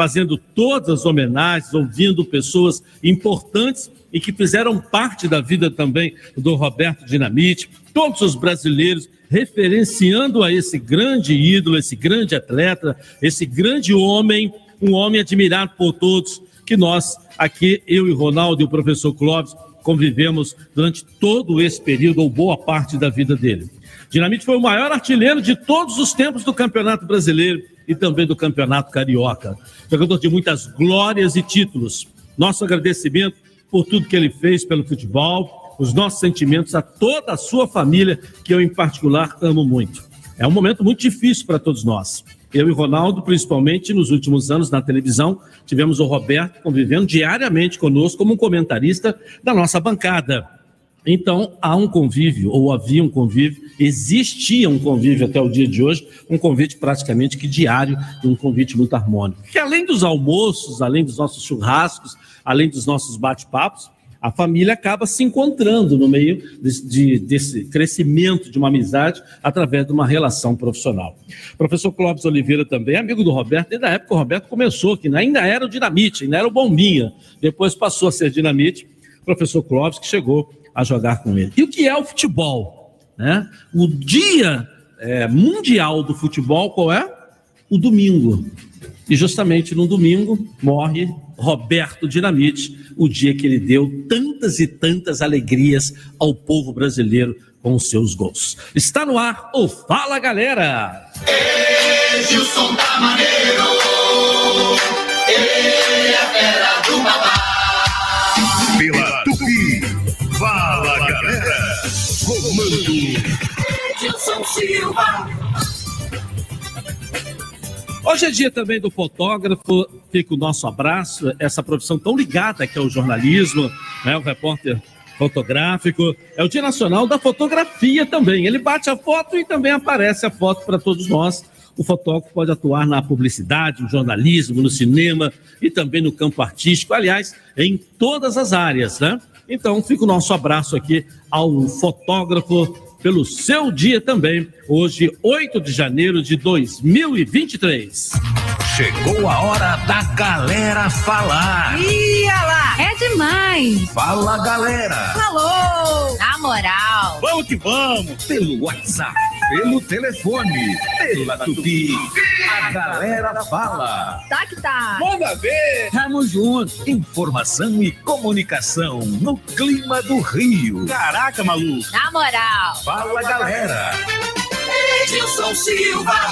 fazendo todas as homenagens, ouvindo pessoas importantes e que fizeram parte da vida também do Roberto Dinamite, todos os brasileiros referenciando a esse grande ídolo, esse grande atleta, esse grande homem, um homem admirado por todos, que nós aqui, eu e Ronaldo e o professor Clóvis, convivemos durante todo esse período, ou boa parte da vida dele. Dinamite foi o maior artilheiro de todos os tempos do Campeonato Brasileiro e também do Campeonato Carioca. Jogador de muitas glórias e títulos. Nosso agradecimento por tudo que ele fez pelo futebol, os nossos sentimentos a toda a sua família, que eu, em particular, amo muito. É um momento muito difícil para todos nós. Eu e Ronaldo, principalmente nos últimos anos na televisão, tivemos o Roberto convivendo diariamente conosco como um comentarista da nossa bancada. Então, há um convívio, ou havia um convívio, existia um convívio até o dia de hoje, um convite praticamente que diário, um convite muito harmônico. Que além dos almoços, além dos nossos churrascos, além dos nossos bate-papos, a família acaba se encontrando no meio de, de, desse crescimento de uma amizade através de uma relação profissional. Professor Clóvis Oliveira também, amigo do Roberto, desde a época o Roberto começou, que ainda era o Dinamite, ainda era o Bombinha, depois passou a ser Dinamite, professor Clóvis que chegou a jogar com ele. E o que é o futebol? Né? O dia é, mundial do futebol, qual é? O domingo. E justamente no domingo morre Roberto Dinamite, o dia que ele deu tantas e tantas alegrias ao povo brasileiro com os seus gols. Está no ar o Fala Galera! Edilson tá maneiro, ele é fera do babá. Pela Edilson Silva. Hoje é dia também do fotógrafo, fica o nosso abraço, essa profissão tão ligada que é o jornalismo, né, o repórter fotográfico. É o Dia Nacional da Fotografia também. Ele bate a foto e também aparece a foto para todos nós. O fotógrafo pode atuar na publicidade, no jornalismo, no cinema e também no campo artístico, aliás, em todas as áreas, né? Então, fica o nosso abraço aqui ao fotógrafo pelo seu dia também, hoje, 8 de janeiro de 2023. Chegou a hora da galera falar. Ia lá, é demais. Fala, galera. Falou. Na moral. Vamos que vamos. Pelo WhatsApp, pelo telefone, pela Tupi. A galera fala. Tá que tá. Manda ver. Tamo junto. Informação e comunicação no clima do Rio. Caraca, maluco. Na moral. Fala, galera. Edilson Silva.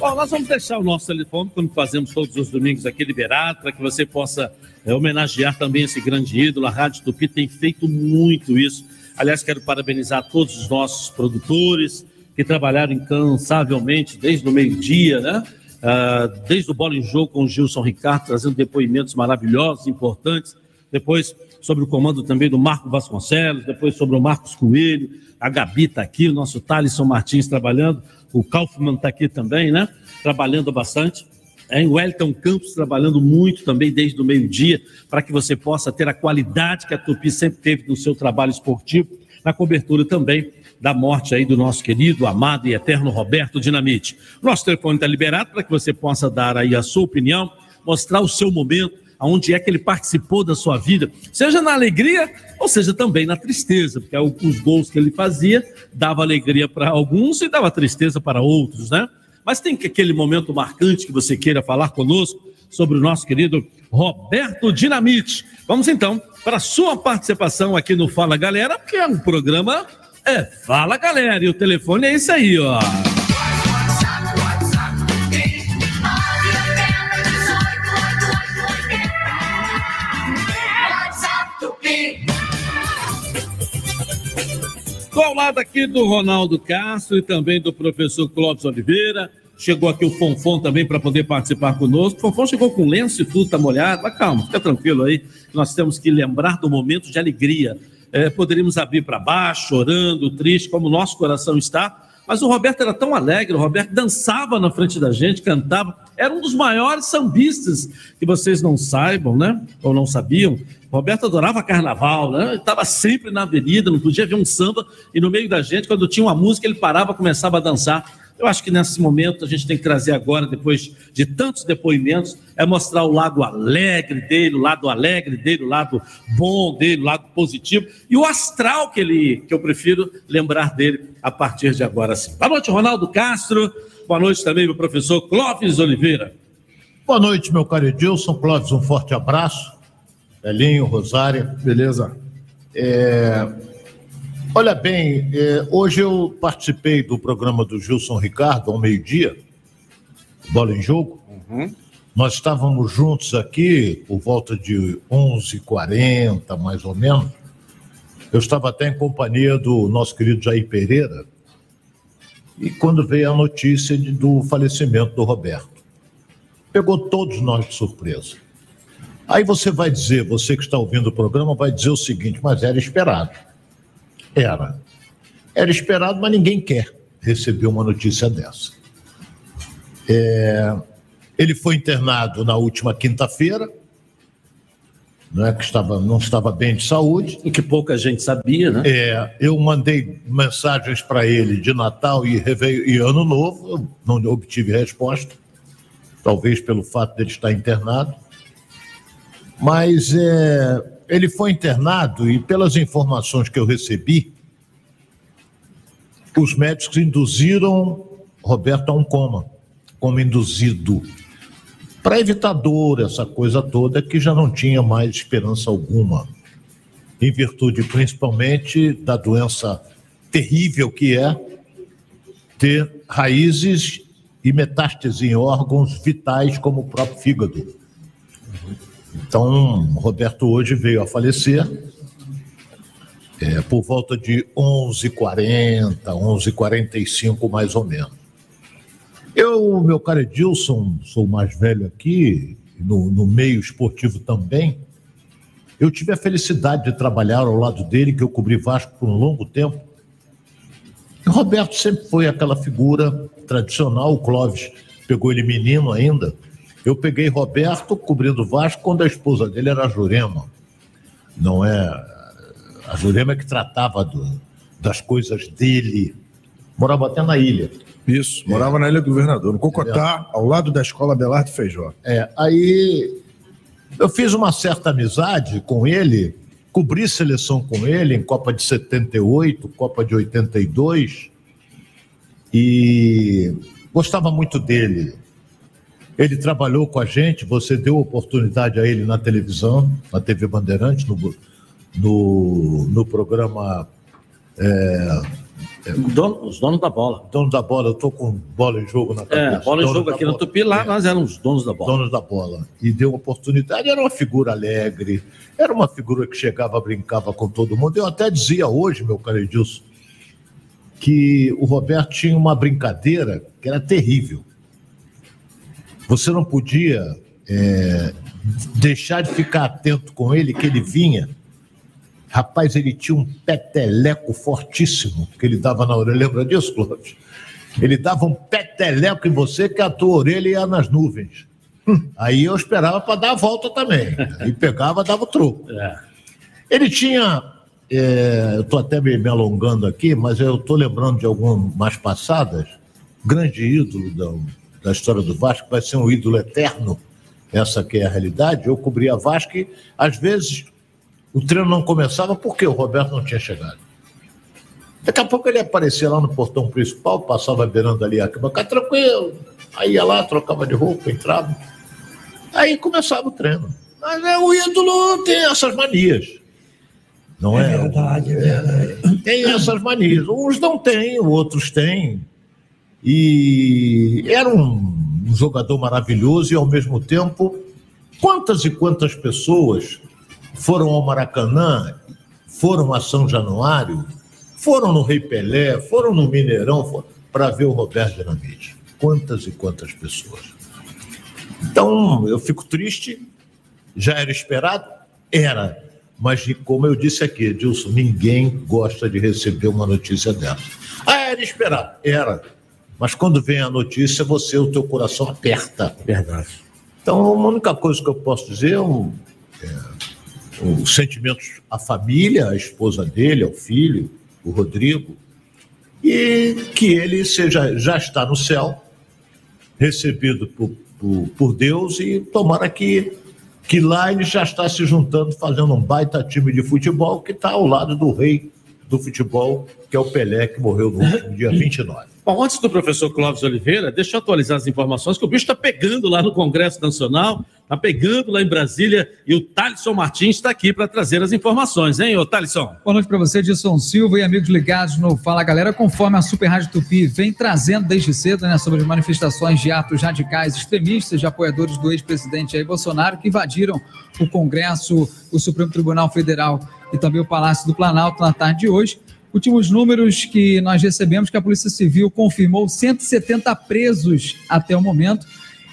Bom, nós vamos deixar o nosso telefone, como fazemos todos os domingos aqui, liberado, para que você possa é, homenagear também esse grande ídolo. A Rádio Tupi tem feito muito isso. Aliás, quero parabenizar todos os nossos produtores que trabalharam incansavelmente desde o meio-dia, né? Uh, desde o Bola em Jogo com o Gilson Ricardo, trazendo depoimentos maravilhosos, importantes. Depois, sobre o comando também do Marco Vasconcelos, depois sobre o Marcos Coelho, a Gabi está aqui, o nosso Thalisson Martins trabalhando o Kaufmann está aqui também, né? Trabalhando bastante. É, em Wellington Campos, trabalhando muito também desde o meio-dia, para que você possa ter a qualidade que a Tupi sempre teve no seu trabalho esportivo, na cobertura também da morte aí do nosso querido, amado e eterno Roberto Dinamite. Nosso telefone está liberado para que você possa dar aí a sua opinião, mostrar o seu momento, aonde é que ele participou da sua vida, seja na alegria ou seja também na tristeza, porque os gols que ele fazia dava alegria para alguns e dava tristeza para outros, né? Mas tem aquele momento marcante que você queira falar conosco sobre o nosso querido Roberto Dinamite. Vamos então para a sua participação aqui no Fala Galera, que é um programa é Fala Galera, e o telefone é esse aí, ó. Estou ao lado aqui do Ronaldo Castro e também do professor Clóvis Oliveira. Chegou aqui o Fonfon também para poder participar conosco. O Fonfon chegou com lenço e tudo, tá molhado. Mas calma, fica tranquilo aí. Nós temos que lembrar do momento de alegria. É, poderíamos abrir para baixo, chorando, triste, como o nosso coração está. Mas o Roberto era tão alegre, o Roberto dançava na frente da gente, cantava. Era um dos maiores sambistas que vocês não saibam, né? Ou não sabiam. Roberto adorava carnaval, né? Estava sempre na avenida, não podia ver um samba, e no meio da gente, quando tinha uma música, ele parava, começava a dançar. Eu acho que nesse momento a gente tem que trazer agora, depois de tantos depoimentos, é mostrar o lado alegre dele, o lado alegre dele, o lado bom dele, o lado positivo e o astral que ele, que eu prefiro lembrar dele a partir de agora sim. Boa noite, Ronaldo Castro. Boa noite também, meu professor Clóvis Oliveira. Boa noite, meu caro Edilson. Clóvis, um forte abraço. Belinho, Rosária. Beleza. É, olha bem, é, hoje eu participei do programa do Gilson Ricardo ao meio-dia, Bola em Jogo. Uhum. Nós estávamos juntos aqui por volta de 11h40, mais ou menos. Eu estava até em companhia do nosso querido Jair Pereira, e quando veio a notícia de, do falecimento do Roberto. Pegou todos nós de surpresa. Aí você vai dizer, você que está ouvindo o programa, vai dizer o seguinte: mas era esperado. Era. Era esperado, mas ninguém quer receber uma notícia dessa. É, ele foi internado na última quinta-feira, é que estava, não estava bem de saúde. E que pouca gente sabia, né? É, eu mandei mensagens para ele de Natal e, e Ano Novo, não obtive resposta, talvez pelo fato dele estar internado. Mas é, ele foi internado e, pelas informações que eu recebi, os médicos induziram Roberto a um coma, como induzido para evitar dor, essa coisa toda, que já não tinha mais esperança alguma, em virtude principalmente da doença terrível que é ter raízes e metástase em órgãos vitais como o próprio fígado. Então, Roberto hoje veio a falecer é, por volta de 11h40, 11h45 mais ou menos. Eu, meu caro Edilson, sou mais velho aqui, no, no meio esportivo também. Eu tive a felicidade de trabalhar ao lado dele, que eu cobri Vasco por um longo tempo. E Roberto sempre foi aquela figura tradicional, o Clóvis pegou ele menino ainda. Eu peguei Roberto cobrindo Vasco quando a esposa dele era a Jurema. Não é a Jurema que tratava do, das coisas dele. Morava até na ilha. Isso, morava é. na Ilha do Governador, no Cocotá, é. ao lado da escola Belardo Feijó. É, aí eu fiz uma certa amizade com ele, cobri seleção com ele em Copa de 78, Copa de 82, e gostava muito dele. Ele trabalhou com a gente, você deu oportunidade a ele na televisão, na TV Bandeirante, no, no, no programa. É, Dono, os donos da bola. Dono da bola, eu tô com bola em jogo na cabeça. É, bola em jogo aqui bola. no Tupi, lá é. nós éramos donos da bola. Donos da bola. E deu oportunidade, era uma figura alegre, era uma figura que chegava, brincava com todo mundo. Eu até dizia hoje, meu caro Edilson, que o Roberto tinha uma brincadeira que era terrível. Você não podia é, deixar de ficar atento com ele, que ele vinha Rapaz, ele tinha um peteleco fortíssimo que ele dava na orelha. Lembra disso, Clóvis? Ele dava um peteleco em você que a tua orelha ia nas nuvens. Aí eu esperava para dar a volta também. Aí pegava, dava o troco. É. Ele tinha. É, eu estou até me, me, alongando aqui, mas eu estou lembrando de algumas passadas. Grande ídolo da, história do Vasco, vai ser um ídolo eterno. Essa que é a realidade. Eu cobria Vasco e, às vezes, o treino não começava porque o Roberto não tinha chegado. Daqui a pouco ele aparecia lá no portão principal, passava beirando ali a arquibancada, tranquilo. Aí ia lá, trocava de roupa, entrava. Aí começava o treino. Mas é, o ídolo tem essas manias. Não é? É verdade, é verdade. Tem essas manias. Uns não têm, outros têm. E era um jogador maravilhoso e, ao mesmo tempo, quantas e quantas pessoas foram ao Maracanã, foram a São Januário, foram no Rei Pelé, foram no Mineirão para ver o Roberto Dinamite. Quantas e quantas pessoas. Então, eu fico triste, já era esperado? Era. Mas, como eu disse aqui, Edilson, ninguém gosta de receber uma notícia dessa. Ah, era esperado? Era. Mas quando vem a notícia, você, o teu coração aperta. Verdade. Então, a única coisa que eu posso dizer é, é os sentimentos à família, à esposa dele, ao filho, o Rodrigo, e que ele seja, já está no céu, recebido por, por, por Deus, e tomara que, que lá ele já está se juntando, fazendo um baita time de futebol que está ao lado do rei do futebol, que é o Pelé, que morreu no último dia 29. Bom, antes do professor Clóvis Oliveira, deixa eu atualizar as informações, que o bicho está pegando lá no Congresso Nacional, está pegando lá em Brasília, e o Thalisson Martins está aqui para trazer as informações, hein, ô Thalisson? Boa noite para você, Edson Silva e amigos ligados no Fala Galera, conforme a Super Rádio Tupi vem trazendo desde cedo, né, sobre as manifestações de atos radicais extremistas de apoiadores do ex-presidente Jair Bolsonaro que invadiram o Congresso, o Supremo Tribunal Federal e também o Palácio do Planalto na tarde de hoje. Últimos números que nós recebemos que a Polícia Civil confirmou 170 presos até o momento.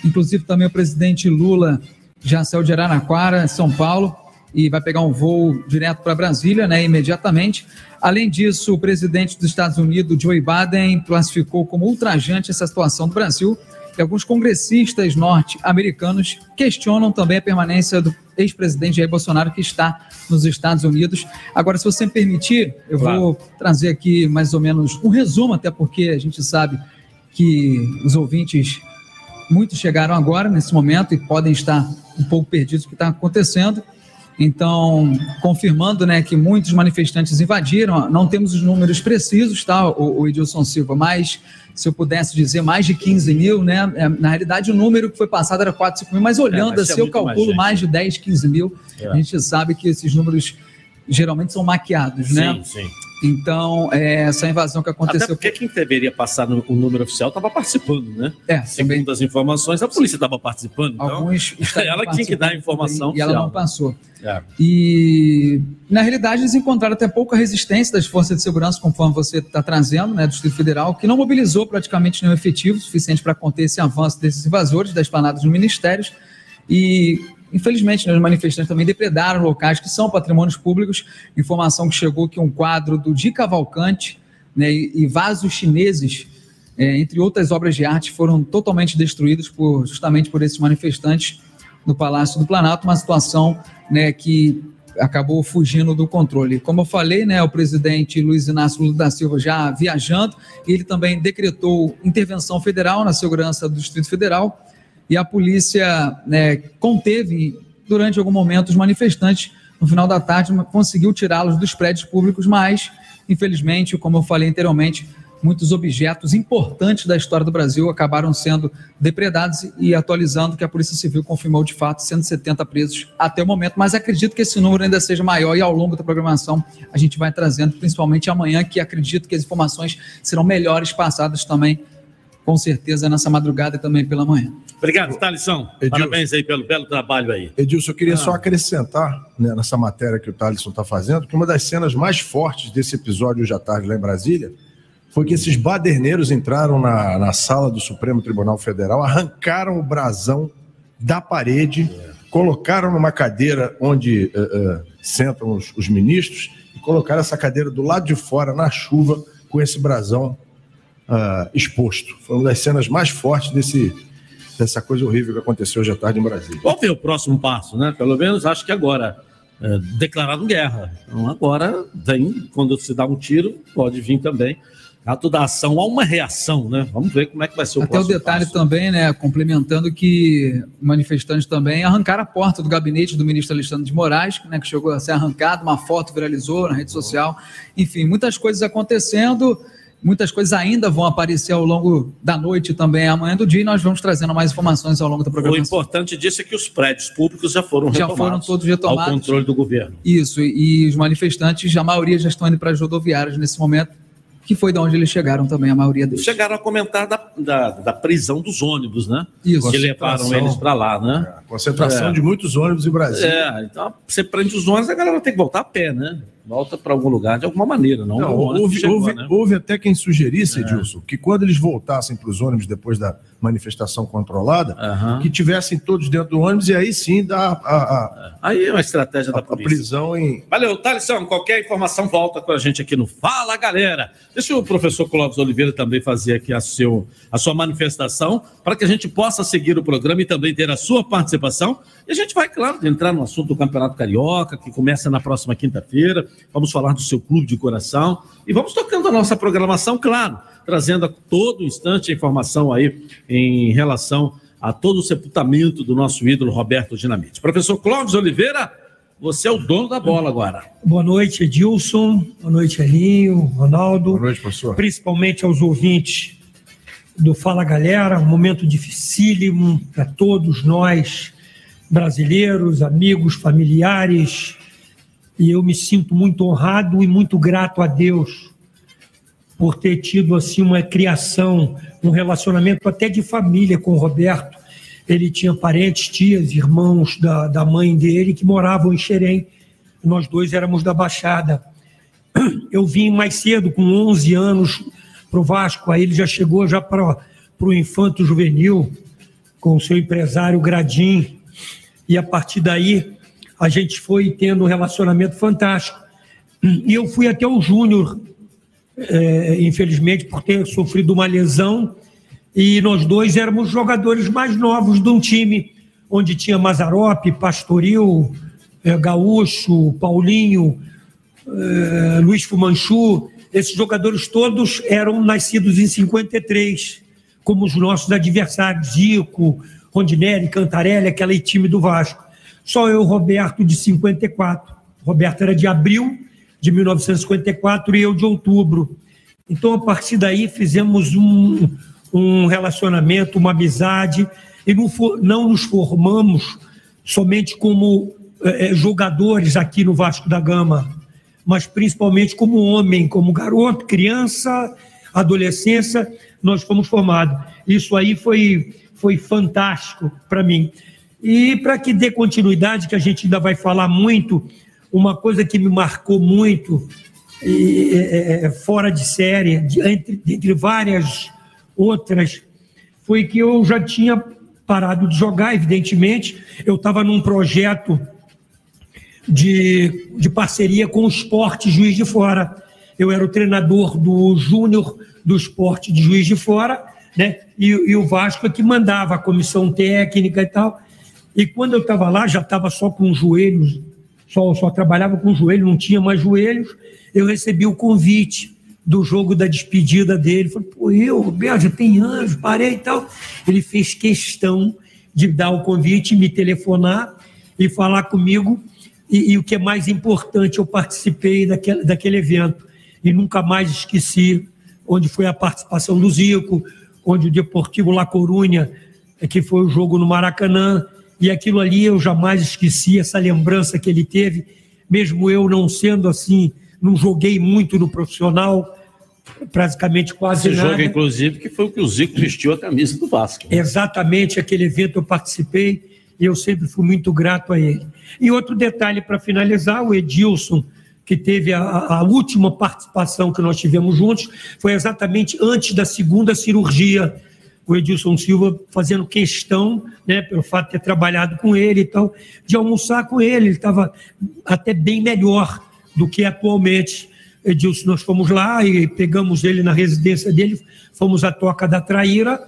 Inclusive também o presidente Lula já saiu de Araraquara, São Paulo, e vai pegar um voo direto para Brasília, né, imediatamente. Além disso, o presidente dos Estados Unidos, Joe Biden, classificou como ultrajante essa situação do Brasil e alguns congressistas norte-americanos questionam também a permanência do ex-presidente Jair Bolsonaro, que está nos Estados Unidos. Agora, se você me permitir, eu claro. vou trazer aqui mais ou menos um resumo, até porque a gente sabe que os ouvintes, muitos chegaram agora, nesse momento, e podem estar um pouco perdidos o que está acontecendo. Então, confirmando né, que muitos manifestantes invadiram, não temos os números precisos, tá, o, o Edilson Silva, mas se eu pudesse dizer mais de 15 mil, né? É, na realidade, o número que foi passado era 4, 5 mil, mas olhando é, mas assim, eu calculo mais, mais, de 10, 15 mil. É. A gente sabe que esses números geralmente são maquiados, né? Sim, sim. Então, é, essa invasão que aconteceu. Até porque quem deveria passar no, o número oficial estava participando, né? É, Segundo também. as informações, a polícia estava participando. Então, Alguns ela tinha que dar a informação. E ela não passou. É. E, na realidade, eles encontraram até pouca resistência das forças de segurança, conforme você está trazendo, né, do Distrito Federal, que não mobilizou praticamente nenhum efetivo suficiente para conter esse avanço desses invasores das planadas dos ministérios. E Infelizmente, né, os manifestantes também depredaram locais que são patrimônios públicos. Informação que chegou que um quadro do Di Cavalcante né, e vasos chineses, é, entre outras obras de arte, foram totalmente destruídos por, justamente por esses manifestantes no Palácio do Planalto, uma situação né, que acabou fugindo do controle. Como eu falei, né, o presidente Luiz Inácio Lula da Silva já viajando, ele também decretou intervenção federal na segurança do Distrito Federal e a polícia né, conteve durante algum momento os manifestantes. No final da tarde, conseguiu tirá-los dos prédios públicos, mas, infelizmente, como eu falei anteriormente, muitos objetos importantes da história do Brasil acabaram sendo depredados e atualizando que a Polícia Civil confirmou de fato 170 presos até o momento, mas acredito que esse número ainda seja maior e ao longo da programação a gente vai trazendo, principalmente amanhã, que acredito que as informações serão melhores passadas também com certeza nessa madrugada e também pela manhã. Obrigado, Thalisson. Parabéns aí pelo belo trabalho aí. Edilson, eu queria ah. só acrescentar né, nessa matéria que o Thalisson está fazendo, que uma das cenas mais fortes desse episódio hoje à tarde lá em Brasília foi que esses baderneiros entraram na, na sala do Supremo Tribunal Federal, arrancaram o brasão da parede, é. colocaram numa cadeira onde uh, uh, sentam os, os ministros e colocaram essa cadeira do lado de fora, na chuva, com esse brasão uh, exposto. Foi uma das cenas mais fortes desse, dessa coisa horrível que aconteceu hoje à tarde em Brasília. Qual foi o próximo passo, né? Pelo menos acho que agora. É, declarado guerra. Então agora vem, quando se dá um tiro, pode vir também ato da ação há uma reação, né? Vamos ver como é que vai ser o Até o detalhe passo. também, né? Complementando que manifestantes também arrancaram a porta do gabinete do ministro Alexandre de Moraes, né? Que chegou a ser arrancado, uma foto viralizou na rede social. Enfim, muitas coisas acontecendo. Muitas coisas ainda vão aparecer ao longo da noite também, amanhã do dia, e nós vamos trazendo mais informações ao longo da programação. O importante disso é que os prédios públicos já foram já foram todos retomados. Ao controle do governo. Isso, e, e os manifestantes, a maioria já estão indo para as rodoviárias nesse momento, que foi de onde eles chegaram também, a maioria deles. Chegaram a comentar da, da, da prisão dos ônibus, né? Isso. Que levaram eles para lá, né? É, concentração é. de muitos ônibus em Brasília. É, então você prende os ônibus, a galera tem que voltar a pé, né? Volta para algum lugar de alguma maneira. Não, não houve, chegou, houve, né? houve, até quem sugerisse, é. Edilson, que quando eles voltassem para os ônibus depois da manifestação controlada, uhum. que tivessem todos dentro do ônibus e aí sim dá a, a, aí é uma estratégia da polícia. prisão em. Valeu, Thalisson. Qualquer informação volta com a gente aqui no Fala Galera. Deixa o professor Clóvis Oliveira também fazer aqui a, seu, a sua manifestação para que a gente possa seguir o programa e também ter a sua participação. E a gente vai, claro, entrar no assunto do Campeonato Carioca, que começa na próxima quinta-feira Vamos falar do seu clube de coração e vamos tocando a nossa programação, claro, trazendo a todo instante a informação aí em relação a todo o sepultamento do nosso ídolo Roberto Dinamite. Professor Clóvis Oliveira, você é o dono da bola agora. Boa noite, Edilson. Boa noite, Elinho, Ronaldo. Boa noite, professor. Principalmente aos ouvintes do Fala Galera, um momento dificílimo para todos nós, brasileiros, amigos, familiares. E eu me sinto muito honrado e muito grato a Deus por ter tido assim uma criação, um relacionamento até de família com o Roberto. Ele tinha parentes, tias, irmãos da, da mãe dele que moravam em Xerém. Nós dois éramos da Baixada. Eu vim mais cedo, com 11 anos, para o Vasco. Aí ele já chegou já para o Infanto Juvenil, com o seu empresário Gradim. E a partir daí, a gente foi tendo um relacionamento fantástico. E eu fui até o Júnior é, infelizmente, por ter sofrido uma lesão. E nós dois éramos jogadores mais novos de um time onde tinha Mazarop, Pastoril, é, Gaúcho, Paulinho, é, Luiz Fumanchu. Esses jogadores todos eram nascidos em 53, como os nossos adversários, Zico, Rondinelli, Cantarelli, aquele time do Vasco. Só eu, Roberto, de 54. Roberto era de abril de 1954 e eu de outubro. Então, a partir daí, fizemos um, um relacionamento, uma amizade, e não, for, não nos formamos somente como é, jogadores aqui no Vasco da Gama, mas principalmente como homem, como garoto, criança, adolescência, nós fomos formados. Isso aí foi, foi fantástico para mim. E para que dê continuidade, que a gente ainda vai falar muito, uma coisa que me marcou muito, e, é, é, fora de série, de, entre, entre várias outras, foi que eu já tinha parado de jogar, evidentemente. Eu estava num projeto de, de parceria com o Esporte Juiz de Fora. Eu era o treinador do Júnior do Esporte de Juiz de Fora, né? E, e, o Vasco é que mandava a comissão técnica e tal. E quando eu estava lá, já estava só com os joelhos só, só trabalhava com joelho, não tinha mais joelhos. Eu recebi o convite do jogo da despedida dele. Falei, pô, eu, Roberto, já tem anos, parei e tal. Ele fez questão de dar o convite, me telefonar e falar comigo. E, e o que é mais importante, eu participei daquele, daquele evento e nunca mais esqueci onde foi a participação do Zico, onde o Deportivo La Corunha, que foi o jogo no Maracanã, e aquilo ali eu jamais esqueci, essa lembrança que ele teve, mesmo eu não sendo assim, não joguei muito no profissional, praticamente quase Esse nada. jogo, inclusive, que foi o que o Zico vestiu a camisa do Vasco. Né? Exatamente, aquele evento eu participei e eu sempre fui muito grato a ele. E outro detalhe para finalizar, o Edilson, que teve a, a, última participação que nós tivemos juntos, foi exatamente antes da segunda cirurgia o Edilson Silva fazendo questão, né, pelo fato de ter trabalhado com ele e tal, de almoçar com ele. Ele estava até bem melhor do que atualmente. Edilson, nós fomos lá e pegamos ele na residência dele, fomos à Toca da Traíra,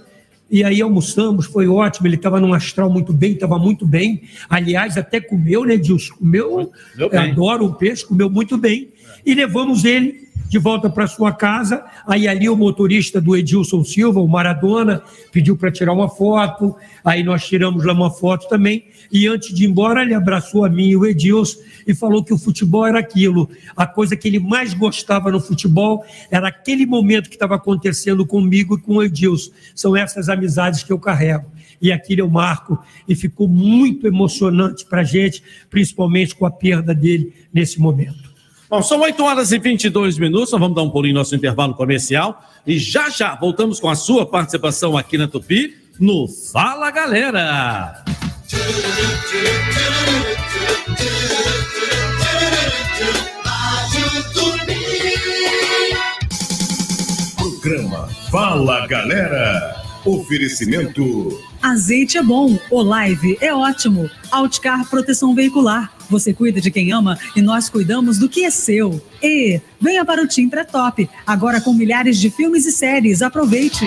e aí almoçamos, foi ótimo, ele estava num astral muito bem, estava muito bem. Aliás, até comeu, né, Edilson? Comeu, adoro o peixe, comeu muito bem. E levamos ele de volta para sua casa. Aí ali o motorista do Edilson Silva, o Maradona, pediu para tirar uma foto. Aí nós tiramos lá uma foto também. E antes de ir embora, ele abraçou a mim e o Edilson e falou que o futebol era aquilo. A coisa que ele mais gostava no futebol era aquele momento que estava acontecendo comigo e com o Edilson. São essas amizades que eu carrego e aquilo eu marco, e ficou muito emocionante para a gente, principalmente com a perda dele nesse momento. Bom, são 8 horas e 22 minutos, nós vamos dar um pulinho no nosso intervalo comercial e já já voltamos com a sua participação aqui na Tupi no Fala Galera. Programa Fala Galera. Oferecimento. Azeite é bom, o live é ótimo. Outcar Proteção Veicular você cuida de quem ama e nós cuidamos do que é seu. E venha para o Tim Pré Top, agora com milhares de filmes e séries. Aproveite!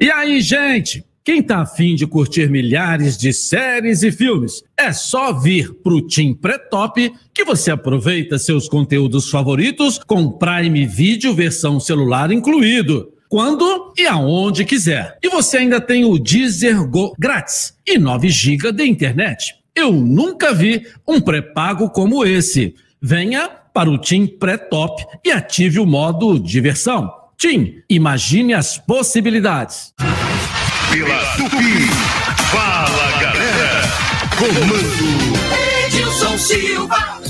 E aí, gente? Quem tá afim de curtir milhares de séries e filmes, é só vir pro Team Pré-Top que você aproveita seus conteúdos favoritos com Prime Video versão celular incluído. Quando e aonde quiser. E você ainda tem o Deezer Go grátis e 9 GB de internet. Eu nunca vi um pré-pago como esse. Venha para o Team Pré-Top e ative o modo diversão. Tim, imagine as possibilidades. Pela Tupi. Fala, galera. Comando. Edilson Silva.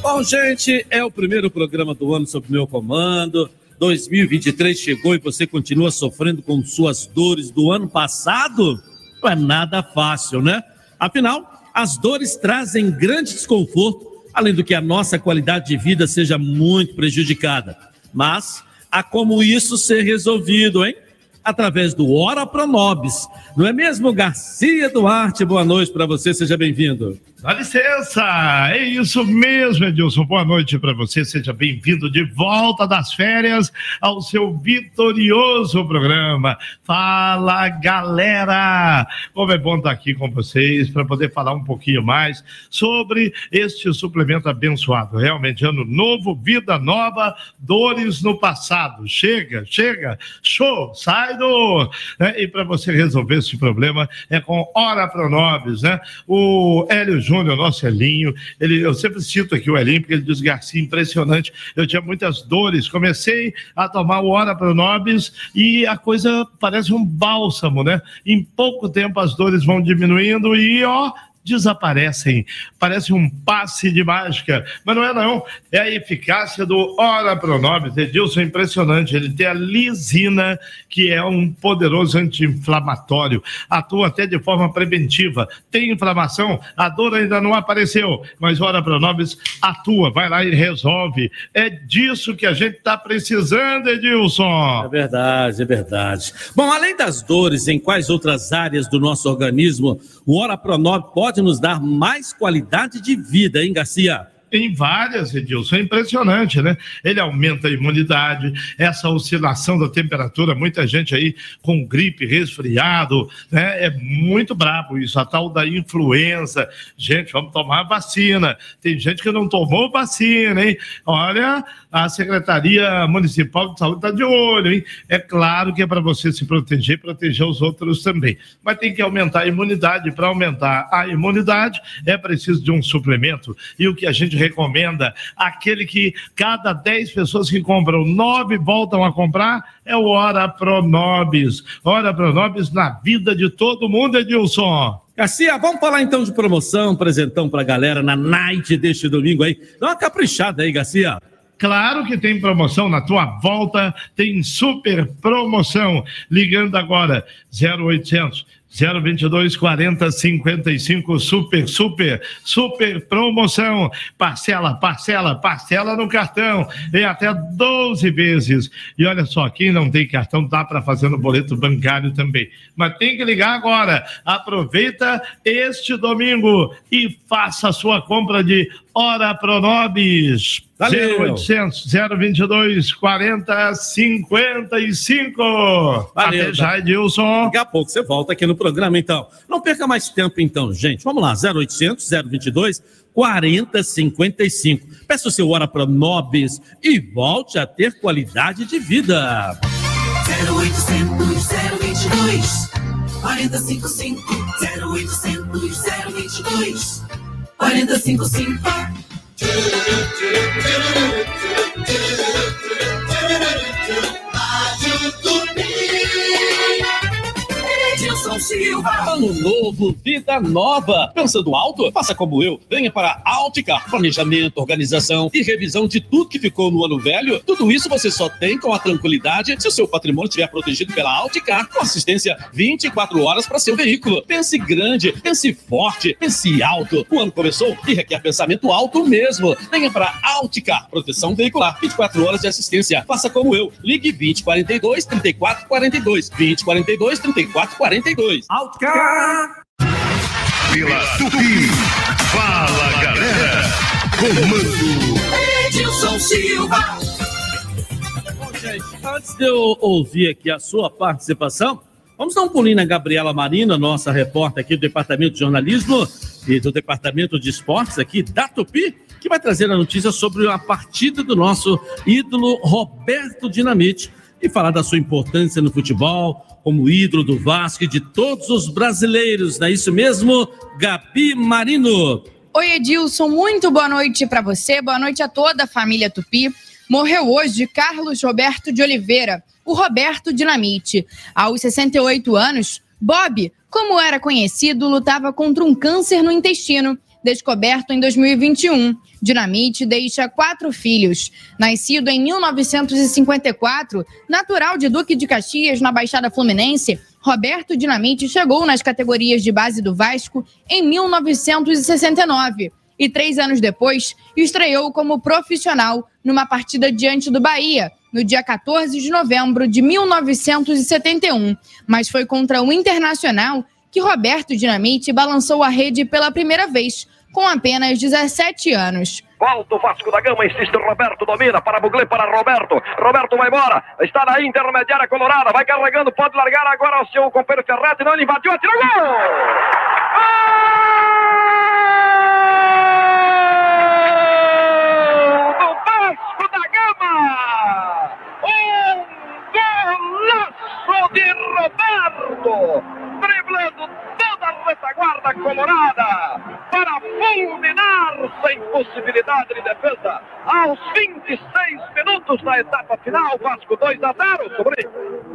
Bom, gente, é o primeiro programa do ano sob meu comando. 2023 chegou e você continua sofrendo com suas dores do ano passado? Não é nada fácil, né? Afinal, as dores trazem grande desconforto, além do que a nossa qualidade de vida seja muito prejudicada. Mas há como isso ser resolvido, hein? Através do Ora Pronobis. Não é mesmo, Garcia Duarte? Boa noite para você, seja bem-vindo. Dá licença, é isso mesmo, Edilson. Boa noite para você, seja bem-vindo de volta das férias ao seu vitorioso programa. Fala, galera! Como é bom estar aqui com vocês para poder falar um pouquinho mais sobre este suplemento abençoado. Realmente, ano novo, vida nova, dores no passado. Chega, chega, show, sai do. né? E para você resolver esse problema é com Hora Pronobis, né? O Hélio Júnior, nosso Elinho, ele, eu sempre cito aqui o Elinho, porque ele diz, Garcia, impressionante, eu tinha muitas dores, comecei a tomar o Hora Pronobis e a coisa parece um bálsamo, né? Em pouco tempo as dores vão diminuindo e, ó, desaparecem. Parece um passe de mágica, mas não é não. É a eficácia do Ora Pronobis. Edilson impressionante. Ele tem a lisina, que é um poderoso anti-inflamatório. Atua até de forma preventiva. Tem inflamação, a dor ainda não apareceu, mas Ora Pronobis atua, vai lá e resolve. É disso que a gente está precisando, Edilson. É verdade, é verdade. Bom, além das dores, em quais outras áreas do nosso organismo o Ora Pronove pode nos dar mais qualidade de vida, hein, Garcia? Em várias, Edilson, é impressionante, né? Ele aumenta a imunidade, essa oscilação da temperatura, muita gente aí com gripe, resfriado, né? É muito brabo isso, a tal da influenza. Gente, vamos tomar vacina. Tem gente que não tomou vacina, hein? Olha, a Secretaria Municipal de Saúde está de olho, hein? É claro que é para você se proteger e proteger os outros também. Mas tem que aumentar a imunidade. Para aumentar a imunidade, é preciso de um suplemento. E o que a gente recomenda, aquele que cada 10 pessoas que compram, 9 voltam a comprar, é o Ora Pronobis. Ora Pronobis na vida de todo mundo, Edilson. Garcia, vamos falar então de promoção, presentão pra galera na night deste domingo aí. Dá uma caprichada aí, Garcia. Claro que tem promoção na tua volta, tem super promoção. Ligando agora 0800 022 40 55 super super super promoção. Parcela, parcela, parcela no cartão em até 12 vezes. E olha só, quem não tem cartão dá para fazer no boleto bancário também. Mas tem que ligar agora. Aproveita este domingo e faça a sua compra de Hora Pronobis. Valeu. 0800 022 40 55. Valeu, Até já, tá. Edilson. Daqui a pouco você volta aqui no programa, então. Não perca mais tempo, então, gente. Vamos lá, 0800 022 4055. Peça o seu Hora Pronobis e volte a ter qualidade de vida. 0800 022 455 0800 022 455 Rádio Tupi Silva. Ano novo, vida nova. Pensando alto? Faça como eu. Venha para Alticar. Planejamento, organização e revisão de tudo que ficou no ano velho. Tudo isso você só tem com a tranquilidade se o seu patrimônio estiver protegido pela Alticar, com assistência 24 horas para seu veículo. Pense grande, pense forte, pense alto. O ano começou e requer pensamento alto mesmo. Venha para Alticar. Proteção veicular. 24 horas de assistência. Faça como eu. Ligue 2042 3442. 2042 3442. Alticar. Pela Tupi. Fala, galera. Comando. Edilson Silva. Bom, gente, antes de eu ouvir aqui a sua participação, vamos dar um pulinho na Gabriela Marina, nossa repórter aqui do Departamento de Jornalismo e do Departamento de Esportes aqui da Tupi, que vai trazer a notícia sobre a partida do nosso ídolo Roberto Dinamite e falar da sua importância no futebol, como ídolo do Vasco e de todos os brasileiros. Não é isso mesmo, Gabi Marino? Oi, Edilson, muito boa noite para você, boa noite a toda a família Tupi. Morreu hoje Carlos Roberto de Oliveira, o Roberto Dinamite. Aos 68 anos, Bob, como era conhecido, lutava contra um câncer no intestino, descoberto em 2021. Dinamite deixa quatro filhos. Nascido em 1954, natural de Duque de Caxias, na Baixada Fluminense, Roberto Dinamite chegou nas categorias de base do Vasco em 1969 e três anos depois estreou como profissional numa partida diante do Bahia, no dia 14 de novembro de 1971. Mas foi contra o Internacional que Roberto Dinamite balançou a rede pela primeira vez, com apenas 17 anos. Volta o Vasco da Gama, insiste Roberto, domina para Buglé, para Roberto. Roberto vai embora, está na intermediária colorada, vai carregando, pode largar agora o seu companheiro Ferretti, não, ele invadiu, atirou gol! Gol do Vasco da Gama! Um golaço de Roberto, driblando toda a retaguarda colorada para fulminar sem possibilidade de defesa. Aos 26 minutos da etapa final, Vasco 2 a 0, sobrinho.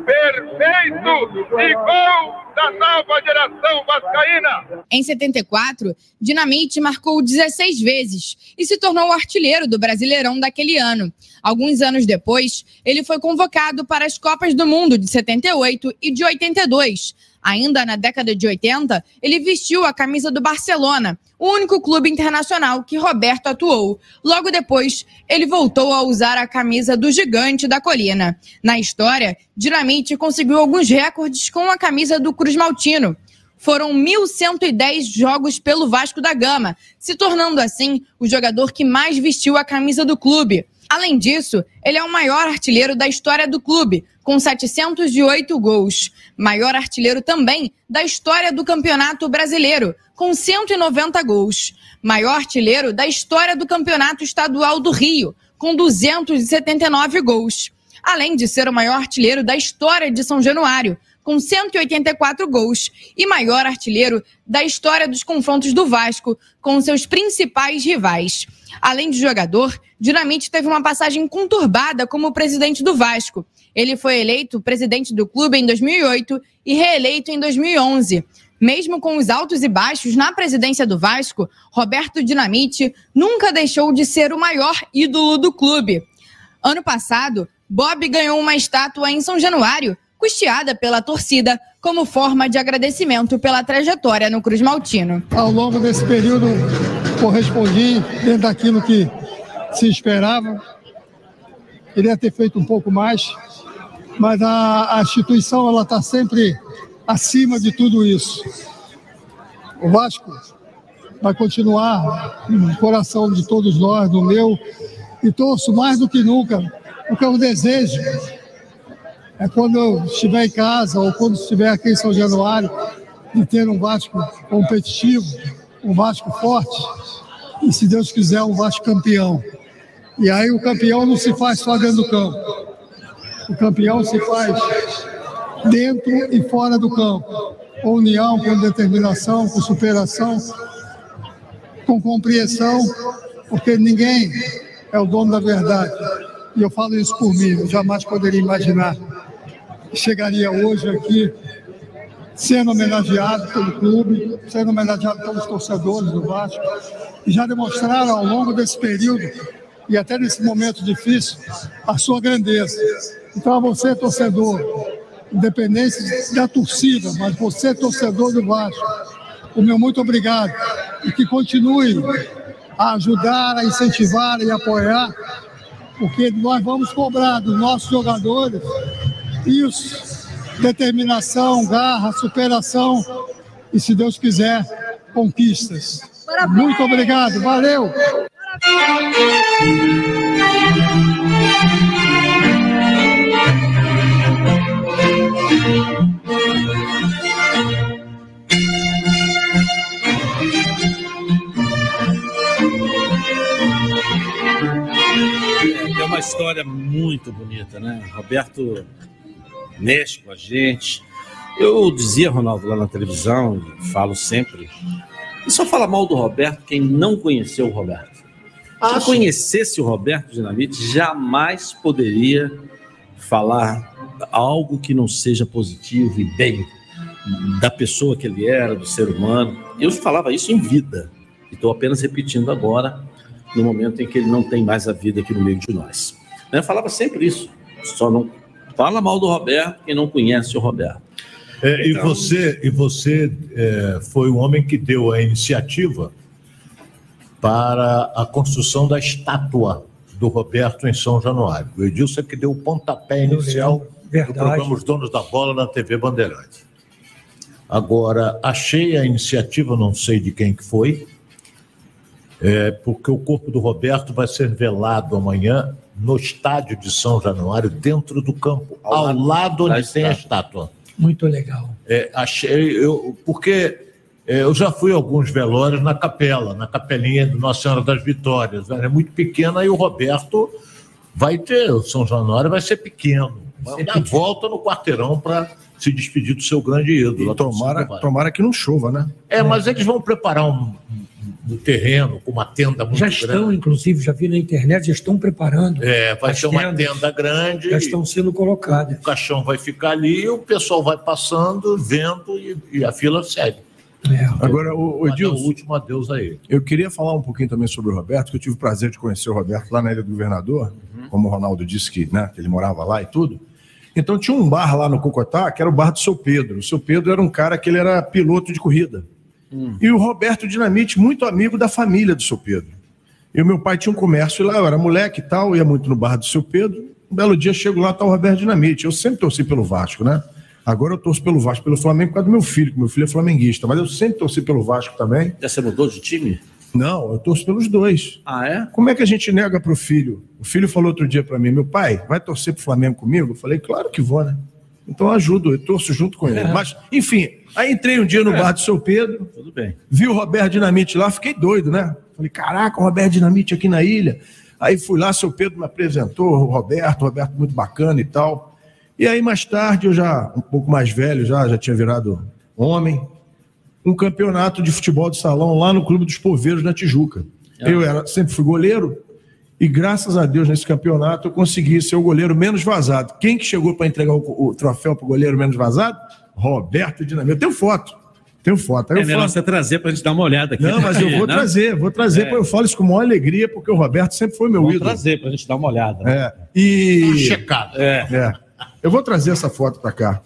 Perfeito! E gol da nova geração vascaína. Em 74, Dinamite marcou 16 vezes e se tornou o artilheiro do Brasileirão daquele ano. Alguns anos depois, ele foi convocado para as Copas do Mundo de 78 e de 82. Ainda na década de 80, ele vestiu a camisa do Barcelona, o único clube internacional que Roberto atuou. Logo depois, ele voltou a usar a camisa do Gigante da Colina. Na história, Dinamite conseguiu alguns recordes com a camisa do Cruz Maltino. Foram 1.110 jogos pelo Vasco da Gama, se tornando assim o jogador que mais vestiu a camisa do clube. Além disso, ele é o maior artilheiro da história do clube, com 708 gols. Maior artilheiro também da história do Campeonato Brasileiro, com 190 gols. Maior artilheiro da história do Campeonato Estadual do Rio, com 279 gols. Além de ser o maior artilheiro da história de São Januário, com 184 gols, e maior artilheiro da história dos confrontos do Vasco com seus principais rivais. Além de jogador, Dinamite teve uma passagem conturbada como presidente do Vasco. Ele foi eleito presidente do clube em 2008 e reeleito em 2011. Mesmo com os altos e baixos na presidência do Vasco, Roberto Dinamite nunca deixou de ser o maior ídolo do clube. Ano passado, Bob ganhou uma estátua em São Januário, custeada pela torcida, como forma de agradecimento pela trajetória no Cruz Maltino. Ao longo desse período, correspondi dentro daquilo que se esperava. Queria ter feito um pouco mais, mas a, a instituição ela está sempre acima de tudo isso. O Vasco vai continuar no coração de todos nós, no meu, e torço mais do que nunca, o desejo é quando eu estiver em casa ou quando estiver aqui em São Januário, de ter um Vasco competitivo, um Vasco forte, e se Deus quiser, um Vasco campeão. E aí o campeão não se faz só dentro do campo. O campeão se faz dentro e fora do campo. Com união, com determinação, com superação, com compreensão, porque ninguém é o dono da verdade. E eu falo isso por mim, eu jamais poderia imaginar que chegaria hoje aqui sendo homenageado pelo clube, sendo homenageado pelos torcedores do Vasco, e já demonstraram ao longo desse período e até nesse momento difícil a sua grandeza. Então, a você, torcedor, independente da torcida, mas você, torcedor do Vasco, o meu muito obrigado e que continue a ajudar, a incentivar e apoiar, porque nós vamos cobrar dos nossos jogadores isso, determinação, garra, superação e, se Deus quiser, conquistas. Muito obrigado, valeu! É uma história muito bonita, né? Roberto mexe com a gente. Eu dizia, Ronaldo, lá na televisão, falo sempre, e só fala mal do Roberto quem não conheceu o Roberto. Se conhecesse o Roberto Dinamite, jamais poderia falar algo que não seja positivo e bem da pessoa que ele era, do ser humano. Eu falava isso em vida. E estou apenas repetindo agora, no momento em que ele não tem mais a vida aqui no meio de nós. Eu falava sempre isso. Só não fala mal do Roberto quem não conhece o Roberto. É, Então- E você, e você é, foi o homem que deu a iniciativa para a construção da estátua do Roberto em São Januário. O Edilson é que deu o pontapé inicial do programa Os Donos da Bola na TV Bandeirantes. Agora, achei a iniciativa, não sei de quem que foi, é, porque o corpo do Roberto vai ser velado amanhã no estádio de São Januário, dentro do campo, ao, lado da onde tem a estátua. Muito legal. É, achei, eu, porque eu já fui a alguns velórios na capela, na capelinha do Nossa Senhora das Vitórias. Ela é muito pequena e o Roberto vai ter, o São Januário vai ser pequeno. Vai dar volta no quarteirão para se despedir do seu grande ídolo. E tomara, tomara que não chova, né? É, mas eles vão preparar um, um- um terreno com uma tenda muito Já grande. estão, inclusive, já vi na internet, já estão preparando. É, vai ser uma tenda grande. Já estão sendo colocadas. O caixão vai ficar ali, o pessoal vai passando, vendo e, e a fila segue. Agora, o, o Edilson, o último adeus a ele. Eu queria falar um pouquinho também sobre o Roberto, que eu tive o prazer de conhecer o Roberto lá na Ilha do Governador, como o Ronaldo disse que, né, que ele morava lá e tudo. Então tinha um bar lá no Cocotá, que era o bar do seu Pedro. O seu Pedro era um cara que ele era piloto de corrida. E o Roberto Dinamite, muito amigo da família do seu Pedro. E o meu pai tinha um comércio lá, eu era moleque e tal, ia muito no bar do seu Pedro. Um belo dia chego lá, tá o Roberto Dinamite. Eu sempre torci pelo Vasco, né? Agora eu torço pelo Vasco, pelo Flamengo, por causa do meu filho, que meu filho é flamenguista. Mas eu sempre torci pelo Vasco também. Já você mudou de time? Não, eu torço pelos dois. Ah, é? Como é que a gente nega pro filho? O filho falou outro dia para mim, meu pai, vai torcer pro Flamengo comigo? Eu falei, claro que vou, né? Então eu ajudo, eu torço junto com ele. É. Mas, enfim, aí entrei um dia no É. bar do seu Pedro, Tudo bem. vi o Roberto Dinamite lá, fiquei doido, né? Falei, caraca, o Roberto Dinamite aqui na ilha. Aí fui lá, seu Pedro me apresentou, o Roberto, o Roberto muito bacana e tal. E aí mais tarde, eu já um pouco mais velho, já, já tinha virado homem, um campeonato de futebol de salão lá no Clube dos Poveiros, na Tijuca. Eu era, sempre fui goleiro, e graças a Deus, nesse campeonato, eu consegui ser o goleiro menos vazado. Quem que chegou para entregar o, o troféu para o goleiro menos vazado? Roberto Dinamite. Eu tenho foto. Tenho foto. Aí É eu melhor falo- você trazer para a gente dar uma olhada aqui. não, mas eu vou trazer, vou trazer, É. porque eu falo isso com maior alegria, porque o Roberto sempre foi meu Vamos ídolo. trazer para a gente dar uma olhada. né? É. E. Checado. É. É. Eu vou trazer essa foto para cá.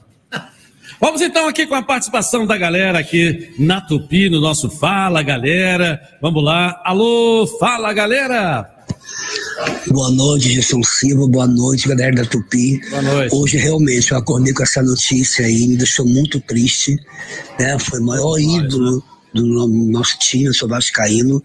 Vamos então aqui com a participação da galera aqui na Tupi, no nosso Fala Galera. Vamos lá. Alô, fala galera! Boa noite, Gilson Silva. Boa noite, galera da Tupi. Boa noite. Hoje, realmente, eu acordei com essa notícia aí, me deixou muito triste. Né? Foi o maior ídolo do no- nosso time, eu sou vascaíno.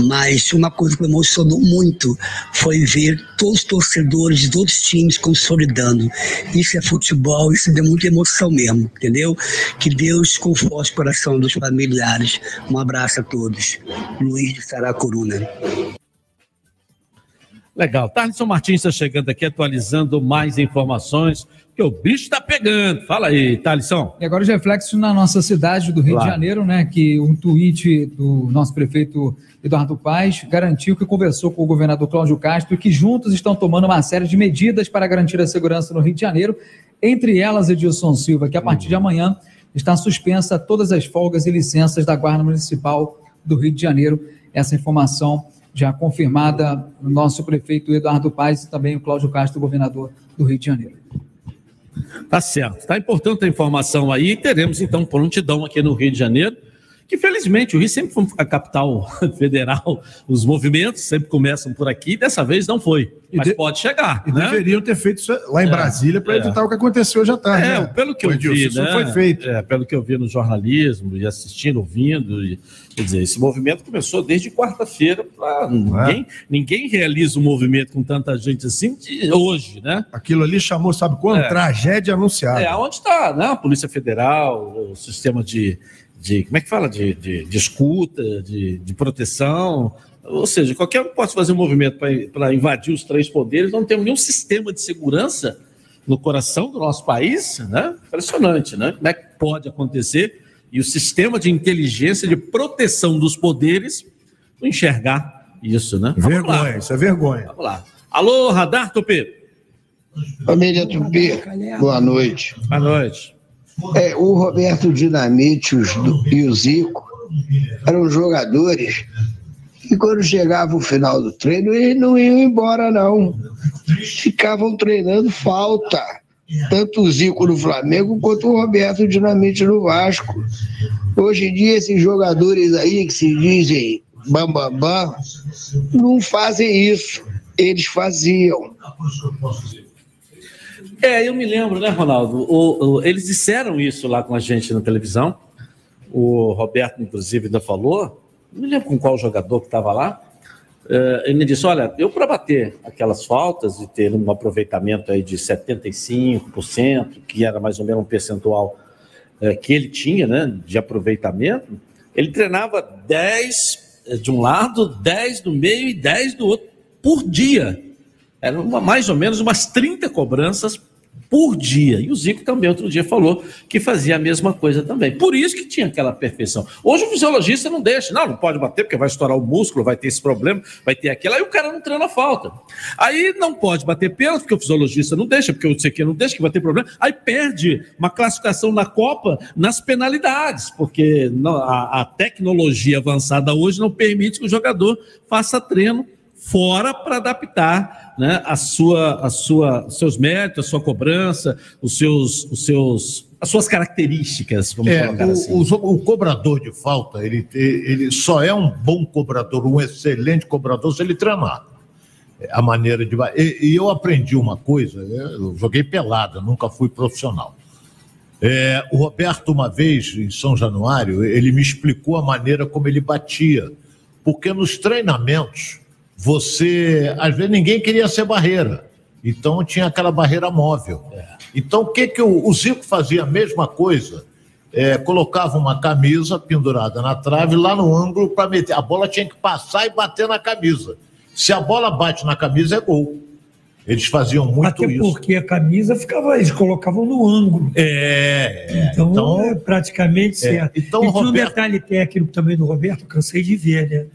Mas uma coisa que me emocionou muito foi ver todos os torcedores de todos os times consolidando. Isso é futebol, isso deu muita emoção mesmo, entendeu? Que Deus conforte o coração dos familiares. Um abraço a todos. Luiz de Saracuruna. Legal. Tarlison Martins está chegando aqui atualizando mais informações, que o bicho está pegando. Fala aí, Thalisson. E agora os reflexos na nossa cidade do Rio Claro. de Janeiro, né? Que um tweet do nosso prefeito Eduardo Paes garantiu que conversou com o governador Cláudio Castro e que juntos estão tomando uma série de medidas para garantir a segurança no Rio de Janeiro, entre elas Edilson Silva, que a partir de amanhã está suspensa todas as folgas e licenças da Guarda Municipal do Rio de Janeiro. Essa informação já confirmada no nosso prefeito Eduardo Paes e também o Cláudio Castro, governador do Rio de Janeiro. Tá certo. Está importante a informação aí. Teremos então prontidão aqui no Rio de Janeiro que felizmente o Rio sempre foi a capital federal, os movimentos sempre começam por aqui, dessa vez não foi, mas de... pode chegar. E né? deveriam ter feito isso lá em É, Brasília para é. evitar o que aconteceu hoje à tarde. É, né? pelo que eu Edilson, vi, isso né? foi feito. É, pelo que eu vi no jornalismo e assistindo, ouvindo, e, quer dizer, esse movimento começou desde quarta-feira. pra- Ninguém, ninguém realiza um movimento com tanta gente assim de hoje, né? Aquilo ali chamou, sabe quando? É. Tragédia anunciada. É, onde está né? a Polícia Federal, o sistema de, de como é que fala? De, de, de escuta, de, de proteção. Ou seja, qualquer um pode fazer um movimento para invadir os três poderes, não tem nenhum sistema de segurança no coração do nosso país, né? Impressionante, né? Como é que pode acontecer? E o sistema de inteligência, de proteção dos poderes, não enxergar isso, né? Vamos lá. Vergonha, isso é vergonha. Vamos lá. Alô, Radar Tupi. Família Tupi, boa noite. Boa noite. É, o Roberto Dinamite os- e o Zico eram jogadores que quando chegava o final do treino, eles não iam embora, não. Ficavam treinando falta. Tanto o Zico no Flamengo quanto o Roberto Dinamite no Vasco. Hoje em dia, esses jogadores aí que se dizem bambambam, bam, bam, não fazem isso. Eles faziam. É, eu me lembro, né, Ronaldo? O- o- eles disseram isso lá com a gente na televisão. O Roberto, inclusive, ainda falou. Não me lembro com qual jogador que estava lá. É, ele me disse: Olha, eu para bater aquelas faltas e ter um aproveitamento aí de 75%, que era mais ou menos um percentual é, que ele tinha, né, de aproveitamento, ele treinava 10 de um lado, 10 do meio e 10 do outro por dia. Eram uma- mais ou menos umas 30 cobranças por dia. E o Zico também outro dia falou que fazia a mesma coisa também. Por isso que tinha aquela perfeição. Hoje o fisiologista não deixa. Não, não pode bater porque vai estourar o músculo, vai ter esse problema, vai ter aquilo. Aí o cara não treina falta. Aí não pode bater pênalti porque o fisiologista não deixa, porque o CQ não deixa, que vai ter problema. Aí perde uma classificação na Copa nas penalidades, porque a, a tecnologia avançada hoje não permite que o jogador faça treino fora para adaptar né, a sua, a sua, os seus méritos, a sua cobrança, os seus, os seus, as suas características, vamos É, colocar o, assim. o- o cobrador de falta, ele, ele só é um bom cobrador, um excelente cobrador se ele treinar. É A maneira de. E, e eu aprendi uma coisa, né, eu joguei pelada, nunca fui profissional. É, o Roberto, uma vez, em São Januário, ele me explicou a maneira como ele batia. Porque nos treinamentos, você. Às vezes ninguém queria ser barreira. Então tinha aquela barreira móvel. Então o que, que o, o Zico fazia a mesma coisa? É, colocava uma camisa pendurada na trave lá no ângulo para meter. A bola tinha que passar e bater na camisa. Se a bola bate na camisa, é gol. Eles faziam muito Até isso. porque a camisa ficava, eles colocavam no ângulo. É, Então, então- é praticamente É, certo. então, e tinha um Roberto- detalhe técnico também do Roberto, cansei de ver, né?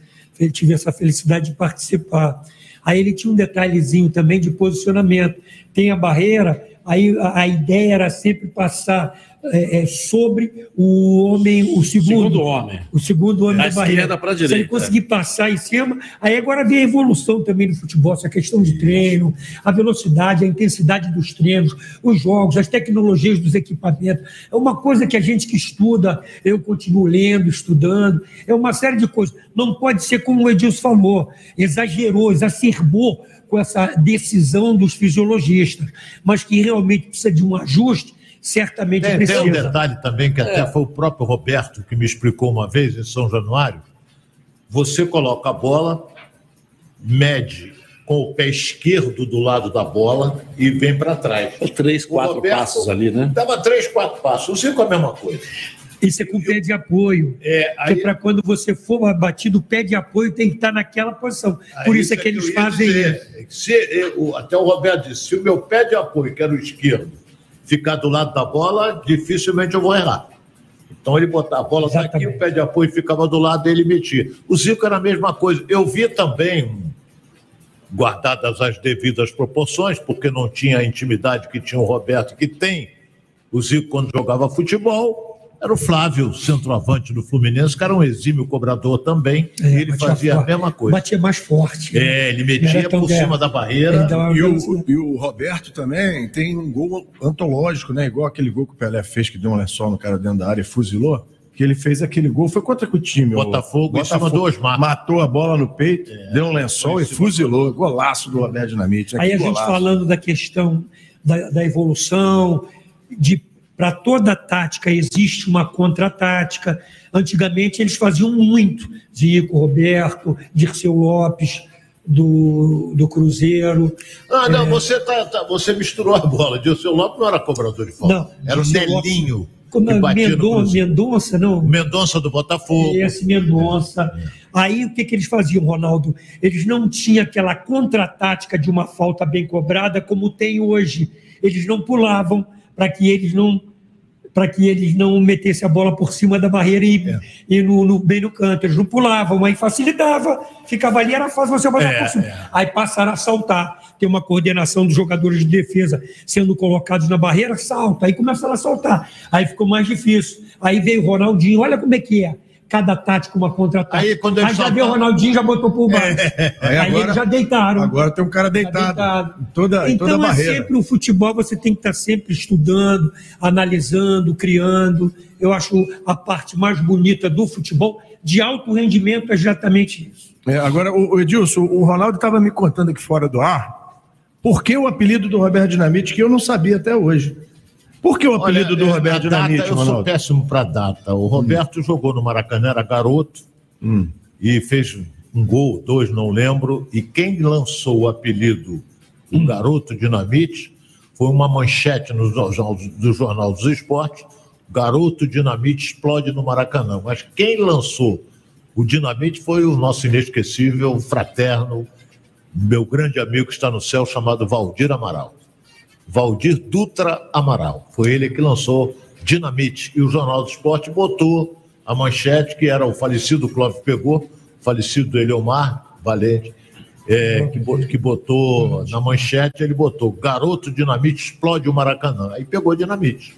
Ele tive essa felicidade de participar. Aí ele tinha um detalhezinho também de posicionamento. Tem a barreira, aí a, a ideia era sempre passar é, é, sobre o homem, o segundo, Segundo homem. o segundo homem Da da barreira. esquerda pra Se ele direita. conseguir passar em cima, aí agora vem a evolução também no futebol, essa questão de treino, a velocidade, a intensidade dos treinos, os jogos, as tecnologias dos equipamentos. É uma coisa que a gente que estuda, eu continuo lendo, estudando, é uma série de coisas. Não pode ser como o Edilson falou, exagerou, exacerbou com essa decisão dos fisiologistas, mas que realmente precisa de um ajuste, certamente Tem, precisa. tem um detalhe também que até É. foi o próprio Roberto que me explicou uma vez em São Januário. Você coloca a bola, mede com o pé esquerdo do lado da bola e vem para trás. Três, quatro passos ali, né? Dava três, quatro passos. O Zico é a mesma coisa. Isso é com pé de apoio. É, aí... para quando você for batido, o pé de apoio tem que estar naquela posição. Por Aí isso é que eles eu ia fazem dizer, isso. Se, eu- até o Roberto disse: se o meu pé de apoio, que era o esquerdo, ficar do lado da bola, dificilmente eu vou errar. Então ele botava a bola daqui, o pé de apoio ficava do lado dele e metia. O Zico era a mesma coisa. Eu vi também, guardadas as devidas proporções, porque não tinha a intimidade que tinha o Roberto, que tem o Zico quando jogava futebol. Era o Flávio, centroavante do Fluminense, que era um exímio cobrador também. É, e ele fazia a mesma coisa. Batia mais forte. né? É, ele metia por guerra. cima da barreira. E o, e o Roberto também tem um gol antológico, né? Igual aquele gol que o Pelé fez, que deu um lençol no cara dentro da área e fuzilou. Que ele fez aquele gol. Foi contra que time? o- Botafogo, em cima do Osmar. Matou a bola no peito, deu um lençol e fuzilou. Golaço do Roberto Dinamite. né? Aí a gente golaço. falando da questão da, da evolução, de para toda tática existe uma contra-tática. Antigamente eles faziam muito. Zico, Roberto, Dirceu Lopes, do, do Cruzeiro. Ah, não, É. você, tá, tá- você misturou a bola. Dilson Lopes não era cobrador de falta. Não, era o Dirceu Nelinho. Como é? Mendonça. Mendonça, não. Mendonça do Botafogo. Esse Mendonça. Aí o que, que eles faziam, Ronaldo? Eles não tinham aquela contra-tática de uma falta bem cobrada como tem hoje. Eles não pulavam para que eles não para que eles não metessem a bola por cima da barreira e, e no, no- bem no canto. Eles não pulavam, aí facilitava, ficava ali, era fácil você botar É, por cima. Aí passaram a saltar. Tem uma coordenação dos jogadores de defesa sendo colocados na barreira, salta. Aí começaram a saltar. Aí ficou mais difícil. Aí veio o Ronaldinho, olha como é que é. Cada tática, uma contra-tática. Aí, quando eles já veio o Ronaldinho, já botou por baixo. Aí Aí, agora- eles já deitaram. Agora tem um cara deitado. em Toda, em Então toda é barreira. sempre o futebol, você tem que estar sempre estudando, analisando, criando. Eu acho a parte mais bonita do futebol de alto rendimento é exatamente isso. É, agora, o, o Edilson, o Ronaldo estava me contando aqui fora do ar por que o apelido do Roberto Dinamite, que eu não sabia até hoje. Por que o apelido Olha, do é, Roberto data, Dinamite, Eu sou Ronaldo? péssimo para data. O Roberto jogou no Maracanã, era garoto, Hum. e fez um gol, dois, não lembro. E quem lançou o apelido o Garoto Dinamite foi uma manchete no jornal, do Jornal dos Esportes. Garoto Dinamite explode no Maracanã. Mas quem lançou o Dinamite foi o nosso inesquecível, fraterno, meu grande amigo que está no céu, chamado Valdir Amaral. Valdir Dutra Amaral. Foi ele que lançou Dinamite. E o Jornal do Esporte botou a manchete, que era o falecido Clóvis Pegou, falecido Eliomar Valente, é, que, bo- que botou na manchete, ele botou Garoto Dinamite explode o Maracanã. Aí pegou Dinamite.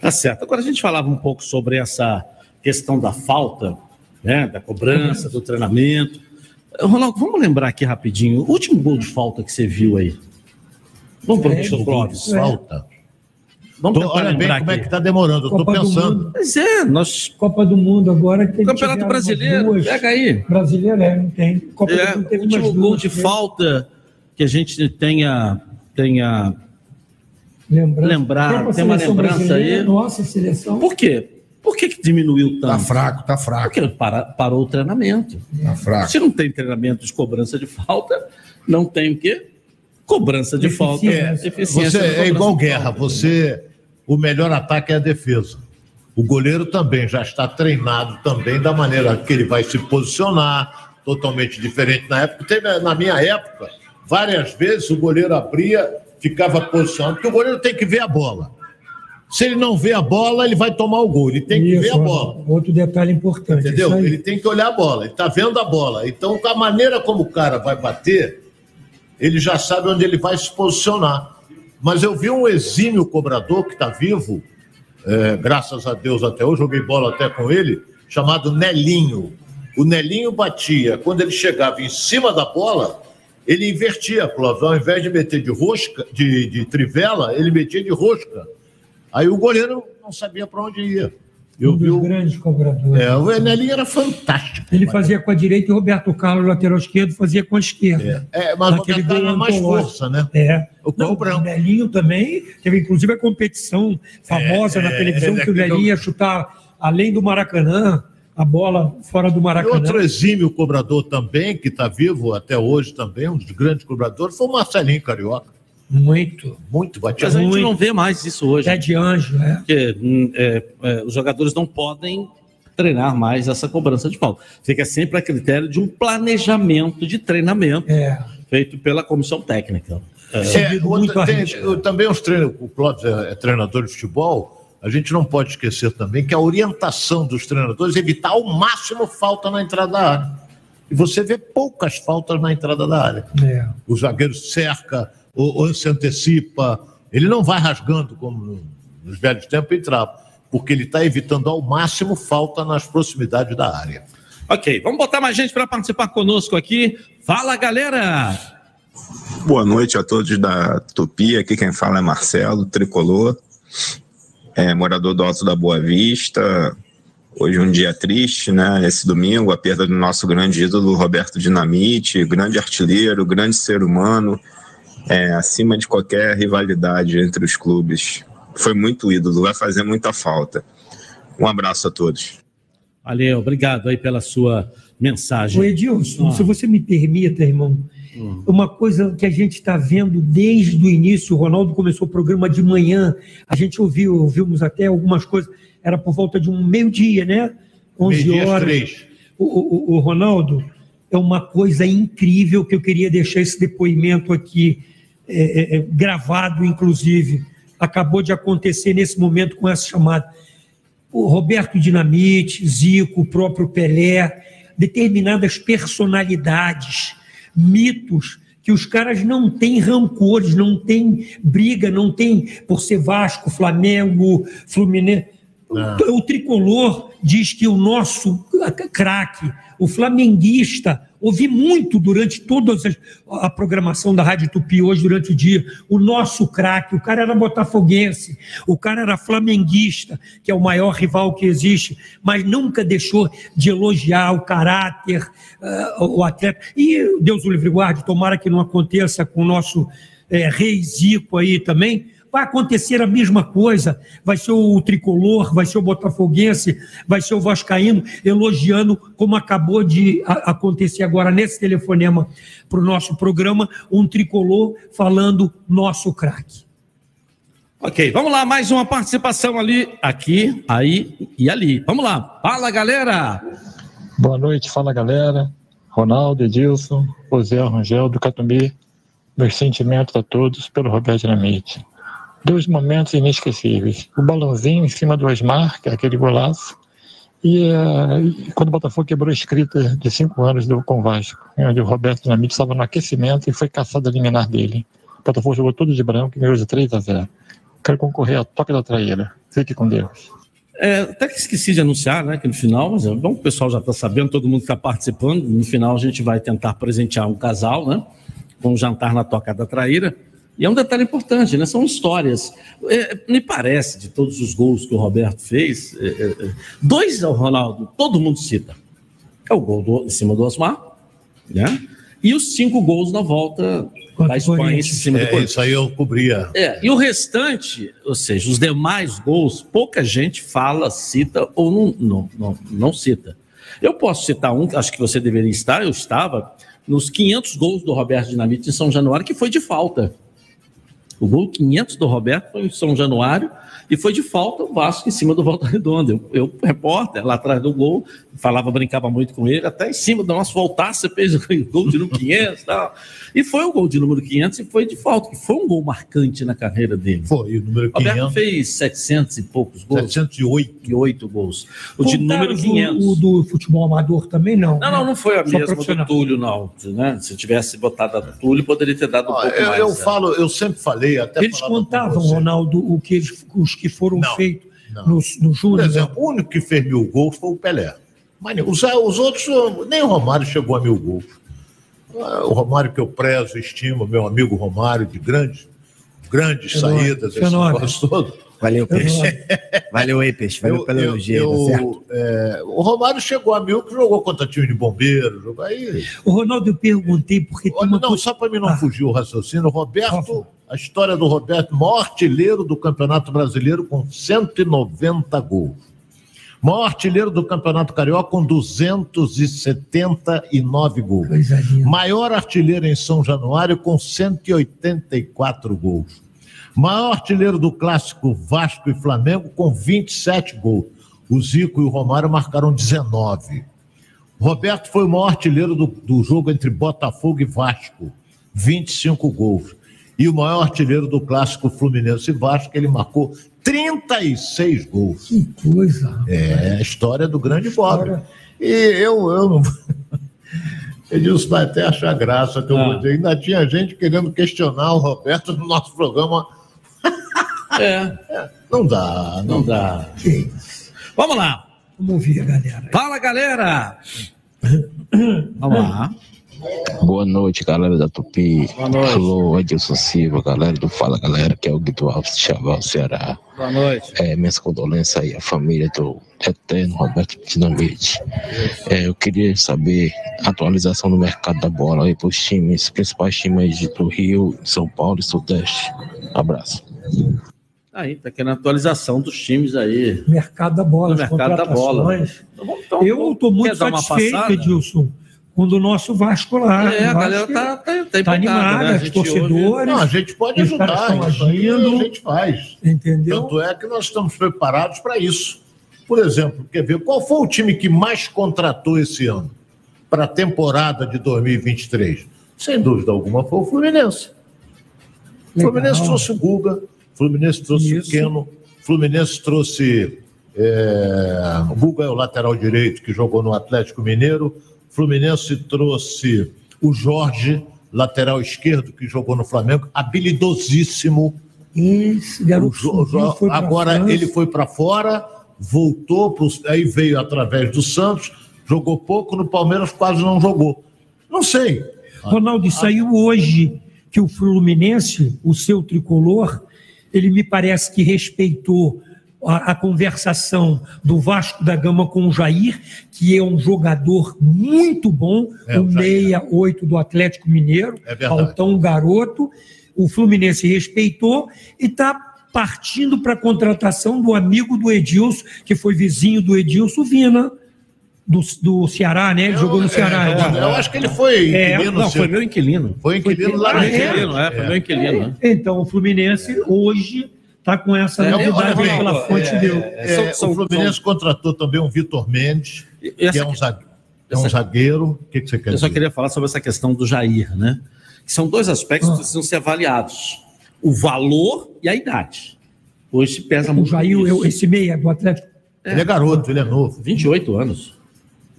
Tá certo. Agora a gente falava um pouco sobre essa questão da falta, né, da cobrança, do treinamento. Ronaldo, vamos lembrar aqui rapidinho. O último gol de falta que você viu aí. Vamos para o de Clóvis. falta. Vamos Tô- olha bem como é aqui. que está demorando. Eu estou pensando. Pois é, nós. Copa do Mundo agora tem Campeonato Brasileiro, pega aí. Brasileiro é, não tem. Copa É, do Mundo teve o último gol duas, de né? falta que a gente tenha, tenha Lembrança. tem uma lembrança aí. Nossa seleção. Por quê? Por que, que diminuiu tanto? Tá fraco, tá fraco. Porque para- parou o treinamento. Tá fraco. Se não tem treinamento de cobrança de falta, não tem o quê? Cobrança de falta. É, você é igual guerra. Você, o melhor ataque é a defesa. O goleiro também já está treinado também da maneira que ele vai se posicionar, totalmente diferente na época. Teve, na minha época, várias vezes o goleiro abria, ficava posicionado, porque o goleiro tem que ver a bola. Se ele não vê a bola, ele vai tomar o gol. Ele tem que ver a Isso, bola. Outro detalhe importante. Entendeu? isso. Ele tem que olhar a bola, ele está vendo a bola. Então, a maneira como o cara vai bater, ele já sabe onde ele vai se posicionar. Mas eu vi um exímio cobrador que está vivo, é, graças a Deus até hoje, joguei bola até com ele, chamado Nelinho. O Nelinho batia, quando ele chegava em cima da bola, ele invertia, Clóvis. Ao invés de meter de rosca, de, de trivela, ele metia de rosca. Aí o goleiro não sabia para onde ia. Eu um dos o grandes cobradores. é, o Nelinho era fantástico. Ele fazia com a direita e o Roberto Carlos, lateral esquerdo, fazia com a esquerda. É, mas o Roberto era mais força, né? É. O Não, o Nelinho também teve, inclusive, a competição famosa É, na é, televisão é, que o daquele- Nelinho ia chutar além do Maracanã, a bola fora do E Maracanã. outro exímio cobrador também, que está vivo até hoje também, um dos grandes cobradores, foi o Marcelinho Carioca. Muito. Muito batido. Mas a gente Muito. não vê mais isso hoje. É de anjo, é. Porque hum, é, é, os jogadores não podem treinar mais essa cobrança de falta. Fica sempre a critério de um planejamento de treinamento É. feito pela comissão técnica. É, É, outra- tem- eu- também os treinadores, o Clóvis é, é treinador de futebol, a gente não pode esquecer também que a orientação dos treinadores é evitar ao máximo falta na entrada da área. E você vê poucas faltas na entrada da área. É. O zagueiro cerca, ou, ou se antecipa, ele não vai rasgando como no- nos velhos tempos entrava. porque ele está evitando ao máximo falta nas proximidades da área. Ok, vamos botar mais gente para participar conosco aqui. Fala, galera! Boa noite a todos da Tupi. Aqui quem fala é Marcelo, tricolor, é, morador do Alto da Boa Vista. Hoje um dia triste, né? Esse domingo, a perda do nosso grande ídolo Roberto Dinamite, grande artilheiro, grande ser humano, é, acima de qualquer rivalidade entre os clubes. Foi muito ídolo, vai fazer muita falta. Um abraço a todos. Valeu, obrigado aí pela sua mensagem. O Edilson, Ah. se você me permita, irmão, Hum. uma coisa que a gente está vendo desde o início, o Ronaldo começou o programa de manhã, a gente ouviu, ouvimos até algumas coisas, era por volta de um meio-dia, né? 11 Meio-dia às horas. três. O, o- o Ronaldo, é uma coisa incrível que eu queria deixar esse depoimento aqui, é, é, é, gravado, inclusive. Acabou de acontecer nesse momento com essa chamada o Roberto Dinamite, Zico, o próprio Pelé, determinadas personalidades, mitos, que os caras não têm rancores, não têm briga, não tem por ser Vasco, Flamengo, Fluminense. O, o tricolor diz que o nosso craque, o flamenguista, ouvi muito durante toda a programação da Rádio Tupi hoje, durante o dia, o nosso craque, o cara era botafoguense, o cara era flamenguista, que é o maior rival que existe, mas nunca deixou de elogiar o caráter, ah, o atleta. E Deus o livre guarde, tomara que não aconteça com o nosso eh, rei Zico aí também, vai acontecer a mesma coisa. Vai ser o tricolor, vai ser o botafoguense, vai ser o vascaíno elogiando, como acabou de acontecer agora nesse telefonema para o nosso programa, um tricolor falando nosso craque. Ok, vamos lá, mais uma participação ali, aqui, aí e ali. Vamos lá, fala galera! Boa noite, fala galera. Ronaldo, Edilson, José Rangel do Catumbi. Meus sentimentos a todos pelo Roberto Dinamite. Dois momentos inesquecíveis. O balãozinho em cima do Osmar, que é aquele golaço, e, e quando o Botafogo quebrou a escrita de cinco anos do, com Vasco, onde o Roberto Dinamite estava no aquecimento e foi caçado a liminar dele. O Botafogo jogou tudo de branco e ganhou de 3 a 0. Quero concorrer à toca da traíra. Fique com Deus. É, até que esqueci de anunciar, né, que no final, mas é bom o pessoal já está sabendo, todo mundo está participando. No final a gente vai tentar presentear um casal, né, com um jantar na Toca da Traíra. E é um detalhe importante, né? São histórias. É, me parece, de todos os gols que o Roberto fez, é, é, é, dois ao Ronaldo, todo mundo cita. É o gol do, em cima do Osmar, né? E os cinco gols na volta da Espanha em cima do É, Corinthians. isso aí eu cobria. É, e o restante, ou seja, os demais gols, pouca gente fala, cita ou não, não, não, não cita. Eu posso citar um, acho que você deveria estar, eu estava, nos 500 gols do Roberto Dinamite em São Januário, que foi de falta. O gol 500 do Roberto foi em São Januário e foi de falta o Vasco em cima do Volta Redonda. Eu, eu, repórter, lá atrás do gol, falava, brincava muito com ele, até em cima do nosso voltar, você fez o gol de número 500 e tal. E foi o gol de número 500 e foi de falta, que foi um gol marcante na carreira dele. Foi, o número Roberto 500. fez 700 e poucos gols. 708. 8 gols. O de número Contaram 500. O, o do futebol amador também não. Não, não, não foi a Só mesma do. Túlio, não. Né? Se tivesse botado a Túlio, poderia ter dado um pouco Eu, mais. eu né? falo, eu sempre falei, até Eles contavam. Ronaldo, o que eles- os que foram feitos no, no Por Júnior. exemplo, o único que fez mil gols foi o Pelé. Mas os, os outros, nem o Romário chegou a mil gols. Ah, O Romário que eu prezo, estimo, meu amigo Romário, de grandes, grandes Fenômeno. saídas, esse negócio todo. Valeu, Peixe. Valeu aí, Peixe. Valeu Eu- elogio, eu- tá certo? é, o Romário chegou a mil que jogou contra time de bombeiro, jogou aí. O Ronaldo, eu perguntei porque tem uma Não, coisa- só para mim não fugir o raciocínio, Roberto, a história do Roberto, maior artilheiro do Campeonato Brasileiro com 190 gols. Maior artilheiro do Campeonato Carioca com 279 gols. Maior artilheiro em São Januário com 184 gols. Maior artilheiro do clássico Vasco e Flamengo com 27 gols. O Zico e o Romário marcaram 19. Roberto foi o maior artilheiro do, do jogo entre Botafogo e Vasco, 25 gols. E o maior artilheiro do clássico Fluminense e Vasco, ele marcou 36 gols. Que coisa. É a história do grande pobre. E eu, eu não. Edilson vai até achar graça que eu vou dizer. Ainda tinha gente querendo questionar o Roberto no nosso programa. É. Não dá, Não dá. Vamos lá. Vamos ouvir a galera. Fala, galera. Vamos lá. Boa noite, galera da Tupi. Boa noite. Alô, Edilson Silva, galera do Fala Galera, que é o Guido Alves de Chaval, Ceará. Boa noite. É, minhas condolências aí à família do Eterno Roberto Dinamite. É, eu queria saber a atualização do mercado da bola aí para os times, os principais times do Rio, São Paulo e Sudeste. Abraço. Aí, tá querendo atualização dos times aí. Mercado da bola, as mercado da bola. contratações. Então, eu estou muito satisfeito? Edilson, com o nosso Vasco lá. É, a galera que tá, tá, tá, tá animada, né? A os torcedores. ouve- Não, a gente pode ajudar. agindo. a gente faz. Entendeu? Tanto é que nós estamos preparados para isso. Por exemplo, quer ver qual foi o time que mais contratou esse ano para a temporada de 2023? Sem dúvida alguma foi o Fluminense. O. Fluminense trouxe o Guga, Fluminense trouxe o Keno, Fluminense trouxe. é, o Guga é o lateral direito que jogou no Atlético Mineiro. Fluminense trouxe o Jorge, lateral esquerdo, que jogou no Flamengo, habilidosíssimo. Esse garoto O Jo- Jo- agora França. ele foi para fora, voltou, pro, aí veio através do Santos, jogou pouco, no Palmeiras quase não jogou. Não sei. Ronaldo, saiu hoje que o Fluminense, o seu tricolor, ele me parece que respeitou a, a conversação do Vasco da Gama com o Jair, que é um jogador muito bom, É, o o Jair. 68 do Atlético Mineiro, É altão garoto. O Fluminense respeitou e está partindo para a contratação do amigo do Edilson, que foi vizinho do Edilson, Vina, do, do Ceará, né? Ele jogou no Ceará. É, né? eu acho que ele foi É, inquilino não, seu. foi meu inquilino. Foi inquilino lá no é? Inquilino, é, foi meu inquilino, né? Então, o Fluminense hoje está com essa É, novidade olha pela fonte é, dele. é, o Fluminense contratou também um Vitor Mendes, que é um zague- é um zagueiro. O que, que você quer Eu só dizer? queria falar sobre essa questão do Jair, né? Que são dois aspectos Ah. que precisam ser avaliados: o valor e a idade. Hoje se pesa O muito. Jair, isso. eu- esse meia do Atlético. Ele é garoto, ele é novo. 28 anos.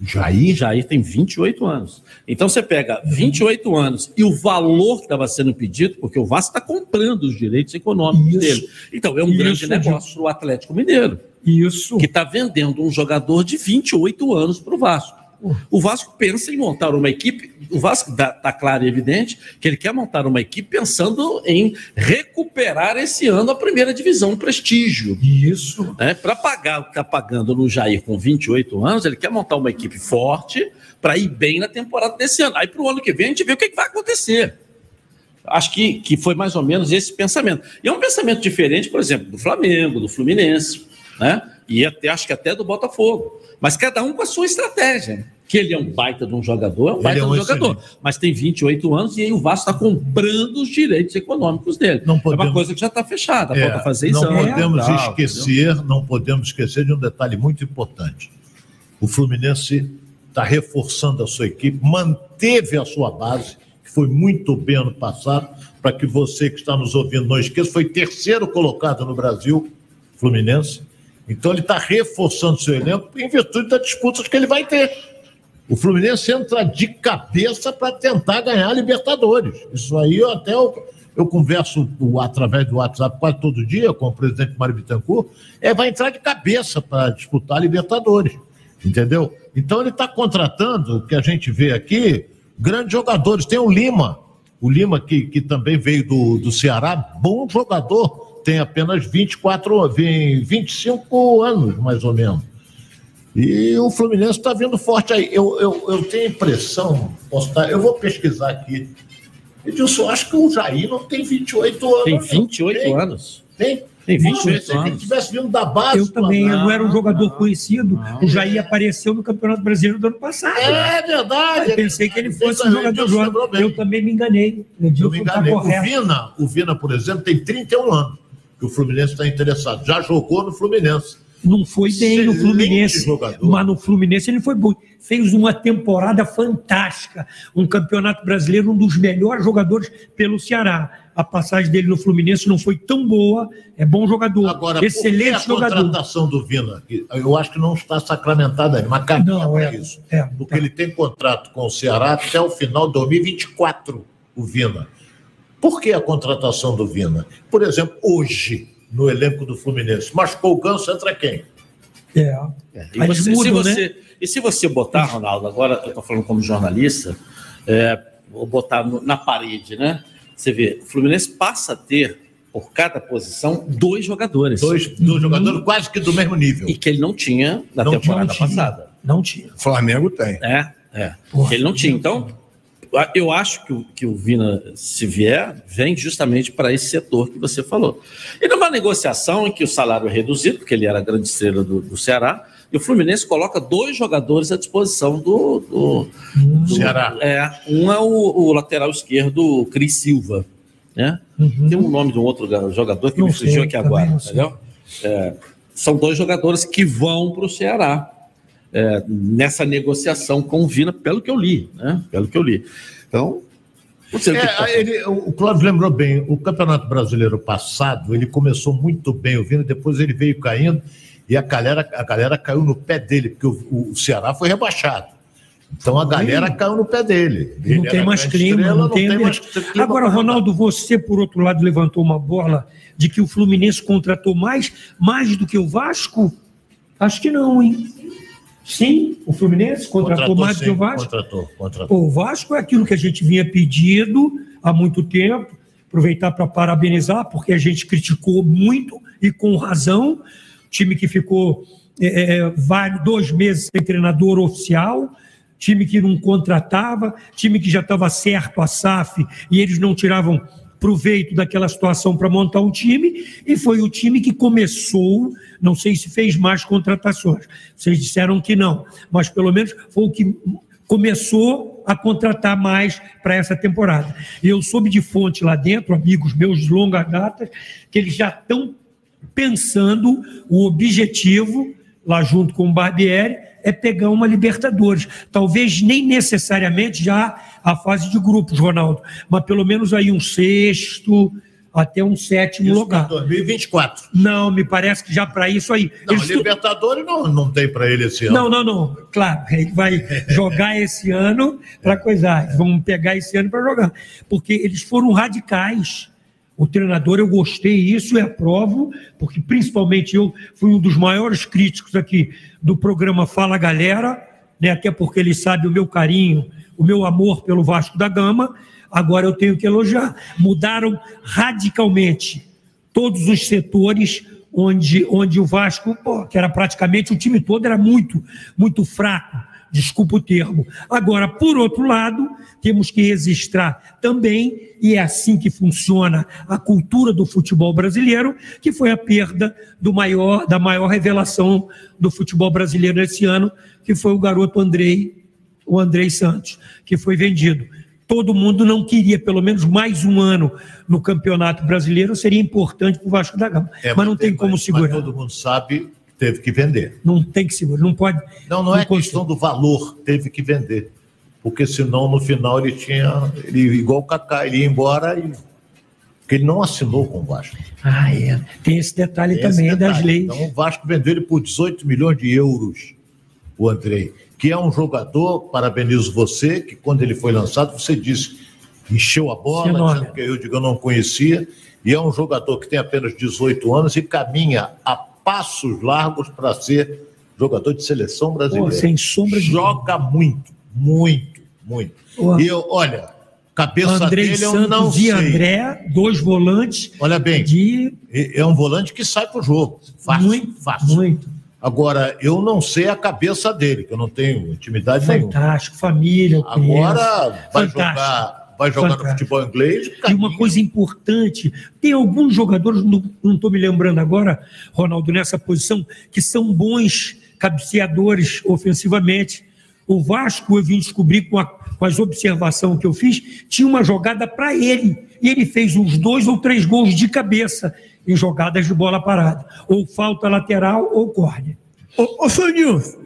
Jair? Jair tem 28 anos. Então você pega 28 anos e o valor que estava sendo pedido, porque o Vasco está comprando os direitos econômicos Isso. dele. Então é um Isso, grande negócio para o Atlético Mineiro. Isso. Que está vendendo um jogador de 28 anos para o Vasco. O Vasco pensa em montar uma equipe. O Vasco está claro e evidente que ele quer montar uma equipe pensando em recuperar esse ano a primeira divisão, um prestígio. Isso. Né? Para pagar o que está pagando no Jair com 28 anos, ele quer montar uma equipe forte para ir bem na temporada desse ano. Aí para o ano que vem a gente vê o que, que vai acontecer. Acho que, que foi mais ou menos esse pensamento. E é um pensamento diferente, por exemplo, do Flamengo, do Fluminense, né? E até, acho que até do Botafogo. Mas cada um com a sua estratégia. Que ele é um baita de um jogador, é um Ele baita é de um jogador. Mas tem 28 anos e aí o Vasco está comprando os direitos econômicos dele. É uma podemos- coisa que já está fechada, É, falta fazer não exame. podemos tal, esquecer, não podemos esquecer de um detalhe muito importante. O Fluminense está reforçando a sua equipe, manteve a sua base, que foi muito bem ano passado, para que você que está nos ouvindo não esqueça, foi terceiro colocado no Brasil, Fluminense. Então ele está reforçando seu elenco em virtude das disputas que ele vai ter. O Fluminense entra de cabeça para tentar ganhar a Libertadores. Isso aí eu até eu, eu converso através do WhatsApp quase todo dia com o presidente Mário Bittencourt, é, vai entrar de cabeça para disputar a Libertadores. Entendeu? Então ele está contratando, o que a gente vê aqui, grandes jogadores. Tem o Lima, o Lima que, que também veio do, do Ceará, bom jogador, tem apenas 24, vem 25 anos, mais ou menos. E o Fluminense está vindo forte aí. Eu, eu, eu tenho a impressão, posso estar, eu vou pesquisar aqui. Edilson, acho que o Jair não tem 28 anos. Tem não. 28 Tem? anos. Tem? Tem Não, 28 pensei que ele anos. tivesse vindo da base. Eu também, eu não era um Não. jogador conhecido. O Jair apareceu no Campeonato Brasileiro do ano passado. É verdade. Eu pensei que ele fosse um jogador jovem. Eu também me enganei. O Eu me está enganei. O correto. Vina, o Vina, por exemplo, tem 31 anos que o Fluminense está interessado. Já jogou no Fluminense. Não foi bem no Fluminense, jogador. mas no Fluminense ele foi bom. Fez uma temporada fantástica, um campeonato brasileiro, um dos melhores jogadores pelo Ceará. A passagem dele no Fluminense não foi tão boa, é bom jogador, Agora, excelente a jogador. contratação do Vina? Eu acho que não está sacramentada ainda, mas caminha Não, é, isso. é, Porque ele tem contrato com o Ceará até o final de 2024, o Vina. Por que a contratação do Vina? Por exemplo, hoje, no elenco do Fluminense. Machucou o Ganso, entra quem? É. E, você- se você, e se você botar, Ronaldo, agora eu estou falando como jornalista, é, vou botar no- na parede, né? Você vê, o Fluminense passa a ter, por cada posição, dois jogadores. Dois, dois jogadores quase que do mesmo nível. E que ele não tinha na Não temporada tinha. passada. Não tinha. Flamengo tem. É, é. Que ele não tinha. Então, eu acho que o, que o Vina, se vier, vem justamente para esse setor que você falou. E numa negociação em que o salário é reduzido, porque ele era a grande estrela do, do Ceará, e o Fluminense coloca dois jogadores à disposição do, do, do- Ceará. É, um é o, o lateral esquerdo, o Cris Silva. Né? Tem um nome de um outro ga- jogador que Não me fugiu aqui agora, entendeu? É, são dois jogadores que vão para o Ceará é, nessa negociação com o Vina, pelo que eu li, né? Pelo que eu li. Então, não É, tá ele- o Cláudio lembrou bem, o Campeonato Brasileiro passado, ele começou muito bem o Vina, depois ele veio caindo e a galera, a galera caiu no pé dele, porque o, o Ceará foi rebaixado. Então a galera caiu no pé dele. Ele Não tem mais clima, estrela, não tem mais ambiente. clima Agora, Ronaldo, você, por outro lado, levantou uma bola de que o Fluminense contratou mais, mais do que o Vasco? Acho que não, hein? Sim, o Fluminense contratou, mais do que o Vasco. Contratou, contratou. O Vasco é aquilo que a gente vinha pedindo há muito tempo. Aproveitar para parabenizar, porque a gente criticou muito e com razão. Time que ficou é, é, vários, dois meses sem treinador oficial, time que não contratava, time que já estava certo a SAF e eles não tiravam proveito daquela situação para montar um time, e foi o time que começou, não sei se fez mais contratações, vocês disseram que não, mas pelo menos foi o que começou a contratar mais para essa temporada. Eu soube de fonte lá dentro, amigos meus de longa data, que eles já estão pensando o objetivo, lá junto com o Barbieri, é pegar uma Libertadores. Talvez nem necessariamente já a fase de grupos, Ronaldo, mas pelo menos aí um sexto até um sétimo lugar. 2024. Não, me parece que já para isso aí. Não, Eles tu- Libertadores não, não tem para ele esse ano. não, não, não. Claro, ele vai jogar esse ano para coisar. Eles Vão pegar esse ano para jogar. Porque eles foram radicais. O treinador, eu gostei isso e aprovo, porque principalmente eu fui um dos maiores críticos aqui do programa Fala Galera, né? até porque ele sabe o meu carinho, o meu amor pelo Vasco da Gama. Agora eu tenho que elogiar. Mudaram radicalmente todos os setores onde, onde o Vasco, pô, que era praticamente o time todo, era muito, muito fraco. Desculpa o termo. Agora, por outro lado, temos que registrar também, e é assim que funciona a cultura do futebol brasileiro, que foi a perda do maior, da maior revelação do futebol brasileiro esse ano, que foi o garoto Andrei, o Andrei Santos, que foi vendido todo mundo não queria, pelo menos mais um ano no Campeonato Brasileiro, seria importante para o Vasco da Gama. É, mas não tem como mas segurar. todo mundo sabe que teve que vender. Não tem que segurar, não pode. Não, não é questão do valor, teve que vender. Porque senão no final ele tinha. Ele, igual o Kaká, ele ia embora e. Porque ele não assinou com o Vasco. Ah, é. Tem esse detalhe Tem esse também das detalhe. leis. Então o Vasco vendeu ele por 18 milhões de euros, o Andrei, que é um jogador, parabenizo você, que quando ele foi lançado, você disse, encheu a bola, dizendo que eu digo, eu não conhecia, e é um jogador que tem apenas 18 anos e caminha a passos largos para ser jogador de seleção brasileira. Pô, sem sombra de Joga muito, muito, muito. Pô. E eu, olha, cabeça Andrei dele eu Santos não e sei. André, dois volantes. Olha bem, de... é um volante que sai pro jogo. Fácil, Muito, fácil. muito. Agora, eu não sei a cabeça dele, que eu não tenho intimidade nenhuma. Fantástico, família. Agora vai Fantástico. jogar, vai jogar no Fantástico. futebol inglês. E uma coisa importante, tem alguns jogadores, não estou me lembrando agora, Ronaldo, nessa posição, que são bons cabeceadores ofensivamente. O Vasco, eu vim descobrir com, a- com as observações que eu fiz, tinha uma jogada para ele. E ele fez uns dois ou três gols de cabeça em jogadas de bola parada. Ou falta lateral ou córner. Ô, ô seu Nilson,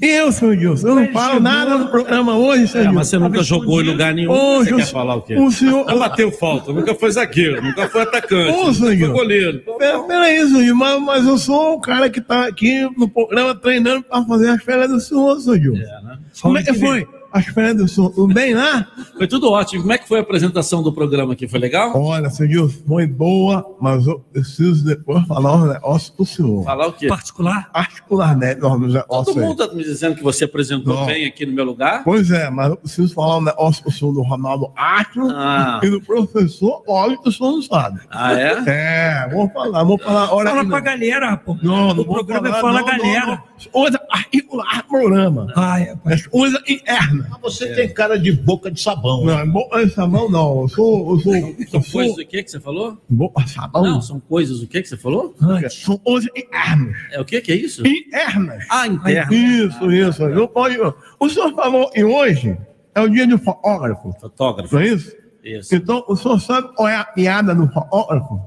eu, seu Nilson, eu não falo nada no programa hoje, seu É, Nilson. mas você nunca jogou em lugar nenhum. Ô, você quer falar o quê? o senhor- Nunca bateu falta, nunca foi zagueiro, nunca foi atacante, Ô, nunca foi senhor. goleiro. Pera- Peraí, senhor, mas, mas eu sou o cara que tá aqui no programa treinando para fazer as férias do senhor, senhor. né? Como é que foi? As férias do sul. Tudo bem lá? Foi tudo ótimo. Como é que foi a apresentação do programa aqui? Foi legal? Olha, Gilson, foi boa, mas eu preciso depois falar um negócio pro senhor. Falar o quê? Particular? Particular, né? Não, não, Todo aí. mundo tá me dizendo que você apresentou Não. bem aqui no meu lugar. Pois é, mas eu preciso falar um negócio pro senhor do Ronaldo Astro Ah. e do professor Olho, que o senhor não sabe. Ah, é? É, vou falar, vou falar. Olha Fala aqui, pra galera, pô. Não, não o programa falar, é Fala não, Galera. não, não. Coisa particular programa. Ah, é. As coisas internas. Mas você tem cara de boca de sabão. Não, é boca de sabão não. Eu sou. Eu sou. São Eu sou coisas o que que você falou? boca de sabão. Não, são coisas o que que você falou? São coisas internas. É o que que é isso? Internas. Ah, interno. Isso, isso. Não pode. O senhor falou e hoje é o dia do fotógrafo. Fotógrafo. Não é isso? Isso. Então, o senhor sabe qual é a piada do fotógrafo?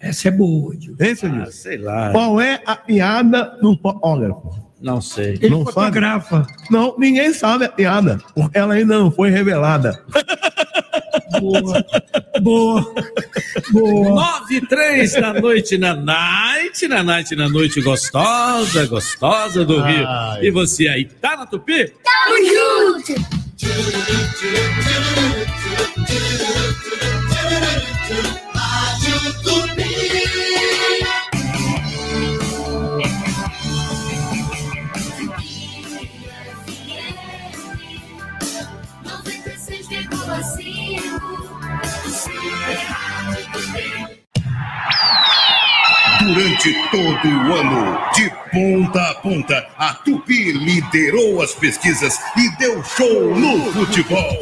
Essa é boa. Esse é Ah, sei lá. Qual é a piada do fotógrafo? Não sei. Ele Não fotografa. Não, ninguém sabe a piada, porque ela ainda não foi revelada. Boa. Boa. Boa. 9 e 3 da noite na night, na night, na noite gostosa, gostosa do Rio. Ai. E você aí, tá na Tupi? Tamo junto! Durante todo o ano, de ponta a ponta, a Tupi liderou as pesquisas e deu show no futebol.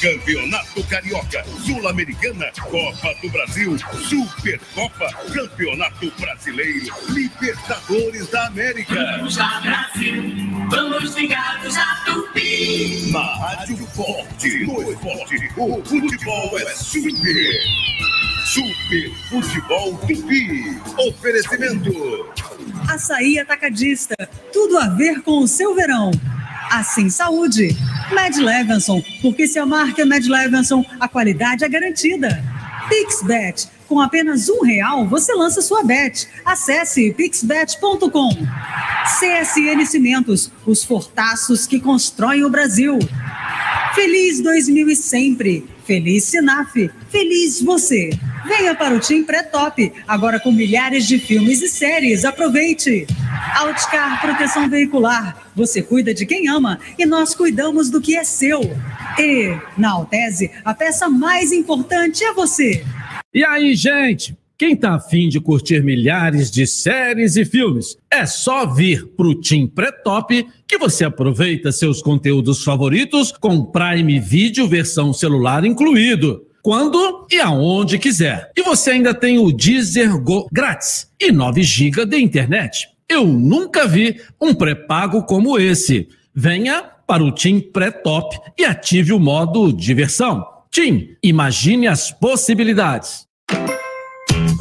Campeonato Carioca, Sul-Americana, Copa do Brasil, Supercopa, Campeonato Brasileiro, Libertadores da América. Vamos lá, Brasil! Vamos ligados à Tupi! Na Rádio Forte, no esporte, o futebol é super. Super Futebol Tupi. Oferecimento. Açaí Atacadista. Tudo a ver com o seu verão. Assim Saúde. Mad Levinson. Porque se a marca é Mad Levinson, a qualidade é garantida. PixBet. Com apenas um real, você lança sua bet. Acesse pixbet.com. CSN Cimentos. Os fortaços que constroem o Brasil. Feliz 2000 e sempre. Feliz Sinaf. Feliz você. Venha para o Team Pré-Top, agora com milhares de filmes e séries. Aproveite. Outcar Proteção Veicular. Você cuida de quem ama e nós cuidamos do que é seu. E, na Altese, a peça mais importante é você. E aí, gente? Quem tá afim de curtir milhares de séries e filmes, é só vir pro Team Pré-Top que você aproveita seus conteúdos favoritos com Prime Video versão celular incluído. Quando e aonde quiser. E você ainda tem o Deezer Go grátis e 9 GB de internet. Eu nunca vi um pré-pago como esse. Venha para o Team Pré-Top e ative o modo diversão. Team, imagine as possibilidades.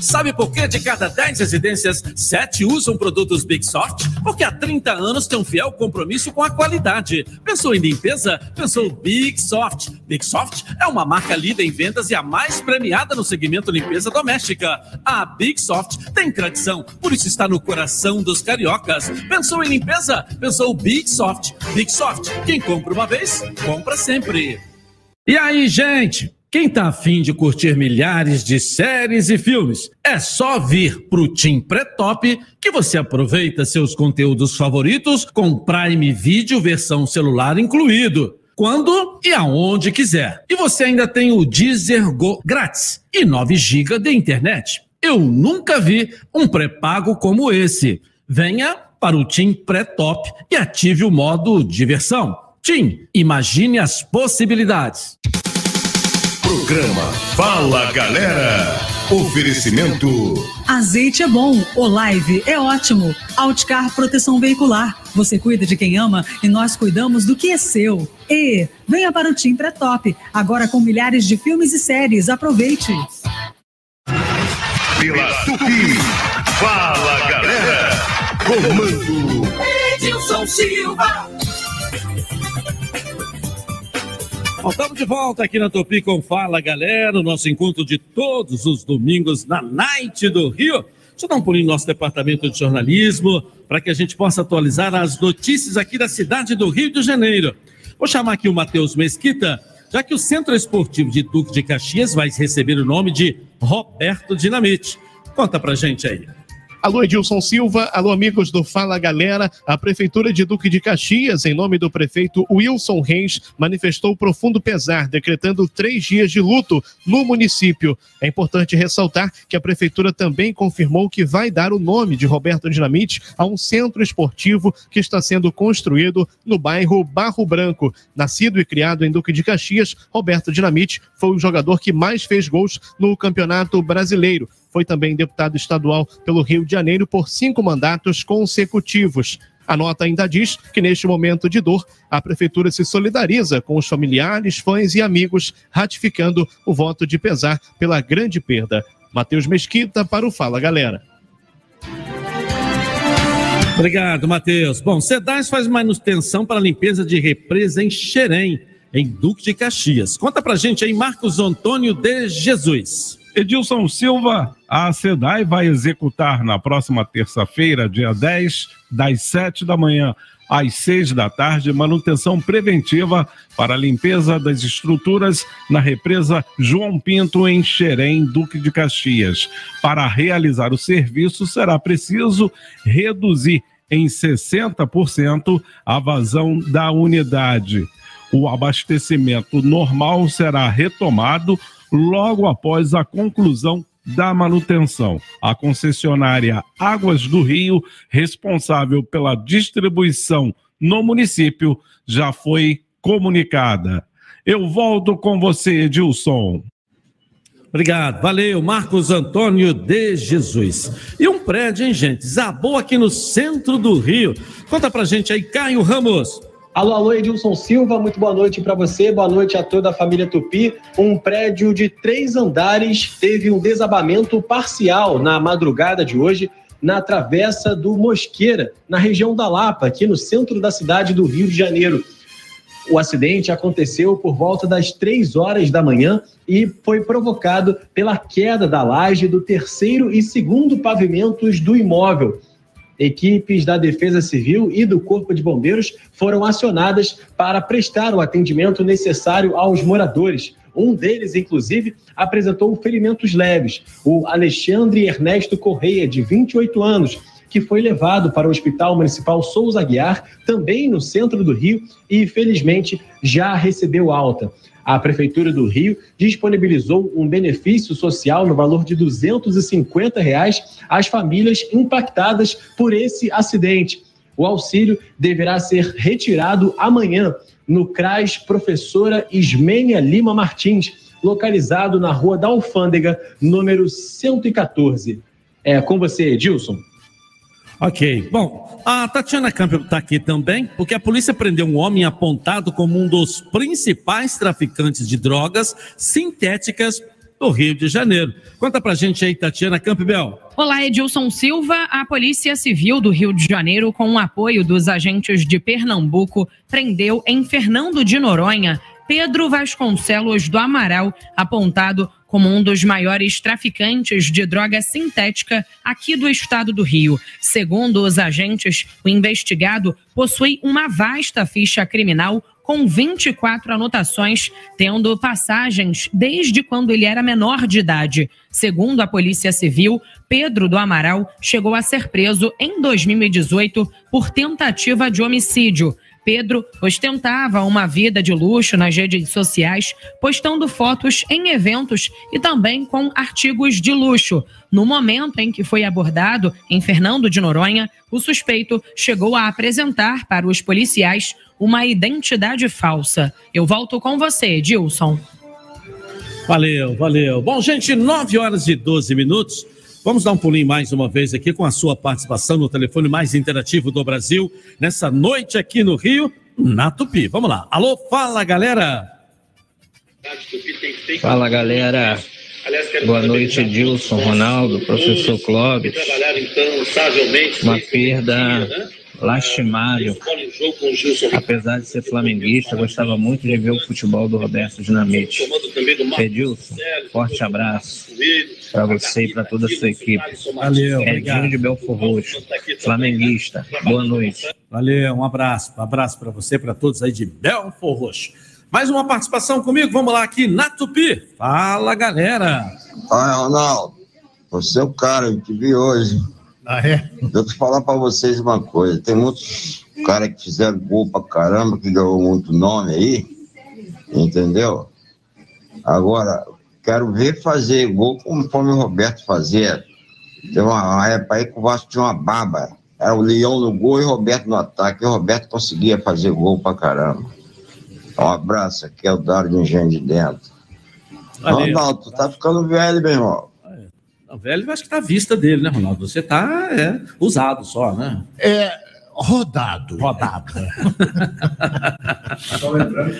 Sabe por que de cada 10 residências, 7 usam produtos Big Soft? Porque há 30 anos tem um fiel compromisso com a qualidade. Pensou em limpeza? Pensou Big Soft. Big Soft é uma marca líder em vendas e a mais premiada no segmento limpeza doméstica. A Big Soft tem tradição, por isso está no coração dos cariocas. Pensou em limpeza? Pensou Big Soft. Big Soft, quem compra uma vez, compra sempre. E aí, gente? Quem tá afim de curtir milhares de séries e filmes, é só vir pro Team Pré-Top que você aproveita seus conteúdos favoritos com Prime Video versão celular incluído. Quando e aonde quiser. E você ainda tem o Deezer Go grátis e 9 GB de internet. Eu nunca vi um pré-pago como esse. Venha para o Team Pré-Top e ative o modo diversão. Team, imagine as possibilidades. Programa Fala Galera. Oferecimento Azeite é bom, Olive é ótimo. Outcar Proteção Veicular. Você cuida de quem ama e nós cuidamos do que é seu. E venha para o Tim Pré-Top, agora com milhares de filmes e séries. Aproveite. Pela Tupi. Fala, galera. Comando. Edilson Silva. Estamos de volta aqui na Tupi com Fala Galera, o nosso encontro de todos os domingos na Night do Rio. Deixa eu dar um pulinho no nosso departamento de jornalismo para que a gente possa atualizar as notícias aqui da cidade do Rio de Janeiro. Vou chamar aqui o Matheus Mesquita, já que o Centro Esportivo de Duque de Caxias vai receber o nome de Roberto Dinamite. Conta pra gente aí. Alô, Edilson Silva. Alô, amigos do Fala Galera. A Prefeitura de Duque de Caxias, em nome do prefeito Wilson Reis, manifestou profundo pesar, decretando três dias de luto no município. É importante ressaltar que a Prefeitura também confirmou que vai dar o nome de Roberto Dinamite a um centro esportivo que está sendo construído no bairro Barro Branco. Nascido e criado em Duque de Caxias, Roberto Dinamite foi o jogador que mais fez gols no Campeonato Brasileiro foi também deputado estadual pelo Rio de Janeiro por cinco mandatos consecutivos. A nota ainda diz que, neste momento de dor, a Prefeitura se solidariza com os familiares, fãs e amigos, ratificando o voto de pesar pela grande perda. Matheus Mesquita para o Fala Galera. Obrigado, Matheus. Bom, Sedais faz manutenção para a limpeza de represa em Xerém, em Duque de Caxias. Conta pra gente aí, Marcos Antônio de Jesus. Edilson Silva, a SEDAI vai executar na próxima terça-feira, dia 10, das 7 da manhã às 6 da tarde, manutenção preventiva para a limpeza das estruturas na represa João Pinto, em Xerém, Duque de Caxias. Para realizar o serviço, será preciso reduzir em 60% a vazão da unidade. O abastecimento normal será retomado logo após a conclusão da manutenção. A concessionária Águas do Rio, responsável pela distribuição no município, já foi comunicada. Eu volto com você, Edilson. Obrigado, valeu, Marcos Antônio de Jesus. E um prédio, hein, gente? Zabou aqui no centro do Rio. Conta pra gente aí, Caio Ramos. Alô, alô, Edilson Silva, muito boa noite para você, boa noite a toda a família Tupi. Um prédio de três andares teve um desabamento parcial na madrugada de hoje na travessa do Mosqueira, na região da Lapa, aqui no centro da cidade do Rio de Janeiro. O acidente aconteceu por volta das três horas da manhã e foi provocado pela queda da laje do terceiro e segundo pavimentos do imóvel equipes da Defesa Civil e do Corpo de Bombeiros foram acionadas para prestar o atendimento necessário aos moradores. Um deles, inclusive, apresentou ferimentos leves. O Alexandre Ernesto Correia, de 28 anos, que foi levado para o Hospital Municipal Souza Aguiar, também no centro do Rio, e felizmente já recebeu alta a Prefeitura do Rio disponibilizou um benefício social no valor de 250 reais às famílias impactadas por esse acidente. O auxílio deverá ser retirado amanhã no CRAS Professora Ismênia Lima Martins, localizado na Rua da Alfândega, número 114. É com você, Edilson. Ok. Bom, a Tatiana Campbell está aqui também, porque a polícia prendeu um homem apontado como um dos principais traficantes de drogas sintéticas do Rio de Janeiro. Conta pra gente aí, Tatiana Campbell. Olá, Edilson Silva. A Polícia Civil do Rio de Janeiro, com o apoio dos agentes de Pernambuco, prendeu em Fernando de Noronha Pedro Vasconcelos do Amaral, apontado como um dos maiores traficantes de droga sintética aqui do estado do Rio. Segundo os agentes, o investigado possui uma vasta ficha criminal com 24 anotações, tendo passagens desde quando ele era menor de idade. Segundo a Polícia Civil, Pedro do Amaral chegou a ser preso em 2018 por tentativa de homicídio. Pedro ostentava uma vida de luxo nas redes sociais, postando fotos em eventos e também com artigos de luxo. No momento em que foi abordado em Fernando de Noronha, o suspeito chegou a apresentar para os policiais uma identidade falsa. Eu volto com você, Dilson. Valeu, valeu. Bom, gente, 9 horas e 12 minutos. Vamos dar um pulinho mais uma vez aqui com a sua participação no telefone mais interativo do Brasil, nessa noite aqui no Rio, na Tupi. Vamos lá. Alô, fala galera! Fala galera, boa noite Edilson, Ronaldo, professor Clóvis. Uma perda lastimável. Apesar de ser flamenguista, gostava muito de ver o futebol do Roberto Dinamite. Edilson, forte abraço para você e para toda a sua equipe. Valeu, Edinho de Belfor Roxo, flamenguista. Boa noite. Valeu, um abraço. Um abraço para você, para todos aí de Belfor Roxo. Mais uma participação comigo, vamos lá aqui na Tupi. Fala galera! Olha, Ronaldo, você é o cara que vi hoje. Ah, é? Eu te falar pra vocês uma coisa. Tem muitos caras que fizeram gol pra caramba, que ganhou muito nome aí. Entendeu? Agora, quero ver fazer gol conforme o Roberto fazia. Tem uma, uma época aí que o Vasco tinha uma baba. Era o Leão no gol e o Roberto no ataque. E o Roberto conseguia fazer gol pra caramba. Um abraço, aqui é o Dário do Engenho de Dentro. Valeu. Ronaldo, tu tá ficando velho, meu irmão. O velho, eu acho que tá à vista dele, né, Ronaldo? Você tá é, usado só, né? É rodado. Rodado. Só lembrando.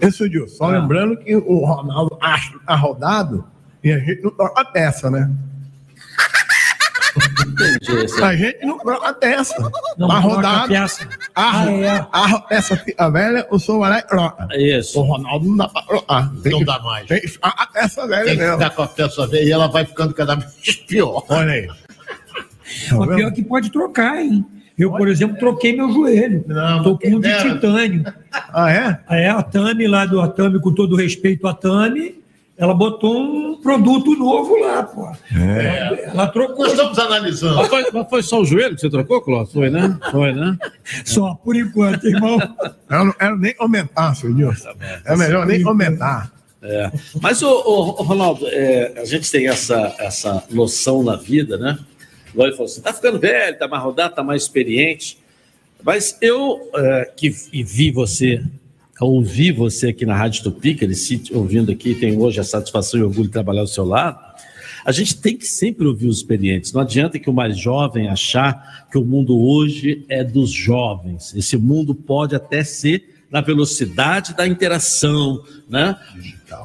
Isso, Gil, só lembrando que o Ronaldo acha que tá rodado e a gente não troca a peça, né? A gente não troca a peça. Não tá a rodado. peça. A, Ah, é. a peça fica velha, o som vai lá e troca. Isso. O Ronaldo não dá pra trocar. Tem Não que- dá mais. Tem que ficar a peça velha Tem que mesmo. ficar com a peça velha e ela vai ficando cada vez pior. Olha aí. Mas pior que pode trocar, hein? Eu, por exemplo, troquei meu joelho. Tô com um de titânio. Ah, é? É, a Tami lá do Atami, com todo respeito à Tami, ela botou um produto novo lá, pô. É. Ela trocou. Nós estamos analisando. Mas foi, mas foi só o joelho que você trocou, Clóvis? Foi, né? Foi, né? Só por enquanto, irmão. Eu não quero nem aumentar, seu Nilson. É melhor nem aumentar. É. Mas, ô, ô, ô, Ronaldo, é, a gente tem essa, essa noção na vida, né? Igual ele falou assim, tá ficando velho, tá mais rodado, tá mais experiente. Mas eu, é, que e vi você, ouvi você aqui na Rádio Tupi, aquele sítio ouvindo aqui, tenho hoje a satisfação e orgulho de trabalhar ao seu lado. A gente tem que sempre ouvir os experientes. Não adianta que o mais jovem achar que o mundo hoje é dos jovens. Esse mundo pode até ser na velocidade da interação, né?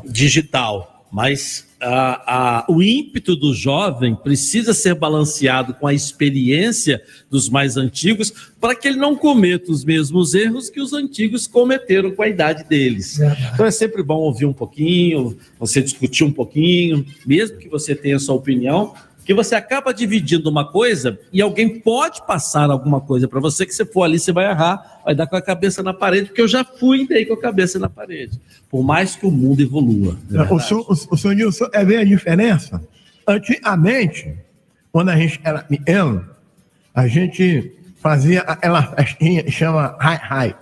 Digital. Mas a- a- o ímpeto do jovem precisa ser balanceado com a experiência dos mais antigos para que ele não cometa os mesmos erros que os antigos cometeram com a idade deles. Então é sempre bom ouvir um pouquinho, você discutir um pouquinho, mesmo que você tenha sua opinião, que você acaba dividindo uma coisa e alguém pode passar alguma coisa para você que você for ali, você vai errar, vai dar com a cabeça na parede, porque eu já fui e dei com a cabeça na parede. Por mais que o mundo evolua. né? O senhor, o, o senhor Nilson, é ver a diferença? Antigamente, quando a gente era pequeno, a gente fazia aquela festinha que chama Hi Hi.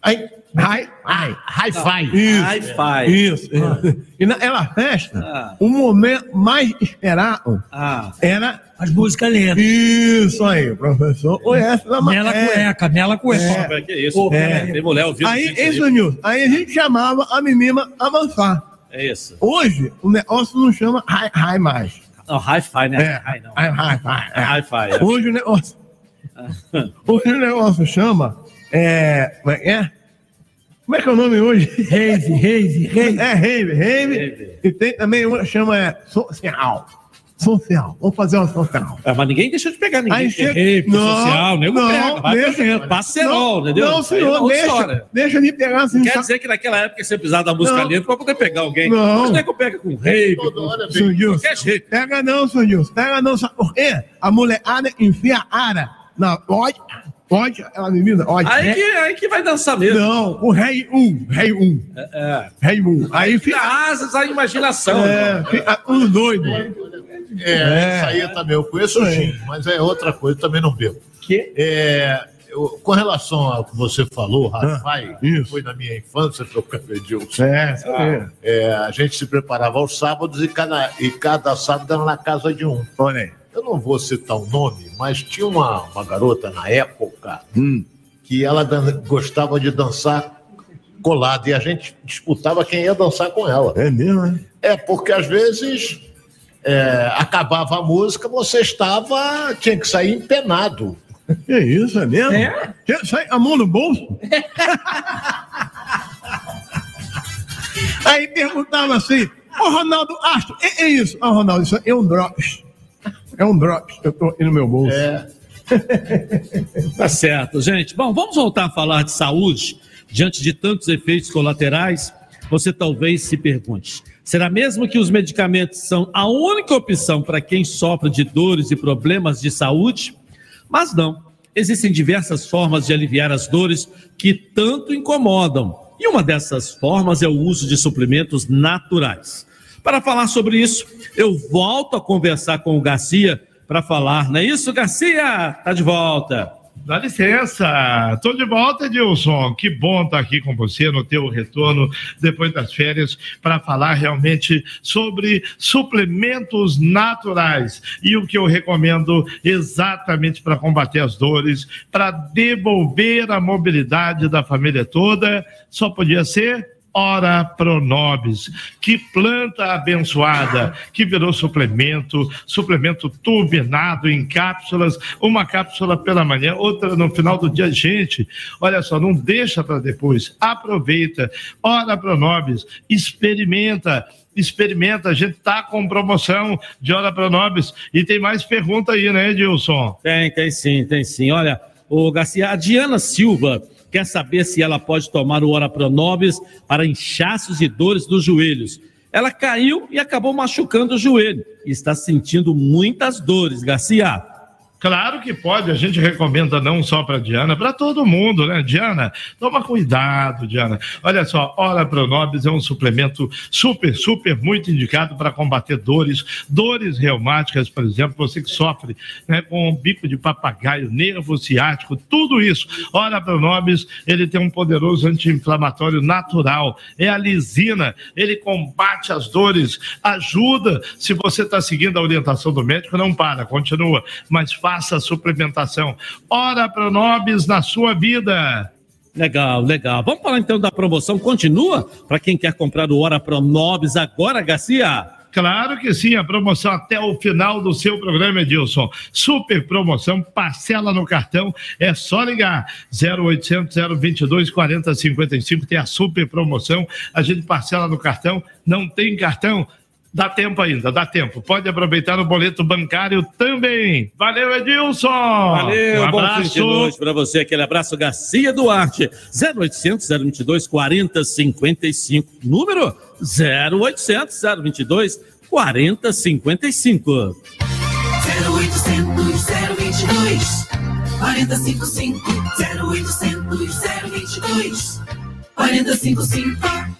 Aí, Hi Hi. Hi-Fi. Isso. Hi-Fi. Isso. isso. E naquela festa, Ah. o momento mais esperado Ah. era. As músicas lentas. Isso aí, professor. Conhece na Mela matéria. cueca, mela cueca. É, que isso? É. Tem mulher ouvindo Aí, isso isso, Nilson. Aí a gente chamava a menina a dançar. É isso. Hoje, o negócio não chama hi, hi mais. Não, hi-fi, né? É, Hi, não. hi, hi, hi. É hi-fi. é. Hoje o negócio. Hoje o negócio chama. É, como é que é? Como é que é o nome hoje? Rave, rave, rave. É, rave, rave. E tem também uma que chama é, social. Social. Vamos fazer uma social. É, mas ninguém deixa de pegar ninguém. Aí é chega- rave, Não, social, nego não, pega, vai deixa- pegando. Passerol, Não, entendeu? não, é senhor, outra deixa- história. deixa de pegar assim. Não quer sabe? dizer que naquela época você precisava da música Não. lenta para poder pegar alguém. Não. Mas nego pega com qualquer jeito. Pega não, Gilson. Pega não, sabe por quê? A molecada enfia a ara. Não, pode, pode, ela menina, pode. Aí que, aí que vai dançar mesmo. Não, o rei 1, um, rei 1. Um, É. rei 1. Um. Aí fica. asas à imaginação. É, fica tudo doido. É, É. isso aí também. Eu conheço o gin, mas é outra coisa, eu também não bebo. Que? É, eu- com relação ao que você falou, Rafael, Ah, isso. foi na minha infância que eu. É, aí. É, a gente se preparava aos sábados e cada, e cada sábado era na casa de um. Olha aí. Eu não vou citar o nome, mas tinha uma, uma garota na época que ela gostava de dançar colada e a gente disputava quem ia dançar com ela. É mesmo, né? É, porque às vezes é, acabava a música, você estava. tinha que sair empenado. Que isso, é mesmo? É? Sair a mão no bolso? Aí perguntava assim, ô Ronaldo Astro, é, é isso? Ah, Ronaldo, isso é um drops. É um drops que eu tô aqui no meu bolso. É. Tá certo, gente. Bom, vamos voltar a falar de saúde. Diante de tantos efeitos colaterais, você talvez se pergunte: será mesmo que os medicamentos são a única opção para quem sofre de dores e problemas de saúde? Mas não. Existem diversas formas de aliviar as dores que tanto incomodam. E uma dessas formas é o uso de suplementos naturais. Para falar sobre isso, eu volto a conversar com o Garcia para falar, não é isso, Garcia? Tá de volta. Dá licença, estou de volta, Edilson. Que bom estar aqui com você no teu retorno depois das férias para falar realmente sobre suplementos naturais e o que eu recomendo exatamente para combater as dores, para devolver a mobilidade da família toda. Só podia ser Ora Pronobis, que planta abençoada, que virou suplemento, suplemento turbinado em cápsulas, uma cápsula pela manhã, outra no final do dia. Gente, olha só, não deixa para depois, aproveita. Ora Pronobis, experimenta experimenta. A gente tá com promoção de Hora Pronobis e tem mais pergunta aí, né, Edilson? Tem, tem sim, tem sim. Olha, o Garcia, a Diana Silva quer saber se ela pode tomar o Ora Pronobis para inchaços e dores dos joelhos. Ela caiu e acabou machucando o joelho está sentindo muitas dores, Garcia. Claro que pode, a gente recomenda não só para Diana, para todo mundo, né? Diana, toma cuidado, Diana. Olha só, Ora Pronobis é um suplemento super, super muito indicado para combater dores, dores reumáticas, por exemplo, você que sofre né, com um bico de papagaio, nervo ciático, tudo isso. Ora Pronobis, ele tem um poderoso anti-inflamatório natural, é a lisina, ele combate as dores, ajuda. Se você está seguindo a orientação do médico, não para, continua, mas faz faça a suplementação. Ora Pronobis na sua vida. Legal, legal. Vamos falar então da promoção. Continua para quem quer comprar o Hora Pronobis agora, Garcia? Claro que sim, a promoção até o final do seu programa, Edilson. Super promoção, parcela no cartão, é só ligar 0800 022 4055, tem a super promoção, a gente parcela no cartão, não tem cartão, Dá tempo ainda, dá tempo. Pode aproveitar o boleto bancário também. Valeu, Edilson! Valeu, um bom abraço. noite para você. Aquele abraço, Garcia Duarte. 0800 022 4055. Número 0800 022 4055. 0800 022 455 0800 022 455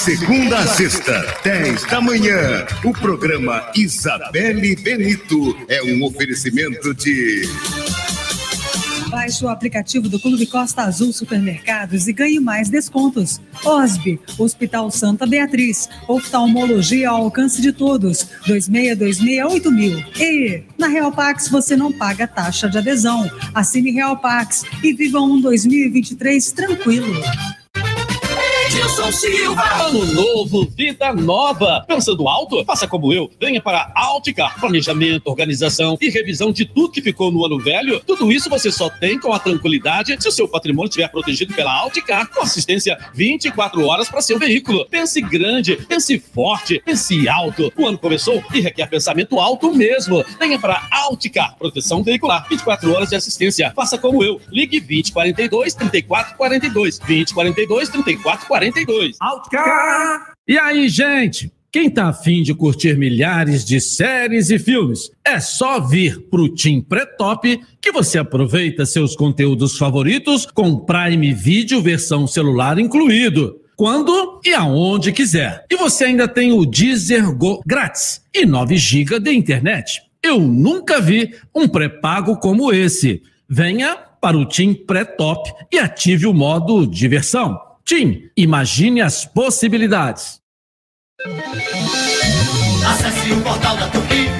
Segunda a sexta, 10 da manhã, o programa Isabelle Benito é um oferecimento de. Baixe o aplicativo do Clube Costa Azul Supermercados e ganhe mais descontos. OSB, Hospital Santa Beatriz, oftalmologia ao alcance de todos, 26268000. E na Real Pax você não paga taxa de adesão. Assine Real Pax e viva um 2023 tranquilo. Edilson Silva. Ano novo, vida nova. Pensando alto? Faça como eu. Venha para Alticar. Planejamento, organização e revisão de tudo que ficou no ano velho. Tudo isso você só tem com a tranquilidade se o seu patrimônio estiver protegido pela Alticar, com assistência 24 horas para seu veículo. Pense grande, pense forte, pense alto. O ano começou e requer pensamento alto mesmo. Venha para Alticar. Proteção veicular. 24 horas de assistência. Faça como eu. Ligue 2042 3442. 2042 3442. Alticar. E aí, gente? Quem tá afim de curtir milhares de séries e filmes, é só vir pro Tim Pré-Top que você aproveita seus conteúdos favoritos com Prime Video versão celular incluído. Quando e aonde quiser. E você ainda tem o Deezer Go grátis e 9 GB de internet. Eu nunca vi um pré-pago como esse. Venha para o Tim Pré-Top e ative o modo diversão. Tim, imagine as possibilidades. Acesse o portal da Tupi.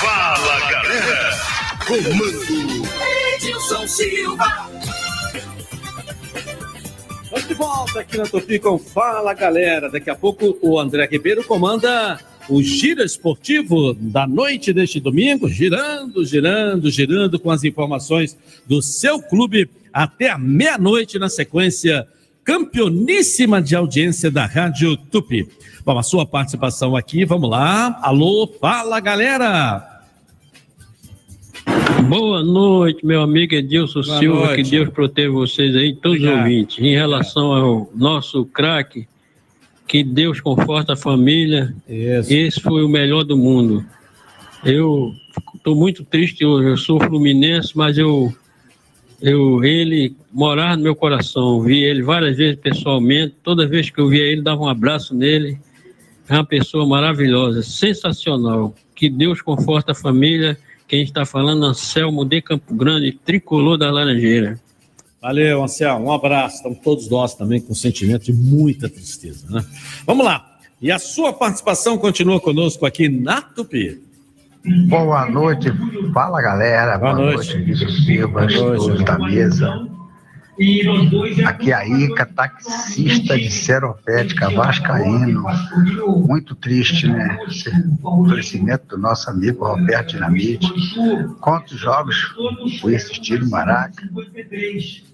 Fala, galera. Comando. Edilson Silva. Estamos de volta aqui na Tupi com Fala Galera. Daqui a pouco o André Ribeiro comanda o Giro Esportivo da noite deste domingo, girando, girando, girando com as informações do seu clube até a meia-noite na sequência campeoníssima de audiência da Rádio Tupi. Bom, a sua participação aqui, vamos lá. Alô, fala galera! Boa noite, meu amigo Edilson Boa Silva. noite. Que Deus proteja vocês aí, todos os Obrigado. ouvintes. Em relação ao nosso craque, que Deus conforta a família. Esse foi o melhor do mundo. Eu estou muito triste hoje. Eu sou fluminense, mas eu, eu ele morar no meu coração. Vi ele várias vezes pessoalmente. Toda vez que eu via ele, dava um abraço nele. É uma pessoa maravilhosa, sensacional. Que Deus conforta a família. Quem está falando, Anselmo de Campo Grande, tricolor da Laranjeira. Valeu, Anselmo. Um abraço. Estamos todos nós também com sentimento de muita tristeza, né? Vamos lá. E a sua participação continua conosco aqui na Tupi. Boa noite, fala galera. Boa Boa, noite. noite, Silva, todos da mesa. Aqui a Ica, taxista de Seropédica, Vascaíno. Muito triste, né? Esse falecimento do nosso amigo Roberto Dinamite. Quantos jogos fui assistir no Maraca?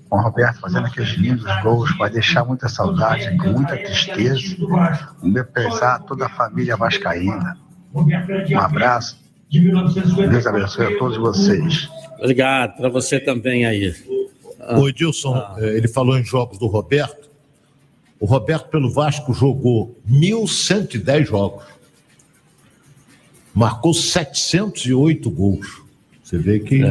Com o Roberto fazendo aqueles lindos gols, vai deixar muita saudade, com muita tristeza. Um meu pesar a toda a família vascaína. Um abraço. Deus abençoe a todos vocês. Obrigado para você também aí. Ah. O Edilson, eh, ele falou em jogos do Roberto. O Roberto, pelo Vasco, jogou 1.110 jogos. Marcou 708 gols. Você vê que.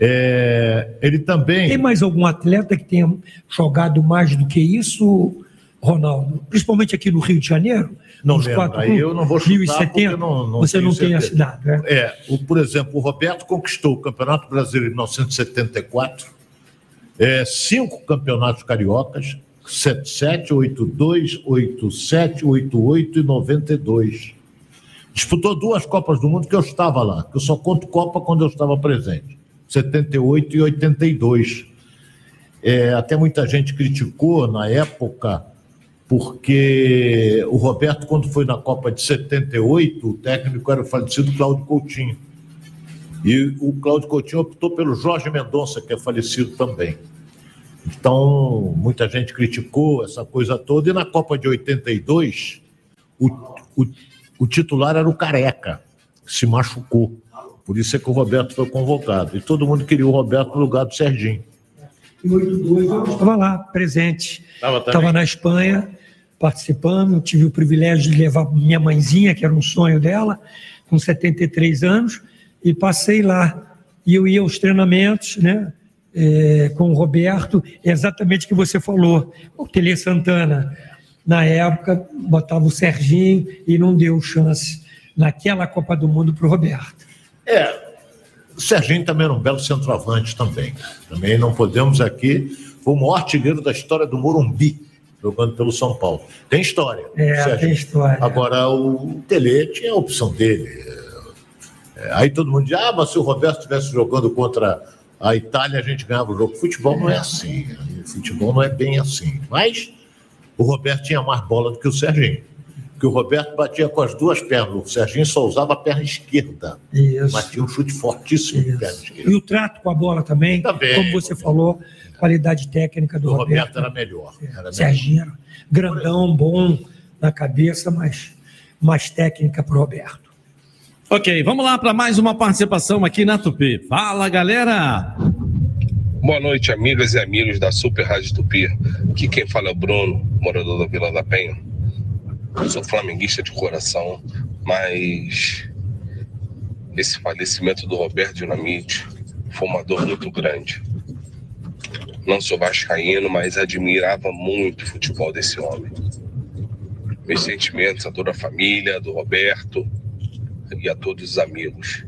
eh, ele também. Tem mais algum atleta que tenha jogado mais do que isso, Ronaldo? Principalmente aqui no Rio de Janeiro? Não lembro. quatro Aí eu não vou chutar 1070, porque eu não, não Você não tem certeza. assinado, né? É, o, por exemplo, o Roberto conquistou o Campeonato Brasileiro em 1974, é, cinco campeonatos cariocas, 77, 82, 87, 88 e 92. Disputou duas Copas do Mundo que eu estava lá, que eu só conto Copa quando eu estava presente, 78 e 82. É, até muita gente criticou na época, porque o Roberto, quando foi na Copa de 78, o técnico era o falecido Cláudio Coutinho. E o Cláudio Coutinho optou pelo Jorge Mendonça, que é falecido também. Então, muita gente criticou essa coisa toda. E na Copa de 82, o, o, o titular era o Careca, que se machucou. Por isso é que o Roberto foi convocado. E todo mundo queria o Roberto no lugar do Serginho. Em 82 eu estava lá, presente. Estava na Espanha, participando. Tive o privilégio de levar minha mãezinha, que era um sonho dela, com 73 anos, e passei lá. E eu ia aos treinamentos, né? é, com o Roberto, é exatamente o que você falou. O Tele Santana, na época, botava o Serginho e não deu chance naquela Copa do Mundo para o Roberto. É, o Serginho também era um belo centroavante também. Também não podemos aqui. Foi o maior artilheiro da história do Morumbi, jogando pelo São Paulo. Tem história. É, tem história. Agora, o Tele tinha a opção dele. É, Aí todo mundo diz, ah, mas se o Roberto estivesse jogando contra a Itália, a gente ganhava o jogo. Futebol não é assim. né? Futebol não é bem assim. Mas o Roberto tinha mais bola do que o Serginho. Porque o Roberto batia com as duas pernas. O Serginho só usava a perna esquerda. Isso. Mas tinha um chute fortíssimo de perna esquerda. E o trato com a bola também, Também. como você falou, qualidade técnica do O Roberto. Roberto era melhor. Era melhor. Serginho era grandão, bom na cabeça, mas mais técnica para o Roberto. Ok, vamos lá para mais uma participação aqui na Tupi. Fala, galera! Boa noite, amigas e amigos da Super Rádio Tupi. Aqui quem fala é o Bruno, morador da Vila da Penha. Sou flamenguista de coração, mas esse falecimento do Roberto Dinamite foi uma dor muito grande. Não sou vascaíno, mas admirava muito o futebol desse homem. Meus sentimentos a toda a família, do Roberto e a todos os amigos.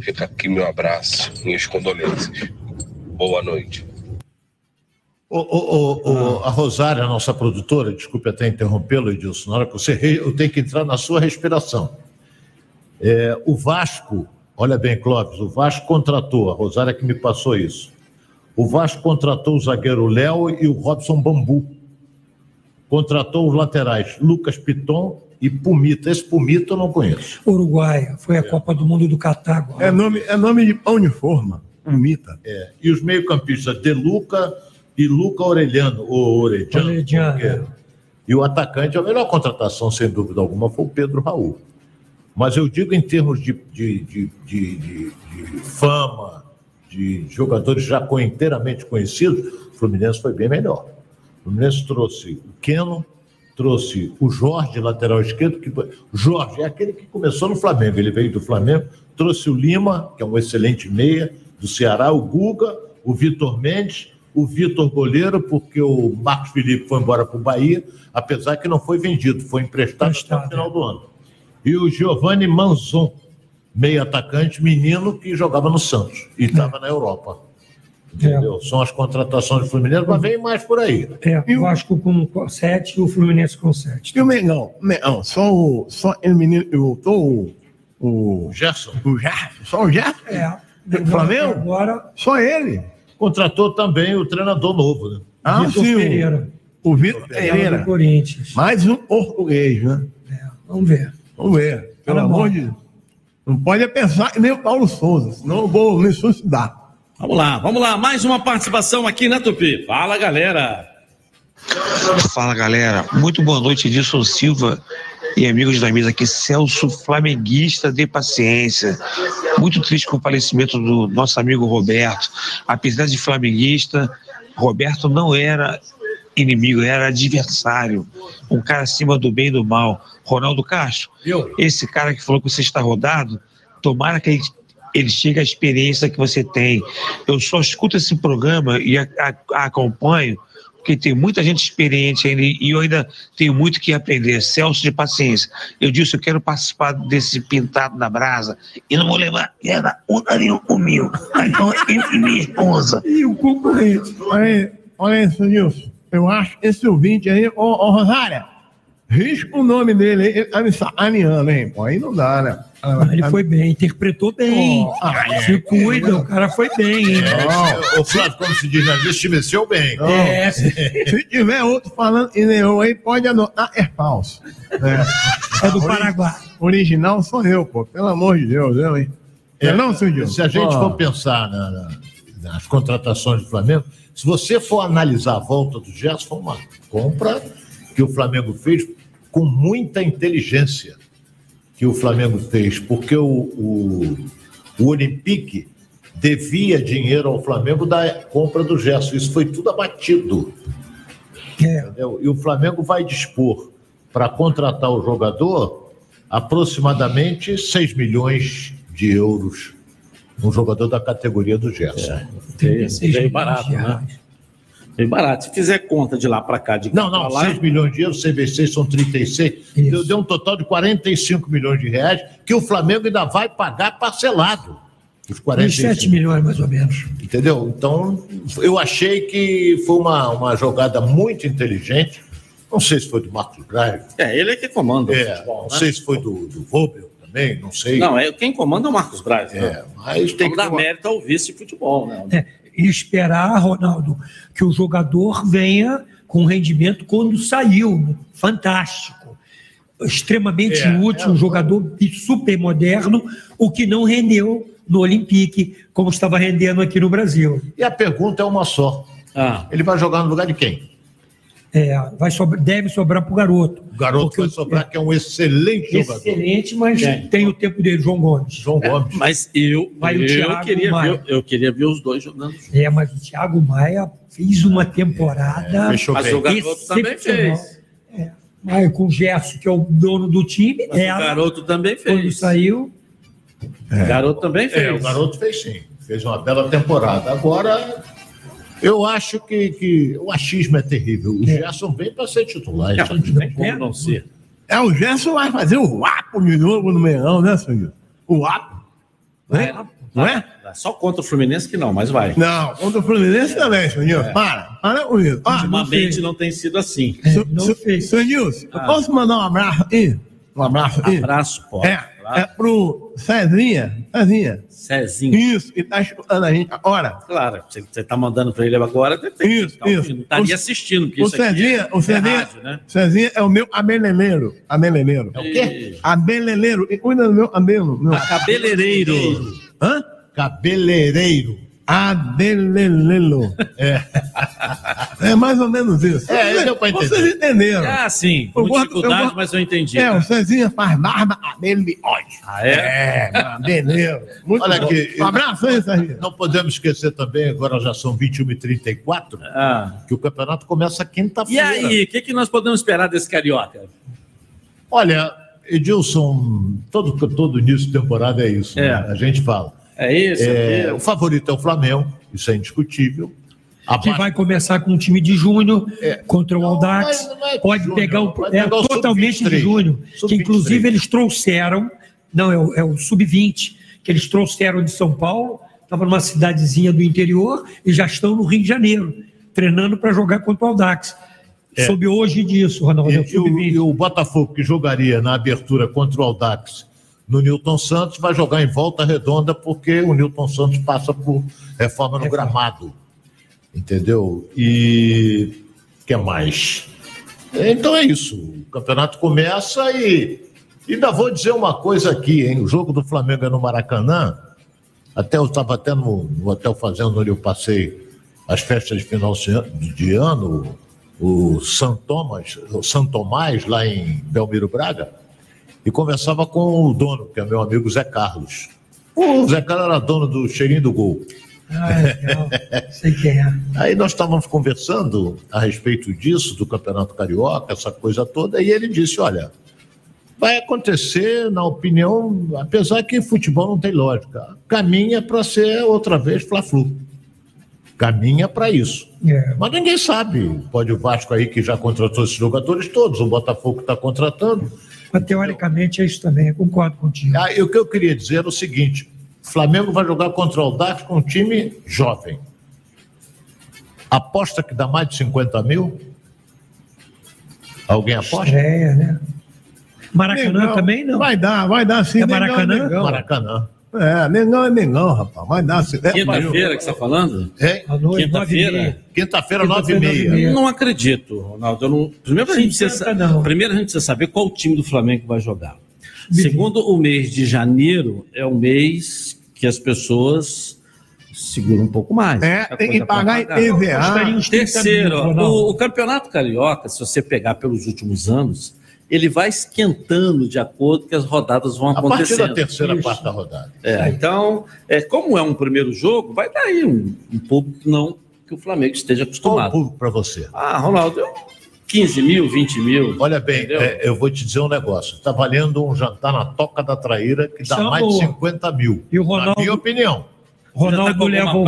Fica aqui meu abraço, minhas condolências. Boa noite. O, o- o- a Rosária, nossa produtora, desculpe até interrompê-lo, Edilson, na hora que você eu tenho que entrar na sua respiração. É, o Vasco, olha bem, Clóvis, o Vasco contratou, a Rosária que me passou isso. O Vasco contratou o zagueiro Léo e o Robson Bambu. Contratou os laterais Lucas Piton e Pumita. Esse Pumita eu não conheço. Uruguaia, foi a Copa do Mundo do Catar agora. É nome, é nome de pão de forma, Pumita. É. E os meio-campistas De Luca e Luca Orelhano, ou Orediano. Orediano, E o atacante, a melhor contratação, sem dúvida alguma, foi o Pedro Raul. Mas eu digo em termos de, de, de, de- de- de fama, de jogadores já inteiramente conhecidos, o Fluminense foi bem melhor. O Fluminense trouxe o Keno, trouxe o Jorge, lateral esquerdo, que foi- Jorge é aquele que começou no Flamengo, ele veio do Flamengo, trouxe o Lima, que é um excelente meia, do Ceará, o Guga, o Vitor Mendes, o Vitor Goleiro, porque o Marcos Felipe foi embora para o Bahia, apesar que não foi vendido, foi emprestado até o final do ano. E o Giovanni Manzon, meio atacante, menino que jogava no Santos e estava na Europa. Entendeu? São as contratações do Fluminense, mas vem mais por aí. É, o Vasco com 7 e o Fluminense com 7. E o Mengão? Mengão, só o. Só ele menino. Eu tô o. O Gerson. O Gerson. Só o Gerson? É. Do Flamengo? Agora. Só ele. Contratou também o treinador novo, né? Ah, Vitor sim. o- Pereira. O Vitor Pereira. Pereira. do Corinthians. Mais um português, né? Vamos ver. Vamos ver. Pelo bom. amor de Deus. Não pode é pensar que nem o Paulo Souza, senão eu vou me suicidar. Vamos lá, vamos lá, mais uma participação aqui na Tupi. Fala, galera! Fala galera, muito boa noite, Edilson Silva e amigos da mesa aqui, Celso Flamenguista de Paciência. Muito triste com o falecimento do nosso amigo Roberto. Apesar de flamenguista, Roberto não era inimigo, era adversário. Um cara acima do bem e do mal. Ronaldo Castro, esse cara que falou que você está rodado, tomara que ele, ele chegue à experiência que você tem. Eu só escuto esse programa e a- a- acompanho porque tem muita gente experiente ainda e eu ainda tenho muito que aprender. Celso de paciência. Eu disse, eu quero participar desse pintado na brasa e não vou levar era um nenhum comigo. Então, eu e minha esposa. E o concorrente. Olha aí, olha isso, Nilson. Eu acho esse ouvinte aí, ô, ô Rosária, risca o nome dele ele tá sacaneando, hein? Pô, aí não dá, né? Mas ele foi bem, interpretou bem. Oh, ah, Se cuida, o cara foi bem, hein? Ô, Flávio, como se diz na vida, se venceu bem. Não. Se tiver outro falando e nem eu aí, pode anotar, é falso. É, É do Paraguai. Original sou eu, pô. Pelo amor de Deus, eu, hein? É, não, seu? Se a gente for pensar na- na- nas contratações do Flamengo, se você for analisar a volta do Gerson, foi uma compra que o Flamengo fez com muita inteligência que o Flamengo fez, porque o, o, o Olympique devia dinheiro ao Flamengo da compra do Gerson. Isso foi tudo abatido. Entendeu? E o Flamengo vai dispor para contratar o jogador aproximadamente 6 milhões de euros. Um jogador da categoria do Gerson. Veio, veio barato, né? Barato. Se fizer conta de lá para cá, de Não, não, lá, 6 milhões de euros, 6 vezes 6 são 36. Deu, deu um total de 45 milhões de reais que o Flamengo ainda vai pagar parcelado. Os 45. 7 milhões, mais ou menos. Entendeu? Então, eu achei que foi uma, uma jogada muito inteligente. Não sei se foi do Marcos Braz. É, ele é que comanda o É, futebol, não né? sei se foi do, do Vobel também, não sei. Não, é, quem comanda é o Marcos Braz. É, né? mas tem Vamos que dar mérito ao vice-futebol, né? É, e esperar, Ronaldo, que o jogador venha com rendimento quando saiu. né? Fantástico. Extremamente É, útil, é, um jogador super moderno, o que não rendeu no Olympique, como estava rendendo aqui no Brasil. E a pergunta é uma só. Ah. Ele vai jogar no lugar de quem? É, vai deve sobrar para o garoto. O garoto vai sobrar, que é um excelente jogador. Excelente, mas tem o tempo dele, João Gomes. João Gomes. Mas eu, Vai o eu, Thiago queria Maia. ver, eu queria ver os dois jogando juntos. É, mas o Thiago Maia fez uma temporada. É, fechou Mas bem. o garoto também fez. É. Mas com o Gerson, que é o dono do time, Mas ela, o garoto também quando fez. saiu, O garoto também fez. É, o garoto fez sim. Fez uma bela temporada. Agora, eu acho que, que o achismo é terrível. O Gerson vem para ser titular. Não, isso não tem como não ser. É, o Gerson vai fazer o WAPO de novo no Meião, né, senhor? O WAPO. Vai, Não é? Só contra o Fluminense que não, mas vai. Não, contra o Fluminense também, senhor Nilson. Para, para com isso. Ah, Ultimamente não tem sido assim. Senhor Nilson, eu Ah. posso mandar um abraço aí? Um abraço aí? Abraço, pode. É, é pro Cezinha. Cezinha. Cezinho. Isso, e tá escutando a gente agora. Claro, você, você tá mandando para ele agora, tem que Isso, tá ouvindo. isso. Não estaria O- assistindo, porque O isso Cezinha, é, o Cezinha, é rádio, né? Cezinha é o meu abeleleiro. Abeleleiro. É o quê? Abeleleiro. E Cuida do meu abelo. Meu. Cabeleireiro. Hã? Cabeleireiro. Abelelelo. É. É mais ou menos isso. É, deu pra entender. Vocês entenderam. Ah, sim, Eu com gosto- dificuldade, eu gosto- mas eu entendi. É, o Cezinha faz barba, cabelo e bigode. Ah, é? É, beleza. Muito Olha bom. aqui. Um abraço aí, Cezinha. Não podemos esquecer também, agora já são 21h34, que o campeonato começa Ah. E quinta-feira. aí, o que, que nós podemos esperar desse carioca? Olha, Edilson, todo, todo início de temporada é isso. É. né? A gente fala. É isso? É, é o favorito é o Flamengo, isso é indiscutível. que vai começar com um time de júnior contra o Aldax. não é de pode júnior, pegar o, é pegar o totalmente de sub-23. júnior. Que Sub-23. inclusive eles trouxeram, não, é o, é o sub-20, que eles trouxeram de São Paulo, estava numa cidadezinha do interior e já estão no Rio de Janeiro, treinando para jogar contra o Aldax. É. Soube hoje disso, Ronaldo. é o E, e o, e o Botafogo, que jogaria na abertura contra o Aldax no Newton Santos, vai jogar em volta redonda, porque o Newton Santos passa por reforma no gramado. Entendeu? E o que mais? Então é isso. O campeonato começa e ainda vou dizer uma coisa aqui, hein? O jogo do Flamengo é no Maracanã. Até eu estava até no, no Hotel Fazenda, onde eu passei as festas de final de ano- de ano, o São Tomás, o São Tomás, lá em Belmiro Braga, e conversava com o dono, que é meu amigo Zé Carlos. O Zé Carlos era dono do cheirinho do gol. Ah, legal. Sei quem é. Aí nós estávamos conversando a respeito disso, do Campeonato Carioca, essa coisa toda, e ele disse: olha, vai acontecer, na opinião, apesar que futebol não tem lógica, caminha para ser outra vez Fla-Flu. Caminha para isso. É. Mas ninguém sabe. Pode o Vasco aí, que já contratou esses jogadores todos, o Botafogo está contratando. Mas teoricamente é isso também, eu concordo contigo. Ah, e o que eu queria dizer era o seguinte: o Flamengo vai jogar contra o Aldax com um time jovem. Aposta que dá mais de 50 mil? Alguém aposta? É, né? Maracanã Negão. também não. Vai dar, vai dar sim. É Maracanã? Negão. Maracanã. É, negão é negão, rapaz. Vai dar sim. É, Quinta-feira que você está falando? Noite, Quinta-feira? Quinta-feira, nove e e meia. meia. Não acredito, Ronaldo. Não... Primeiro, a gente precisa... 50 não. Primeiro a gente precisa saber qual time do Flamengo vai jogar. Segundo, o mês de janeiro é um mês que as pessoas seguram um pouco mais. É, tem que pagar. IPVA. Gostaria uns 30 Terceiro, o, o Campeonato Carioca, se você pegar pelos últimos anos, ele vai esquentando de acordo que as rodadas vão A partir acontecendo. da terceira, Isso. quarta rodada. É, então, é, como é um primeiro jogo, vai dar aí um, um público não que o Flamengo esteja acostumado. Qual público para você? Ah, Ronaldo, 15 mil, 20 mil. Olha bem, é, eu vou te dizer um negócio. Está valendo um jantar na Toca da Traíra que dá Isso é mais de boa. 50 mil. E o Ronaldo- Na minha opinião. Ronaldo leva o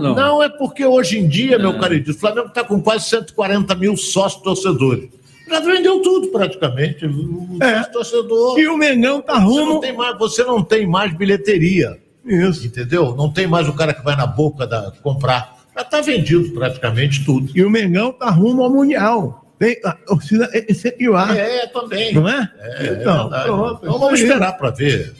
não? Não, é porque hoje em dia, meu querido, o Flamengo está com quase 140 mil sócios torcedores. Já vendeu tudo praticamente. O sócio torcedor. E o Mengão tá Você rumo. não tem mais, você não tem mais bilheteria. Isso. Entendeu? Não tem mais o cara que vai na boca da comprar. Já está vendido praticamente tudo. E o Mengão tá rumo ao Mundial. Tem a torcida incentivar. É, também. Não é? É, então, é pronto, então vamos esperar para ver.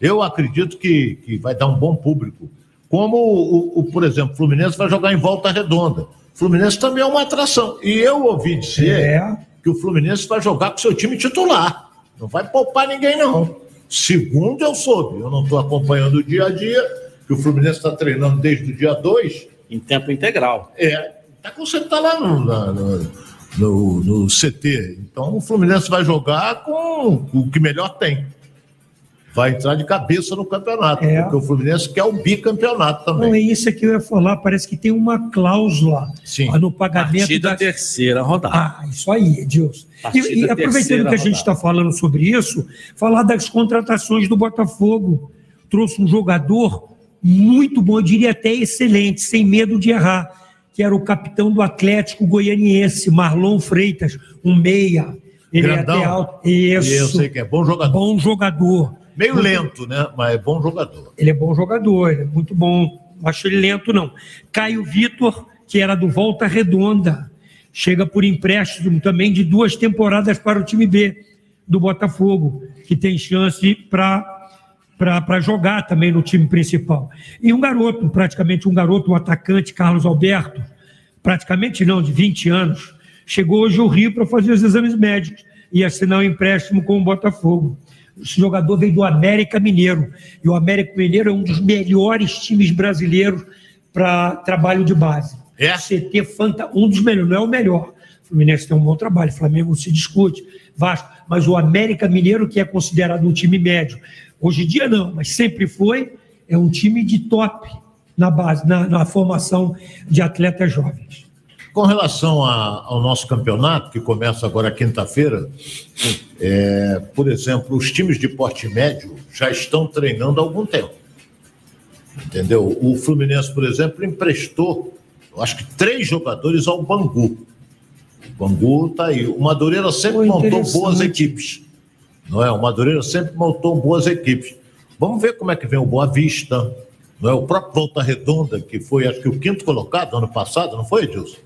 Eu acredito que, que vai dar um bom público. Como, o, o, por exemplo, o Fluminense vai jogar em volta redonda. O Fluminense também é uma atração. E eu ouvi dizer É. que o Fluminense vai jogar com seu time titular. Não vai poupar ninguém, não. Segundo eu soube, eu não estou acompanhando o dia a dia, que o Fluminense está treinando desde o dia 2. Em tempo integral. É, tá com você tá lá no, na- no, no- no CT. Então o Fluminense vai jogar com o que melhor tem. Vai entrar de cabeça no campeonato, É. porque o Fluminense quer o bicampeonato também. Não, é isso que eu ia falar. Parece que tem uma cláusula Sim. no pagamento Partida da terceira rodada. Ah, isso aí, Edilson. Partida E, e aproveitando que a gente está falando sobre isso, falar das contratações do Botafogo. Trouxe um jogador muito bom, eu diria até excelente, sem medo de errar, que era o capitão do Atlético Goianiense, Marlon Freitas, um meia. Ele Grandão. é até alto. Isso. Eu sei que é bom jogador. Bom jogador. Meio lento, né? Mas é bom jogador. Ele é bom jogador, ele é muito bom. Não acho ele lento, não. Caio Vitor, que era do Volta Redonda, chega por empréstimo também de duas temporadas para o time B do Botafogo, que tem chance para para jogar também no time principal. E um garoto, praticamente um garoto, um atacante, Carlos Alberto, praticamente não, de 20 anos, chegou hoje ao Rio para fazer os exames médicos e assinar um empréstimo com o Botafogo. Esse jogador veio do América Mineiro. E o América Mineiro é um dos melhores times brasileiros para trabalho de base. É? CT Fanta, um dos melhores, não é o melhor. O Fluminense tem um bom trabalho, o Flamengo se discute, Vasco, mas o América Mineiro, que é considerado um time médio, hoje em dia não, mas sempre foi, é um time de top na base, na, na formação de atletas jovens. Com relação a- ao nosso campeonato, que começa agora quinta-feira, é, por exemplo, os times de porte médio já estão treinando há algum tempo. Entendeu? O Fluminense, por exemplo, emprestou, eu acho que três jogadores ao Bangu. O Bangu está aí. O Madureira sempre Pô, montou boas equipes. Não é? O Madureira sempre montou boas equipes. Vamos ver como é que vem o Boa Vista. Não é? O próprio Volta Redonda, que foi, acho que, o quinto colocado ano passado, não foi, Edilson?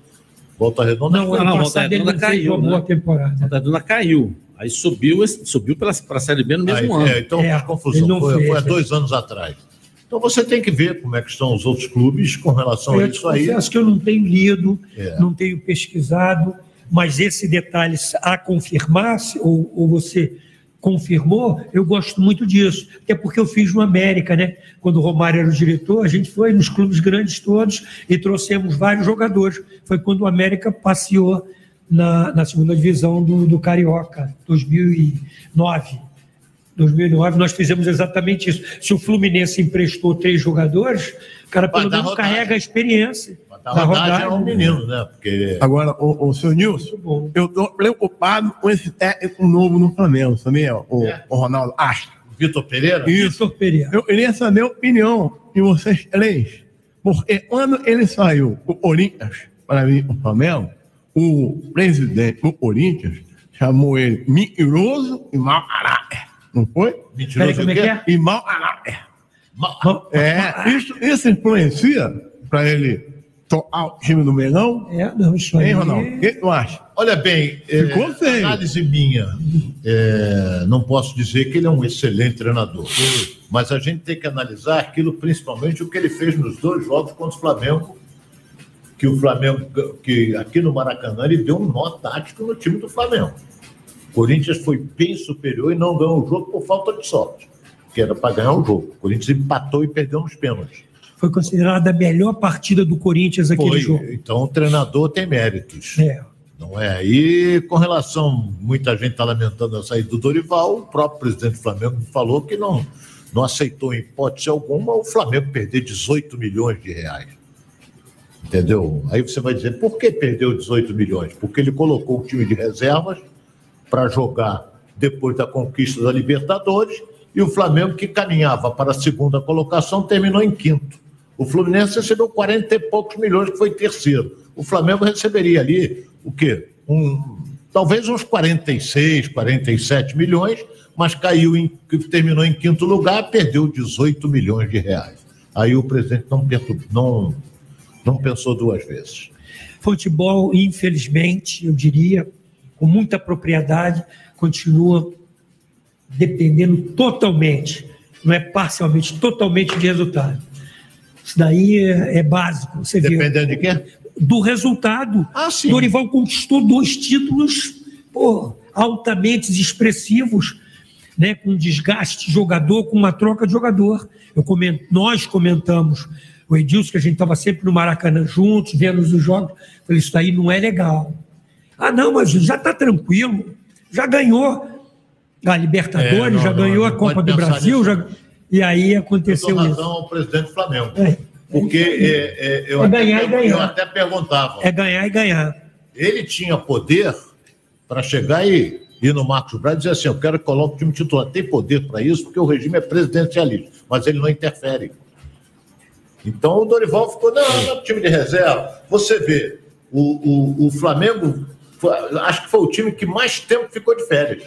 Volta Redonda Não, não, passado Volta Redonda não caiu, uma boa né? temporada. A Redonda caiu. Aí subiu, subiu para a Série B no mesmo Aí, ano. é, então, É, faz confusão. não Foi, fez, foi há dois anos atrás. Então você tem que ver como é que estão os outros clubes com relação a Eu te isso aí. confesso que eu não tenho lido, É. não tenho pesquisado, mas esse detalhe a confirmar, se- ou, ou você confirmou, eu gosto muito disso. Até porque eu fiz no América, né? Quando o Romário era o diretor, a gente foi nos clubes grandes todos e trouxemos vários jogadores. Foi quando o América passeou na, na segunda divisão do, do Carioca, 2009. 2009 nós fizemos exatamente isso. Se o Fluminense emprestou três jogadores, o cara pelo menos rodagem. carrega a experiência. A da rodagem é um menino, né? Porque Agora, o, o senhor Nilson, eu tô preocupado com esse técnico novo no Flamengo, sabia? O, o Ronaldo Astro. Vitor Pereira? Isso. Vitor Pereira. Eu queria saber a opinião de vocês três. Porque quando ele saiu do Corinthians para vir para o Flamengo, o presidente do Corinthians chamou ele mentiroso e mau caráter. Não foi? Mentiroso Peraí, como é que é? E mau caráter. É, isso, isso influencia para ele tocar o time do Melão? É, não, isso aí. Hein, Ronaldo? O que tu acha? Olha bem, é, Ficou feio. análise minha, é, não posso dizer que ele é um excelente treinador, mas a gente tem que analisar aquilo, principalmente o que ele fez nos dois jogos contra o Flamengo, que o Flamengo, que aqui no Maracanã, ele deu um nó tático no time do Flamengo. Corinthians foi bem superior e não ganhou o jogo por falta de sorte, que era para ganhar o jogo. O Corinthians empatou e perdeu nos pênaltis. Foi considerada a melhor partida do Corinthians aquele Foi. jogo. Então o treinador tem méritos. É. Não é? E com relação, muita gente está lamentando a saída do Dorival, o próprio presidente do Flamengo falou que não, não aceitou em hipótese alguma o Flamengo perder 18 milhões de reais. Entendeu? Aí você vai dizer, por que perdeu 18 milhões? Porque ele colocou o time de reservas para jogar depois da conquista da Libertadores e o Flamengo, que caminhava para a segunda colocação, terminou em quinto. O Fluminense recebeu 40 e poucos milhões, que foi terceiro. O Flamengo receberia ali o quê? Um, talvez uns 46, 47 milhões, mas caiu em, terminou em quinto lugar, perdeu 18 milhões de reais. Aí o presidente não, não, não pensou duas vezes. Futebol, infelizmente, eu diria, com muita propriedade, continua dependendo totalmente, não é parcialmente, totalmente de resultado. Isso daí é, é básico. Você vê. Dependendo de quê? Do resultado. Ah, sim. Dorival conquistou dois títulos pô, altamente expressivos, né, com desgaste de jogador, com uma troca de jogador. Eu comento, nós comentamos, o Edilson, que a gente estava sempre no Maracanã juntos, vendo os jogos, falei, isso daí não é legal. Ah, não, mas já está tranquilo, já ganhou a Libertadores, É, não, já não, ganhou não a Copa do Brasil, já... e aí Eu aconteceu dou isso. ao presidente do Flamengo. É. Porque é, é, eu, É até, ganhar e ganhar. eu até perguntava. É ganhar e ganhar. Ele tinha poder para chegar e ir no Marcos Braz e dizer assim: eu quero que coloque o time titular. Tem poder para isso, porque o regime é presidencialista, mas ele não interfere. Então o Dorival ficou, não, não é o time de reserva. Você vê, o, o, o Flamengo, foi- acho que foi o time que mais tempo ficou de férias.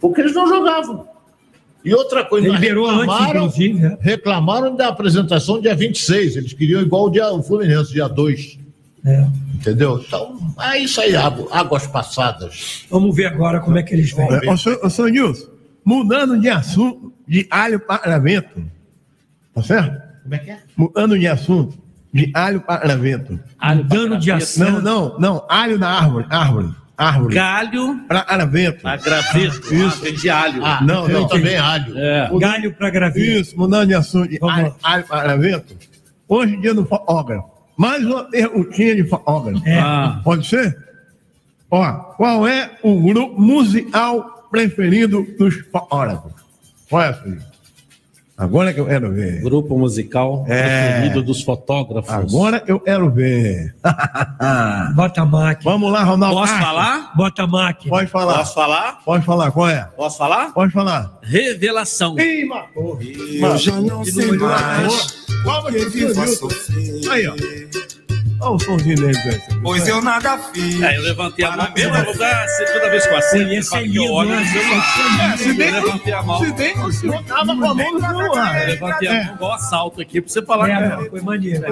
Porque eles não jogavam. E outra coisa, liberou antes, reclamaram, inclusive, né? reclamaram da apresentação dia 26. Eles queriam igual o, dia, o Fluminense, dia 2. É. Entendeu? Então, é isso aí, águ- águas passadas. Vamos ver agora como é que eles vêm. Ô, senhor, ô, senhor Nilson, mudando de assunto, de alho para vento, tá certo? Como é que é? Mudando de assunto, de alho para vento. Mudando de Não, assunto. não, não, alho na árvore, árvore, árvore. Galho para vento. para graveto. Isso. Ah, de alho. Ah, não, não. também alho. É. Galho para graveto. Isso, mudando de assunto, de alho, alho para vento. Hoje, dia do fotógrafo. Mais uma perguntinha de fotógrafo. É. Ah. Pode ser? Ó, qual é o grupo musical preferido dos fotógrafos? Qual é, filho? Agora que eu quero ver. Grupo musical É. preferido dos fotógrafos. Agora eu quero ver. Bota a máquina. Vamos lá, Ronaldo. Posso Castro. falar? Bota a máquina. Pode falar. Posso falar? Pode falar, qual é? Posso falar? Pode falar. Revelação. Ih, matou. Eu já não sei mais Palma que de vivo a Wilson. sofrer. Aí, ó. Olha o somzinho dele, velho. Pois eu nada fiz. É, eu levantei a mão mesmo lugar, se toda vez que eu assino, Esse é eu lindo, olho né? É, se bem, Eu levantei a mão. se bem que o senhor tava com a mão no celular. Eu levantei a mão igual assalto aqui pra você falar. É, que- foi maneiro.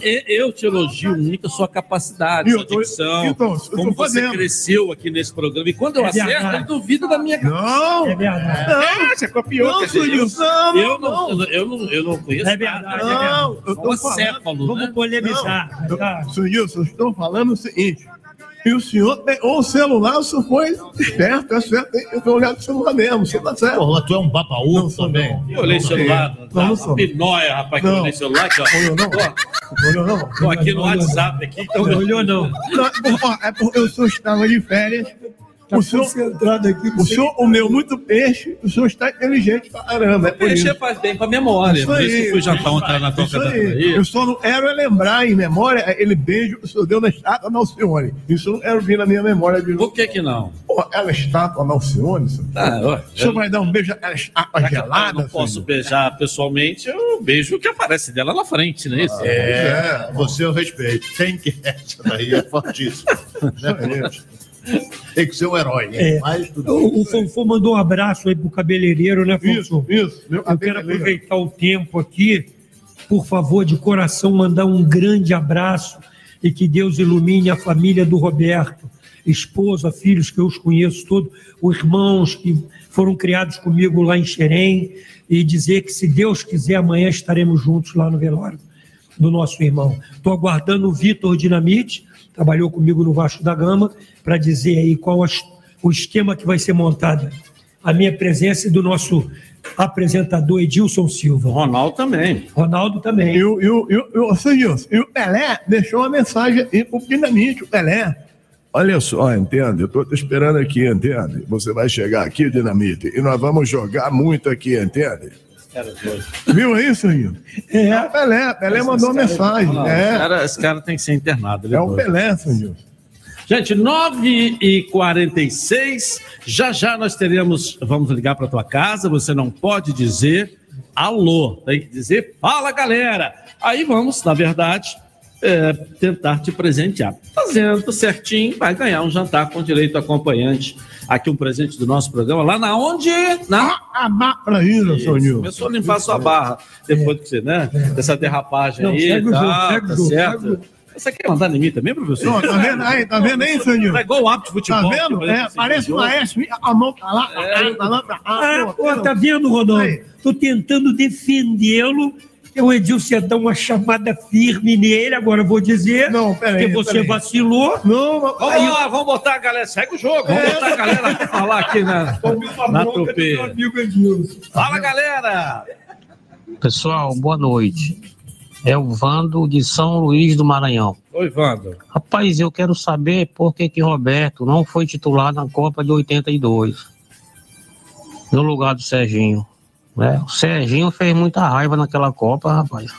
Eu, eu te elogio muito a sua capacidade, Eu sua tô- dicção, então, eu como você cresceu aqui nesse programa. E quando eu É acerto, eu duvido da minha Não! É verdade. Não, Você copiou, não, eu, Nilson, não, eu, não, não, eu, não, eu não conheço É verdade. Não, eu tô falando. Vamos né? polemizar. Eu, tá? senhor eu estou falando o seguinte. E o senhor pegou o celular, o senhor foi esperto, é certo. Eu tô olhando o celular mesmo, você tá certo. Porra, tu é um babaú sou, também. não. Eu olhei o celular, Não, tá, não sou. pinóia, rapaz, que eu olhei o celular aqui, ó. Olhou não? Olhou não? Tô aqui no WhatsApp aqui, então olhou, não. Não, é ó, é porque o senhor estava de férias. Tá O senhor, concentrado aqui. o senhor comeu muito peixe, o senhor está inteligente pra caramba. É por Peixe isso. faz bem pra memória. Isso Por isso que aí. eu fui jantar ontem na Isso toca da aí. Bahia. Eu só não quero é lembrar em memória aquele beijo que o senhor deu na estátua da Alcione. Isso eu não quero vir na minha memória de novo. Por que que não? Pô, aquela estátua da Alcione, senhor. Ah, ó, o senhor vai dar um beijo àquela estátua Já que eu gelada? não posso senhor? beijar pessoalmente, eu beijo o que aparece dela na frente, não é isso? É, você eu respeito. Tem que essa daí é fortíssimo. Né? Tem que ser um herói, né? É. Mas tudo O, o Fonfon mandou um abraço aí pro cabeleireiro, né, Isso, Fonfon? isso. Meu Eu quero aproveitar o tempo aqui, por favor, de coração, mandar um grande abraço e que Deus ilumine a família do Roberto, esposa, filhos que eu os conheço todos, os irmãos que foram criados comigo lá em Xerém, e dizer que, se Deus quiser, amanhã estaremos juntos lá no velório do nosso irmão. Estou aguardando o Vitor Dinamite, trabalhou comigo no Vasco da Gama, para dizer aí qual as- o esquema que vai ser montado. A minha presença e do nosso apresentador Edilson Silva. Ronaldo também. Ronaldo também. E o, e o, e o, e o, e o Pelé deixou uma mensagem aí pro Dinamite, o Pelé. Olha só, entende? Eu tô te esperando aqui, entende? Você vai chegar aqui, Dinamite, e nós vamos jogar muito aqui, entende? Viu isso, Rio? É, o Pelé. Pelé mandou uma mensagem. Não, é. esse, cara, esse cara tem que ser internado. É o Pelé, senhor. Gente, 9 e 46 já já nós teremos, vamos ligar para tua casa, você não pode dizer alô, tem que dizer fala galera. Aí vamos, na verdade, é, tentar te presentear. Fazendo certinho, vai ganhar um jantar com direito a acompanhante. Aqui um presente do nosso programa, lá na onde? Na A barra isso, seu Nil. Começou a limpar sua barra depois que você, né? Dessa derrapagem Não, aí. segue o tá, jogo, segue o tá jogo, certo. segue o Você quer mandar em mim também, professor? Não, tá vendo aí? Tá vendo aí, senhor? É igual o hábito de futebol. Tá vendo? parece É, que parece uma S, a mão tá lá, tá lá, tá lá, tá lá. Ah, pô, tá vendo, Ronaldo? Tô tentando defendê-lo. O Edilson ia dar uma chamada firme nele, agora eu vou dizer peraí, que você peraí. vacilou. Não, Vamos Aí- lá, vamos botar a galera. Segue o jogo. Vamos É. botar a galera pra falar aqui na, na bronca do meu tropeira. amigo Edilson. Fala, galera! Pessoal, boa noite. É o Vando de São Luís do Maranhão. Oi, Wanda. Rapaz, eu quero saber por que que Roberto não foi titular na Copa de 82, no lugar do Serginho. Né? O Serginho fez muita raiva naquela Copa, rapaz.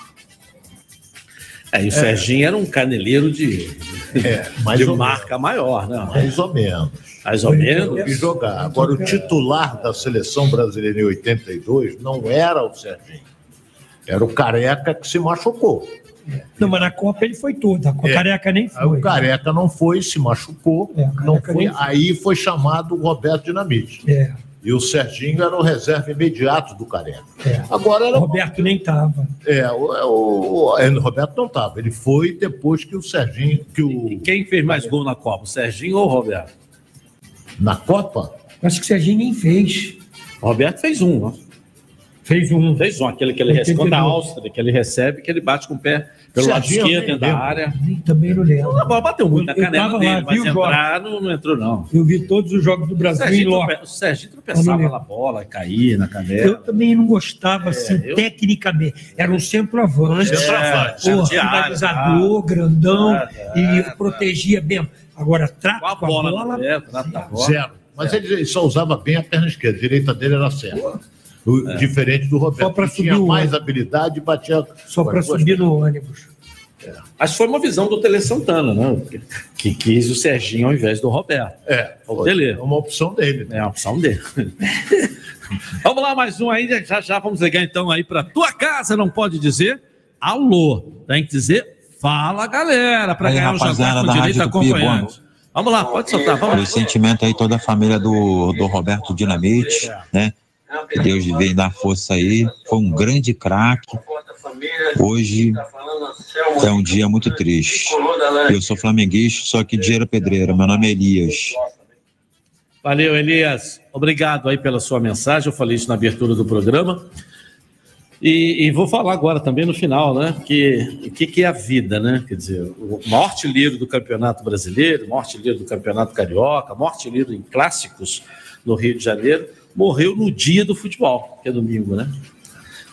É, e o Serginho era um caneleiro de, mais de ou marca maior, né? Mais ou menos. Mais ou menos. E jogar. Agora, o titular da seleção brasileira em 82 não era o Serginho. Era o Careca que se machucou. Não, mas na Copa ele foi todo. A É. Careca nem Aí foi. o Careca não foi, se machucou. não foi. foi. Aí foi chamado o Roberto Dinamite. É. E o Serginho era o reserva imediato do Careca. Agora era. O Roberto nem tava. É, o, o- o- é, Roberto não estava. Ele foi depois que o Serginho. Que o... Quem fez mais gol na Copa, o Serginho ou o Roberto? Na Copa? Acho que o Serginho nem fez. O Roberto fez um, ó. Fez um. Fez um, aquele que ele recebe contra a Áustria, que ele recebe, que ele bate com o pé pelo lado esquerdo da lembro. área. Também não lembro. A bola bateu muito na Eu canela dele, lá, mas o entrar não, não entrou, não. Eu vi todos os jogos do O Brasil em Serginho, loco. o Serginho tropeçava na bola, caía na canela. Eu também não gostava, assim, eu- tecnicamente. Era um centroavante, Centroavante, porra, de área, finalizador, tá. grandão, Ah, e protegia bem. Agora, trata com a bola bola. trata a bola. Zero. Mas ele só usava bem a perna esquerda, a direita dele era certa. O- Diferente do Roberto, Só tinha subir o mais ônibus. habilidade e batia. Só para subir no ônibus. Mas foi uma visão do Tele Santana, né? Que, quis o Serginho ao invés do Roberto. É, o Tele. É uma opção dele. É uma opção dele. vamos lá, mais um aí. Já já vamos ligar então aí para tua casa. Não pode dizer alô. Tem que dizer fala, galera, para Aí, ganhar um jantar com direito acompanhante. Vamos lá, pode soltar. Vamos lá. Meus sentimentos aí, toda a família do, do Roberto Dinamite, né? Deus venha dar força aí. Foi um grande craque. Hoje é um dia muito triste. Eu sou flamenguista, só que de Era Pedreira. Meu nome é Elias. Valeu, Elias. Obrigado aí pela sua mensagem. Eu falei isso na abertura do programa. E, e vou falar agora também no final, né? Que o que, que é a vida, né? Quer dizer, o maior artilheiro do Campeonato Brasileiro, o maior artilheiro do Campeonato Carioca, o maior artilheiro em clássicos no Rio de Janeiro, morreu no dia do futebol, que é domingo, né?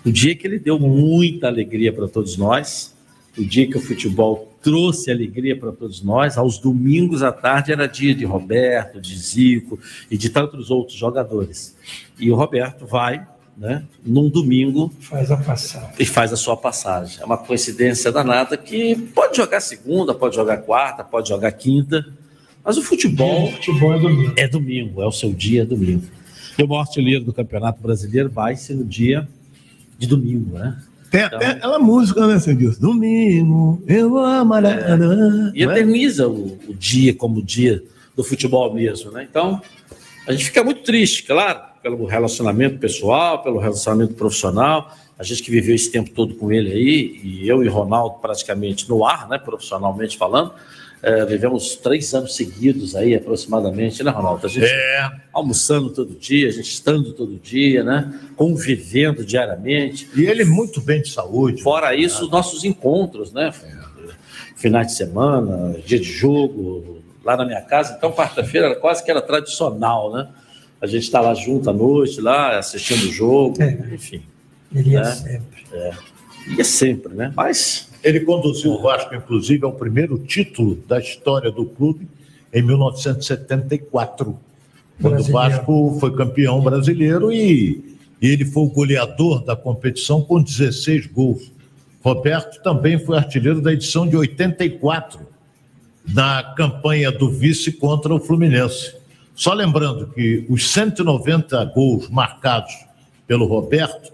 O dia que ele deu muita alegria para todos nós, o dia que o futebol trouxe alegria para todos nós, aos domingos à tarde era dia de Roberto, de Zico e de tantos outros jogadores. E o Roberto vai, né, num domingo Faz a passagem. e faz a sua passagem. É uma coincidência danada que pode jogar segunda, pode jogar quarta, pode jogar quinta, mas o futebol, futebol é domingo. É domingo, é o seu dia é domingo. E o maior artilheiro do Campeonato Brasileiro vai ser no dia de domingo, né? Tem até aquela música, né? Dilson? Domingo, eu vou amarelo. E eterniza o, o dia como o dia do futebol mesmo, né? Então, a gente fica muito triste, claro, pelo relacionamento pessoal, pelo relacionamento profissional. A gente que viveu esse tempo todo com ele aí, e eu e Ronaldo praticamente no ar, né, profissionalmente falando, eh, vivemos três anos seguidos aí, aproximadamente, né, Ronaldo? A gente É. almoçando todo dia, a gente estando todo dia, né? Convivendo diariamente. E ele muito bem de saúde. Fora isso, os nossos encontros, né? Finais de semana, dia de jogo, lá na minha casa. Então, quarta-feira era quase que era tradicional, né? A gente está lá junto à noite, lá assistindo o jogo, enfim. Ele ia né? sempre. É. Ia sempre, né? Mas Ele conduziu o Vasco, inclusive, ao primeiro título da história do clube em 1974, quando o Brasileiro. Vasco foi campeão brasileiro e E ele foi o goleador da competição com 16 gols. Roberto também foi artilheiro da edição de 84, na campanha do vice contra o Fluminense. Só lembrando que os 190 gols marcados pelo Roberto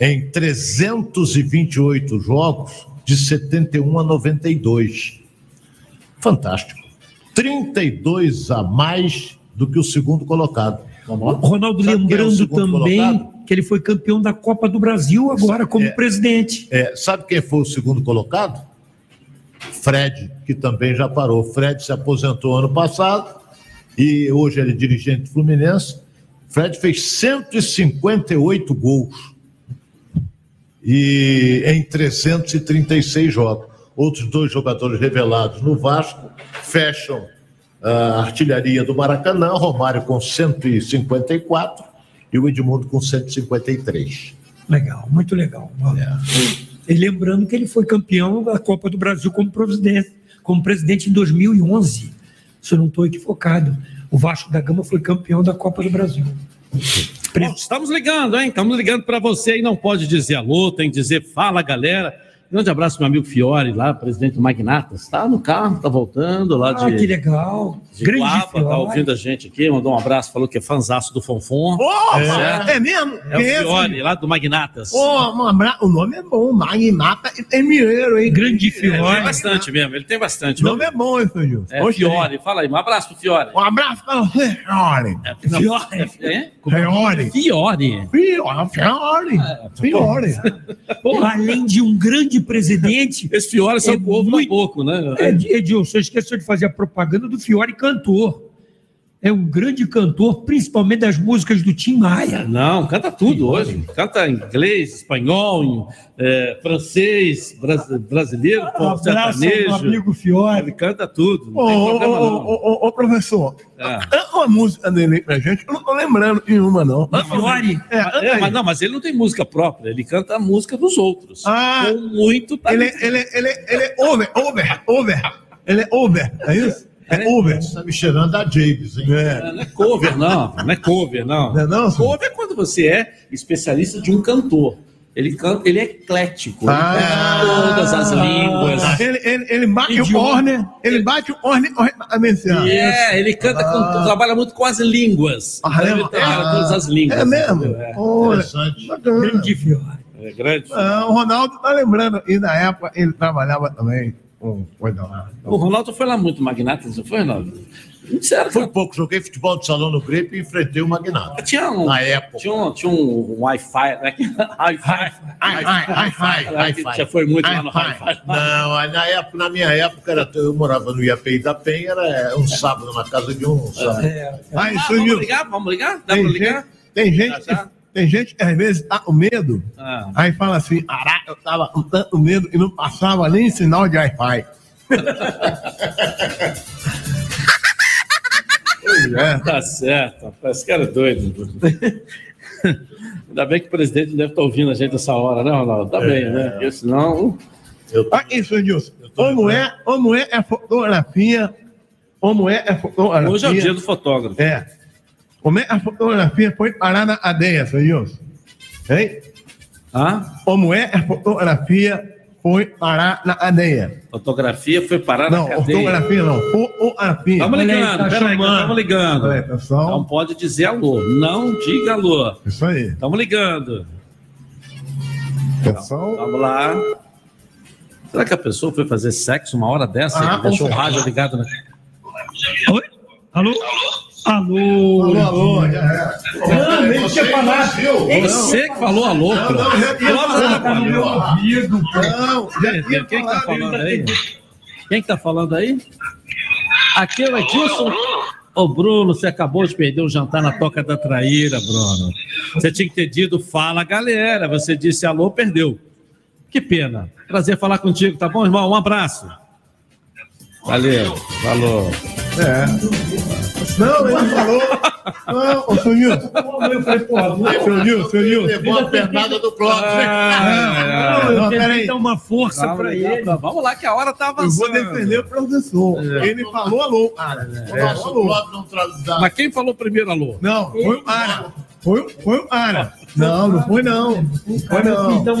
em 328 jogos, de 71 a 92. Fantástico. 32 a mais do que o segundo colocado. Ronaldo, Sabe é lembrando segundo também colocado? que ele foi campeão da Copa do Brasil agora como É. presidente. É, sabe quem foi o segundo colocado? Fred, que também já parou. Fred se aposentou ano passado e hoje ele é dirigente do Fluminense. Fred fez 158 gols e em 336 jogos. Outros dois jogadores revelados no Vasco fecham a artilharia do Maracanã, Romário com 154 e o Edmundo com 153. Legal, muito legal. É. E lembrando que ele foi campeão da Copa do Brasil como presidente, como presidente em 2011. Se eu não estou equivocado. O Vasco da Gama foi campeão da Copa do Brasil. Bom, estamos ligando, hein? Estamos ligando para você e não pode dizer alô, tem que dizer fala, galera. Grande abraço, meu amigo Fiore, lá, presidente do Magnatas. Está no carro, está voltando lá de. Ah, que legal. De Grande Guapa, tá Fiore. ouvindo a gente aqui, mandou um abraço, falou que é fanzaço do Fonfon. Ô, certo? é mesmo? É o é esse? Fiore, lá do Magnatas. Ô, um abra- o nome é bom, Magnata e tem mineiro, hein? Grande Ele tem bastante mesmo, ele tem bastante. O nome é bom, hein, Gilson? É. Fiore, fala aí, um abraço pro Fiore. Um abraço pra você, Fiore. Não, Fiore. É? Fiore. Fiore. Fiore. Fiore. Fiore. Além de um grande presidente. Esse Fiore é o ovo muito- pouco, né? É, Edilson, você esqueceu de fazer a propaganda do Fiore cantor. É um grande cantor, principalmente das músicas do Tim Maia. Não, canta tudo hoje. Canta inglês, espanhol, é, francês, bras- brasileiro, Um abraço ao sertanejo. amigo Fiore. Ele canta tudo, não Ô, professor, É. canta uma música dele pra gente. Eu não tô lembrando nenhuma, não. Fiore. É, É, mas não, mas ele não tem música própria, ele canta a música dos outros. Ah. com muito Ele, talento. ele, ele, ele é over, over, over. Ele é over, é isso? É over. Está me cheirando da James, hein? É. Não é cover, não. Não é cover, não. Não é não, cover é quando você é especialista de um cantor. Ele, canta, ele é eclético. ele Ah. canta todas as línguas. Ele, ele, ele bate o. Orne, ele bate o Orne corretamente. É, ele canta, com- Ah. trabalha muito com as línguas. Ah, Então, ele trabalha todas as línguas. É mesmo? É. Interessante. Grande Fiore. É grande. Ah, o Ronaldo tá lembrando, e na época ele trabalhava também O Ronaldo foi lá muito magnata, não foi, Ronaldo? Que Foi pouco, joguei futebol de salão no Grepe e enfrentei o Magnata. tinha um, Na época. tinha um, tinha um Wi-Fi, né? Hi-Fi. Ai. Já foi muito lá no. Hi-Fi. Não, na, época, na minha época, era, eu morava no IAPI da Penha, era um sábado na casa de um. Sabe? É, Ah, Ah, isso vamos ligar? Vamos ligar? Dá Tem pra gente, ligar? tem, gente, Já, já? Tem gente que às vezes tá com medo, Ah. aí fala assim, ará, eu tava com tanto medo e não passava nem sinal de Wi-Fi. É. Tá certo, rapaz. Esse cara é doido. Ainda bem que o presidente não deve estar ouvindo a gente essa hora, né, Ronaldo? Tá bem, né? Porque senão. Aqui, senhor Edilson. Como é, como é a fotografia? Como é a fotografia? Hoje é o dia do fotógrafo. É. Como é a fotografia foi parar na cadeia, senhor Edilson? Hein? Ah? Como é a fotografia foi parar na cadeia? Fotografia foi parar Não, na cadeia. fotografia não, fotografia. Estamos Olha aí, ligando, tá peraí, estamos ligando. Peraí, pessoal. Não pode dizer alô. Não diga alô. Isso aí. Estamos ligando. Pessoal. Vamos lá. Será que a pessoa foi fazer sexo uma hora dessa Ah, e deixou o rádio ligado? Né? Oi? Alô? Alô? Alô, alô, já é. Não, nem tinha falado. Você que falou alô, Não, não, já tinha Clóvis falado. no meu ouvido. Não, já Quem tinha quem que tá falado falando aí? Quem que tá falando aí? Aqui é o Edilson. Ô, Bruno, você acabou de perder o jantar na Toca da Traíra, Bruno. Você tinha que ter dito fala, galera. Você disse alô, perdeu. Que pena. Prazer falar contigo, tá bom, irmão? Um abraço. Valeu, falou. É. Não, ele falou. Não, ô, senhor Nilson. Eu falei, pô, Senhor Nilson, senhor Nilson. Levou a pernada do Clóvis. Ah, Não, não, eu peraí. dar uma força Vamos pra lá, ele. Vamos lá, que a hora tá Eu vou avançando. defender o professor. Ele falou alô, cara. O nosso Clóvis não Mas quem falou primeiro alô? Não, foi o Ara. Foi, foi o Ara. Não, não foi não. Não foi não. Então,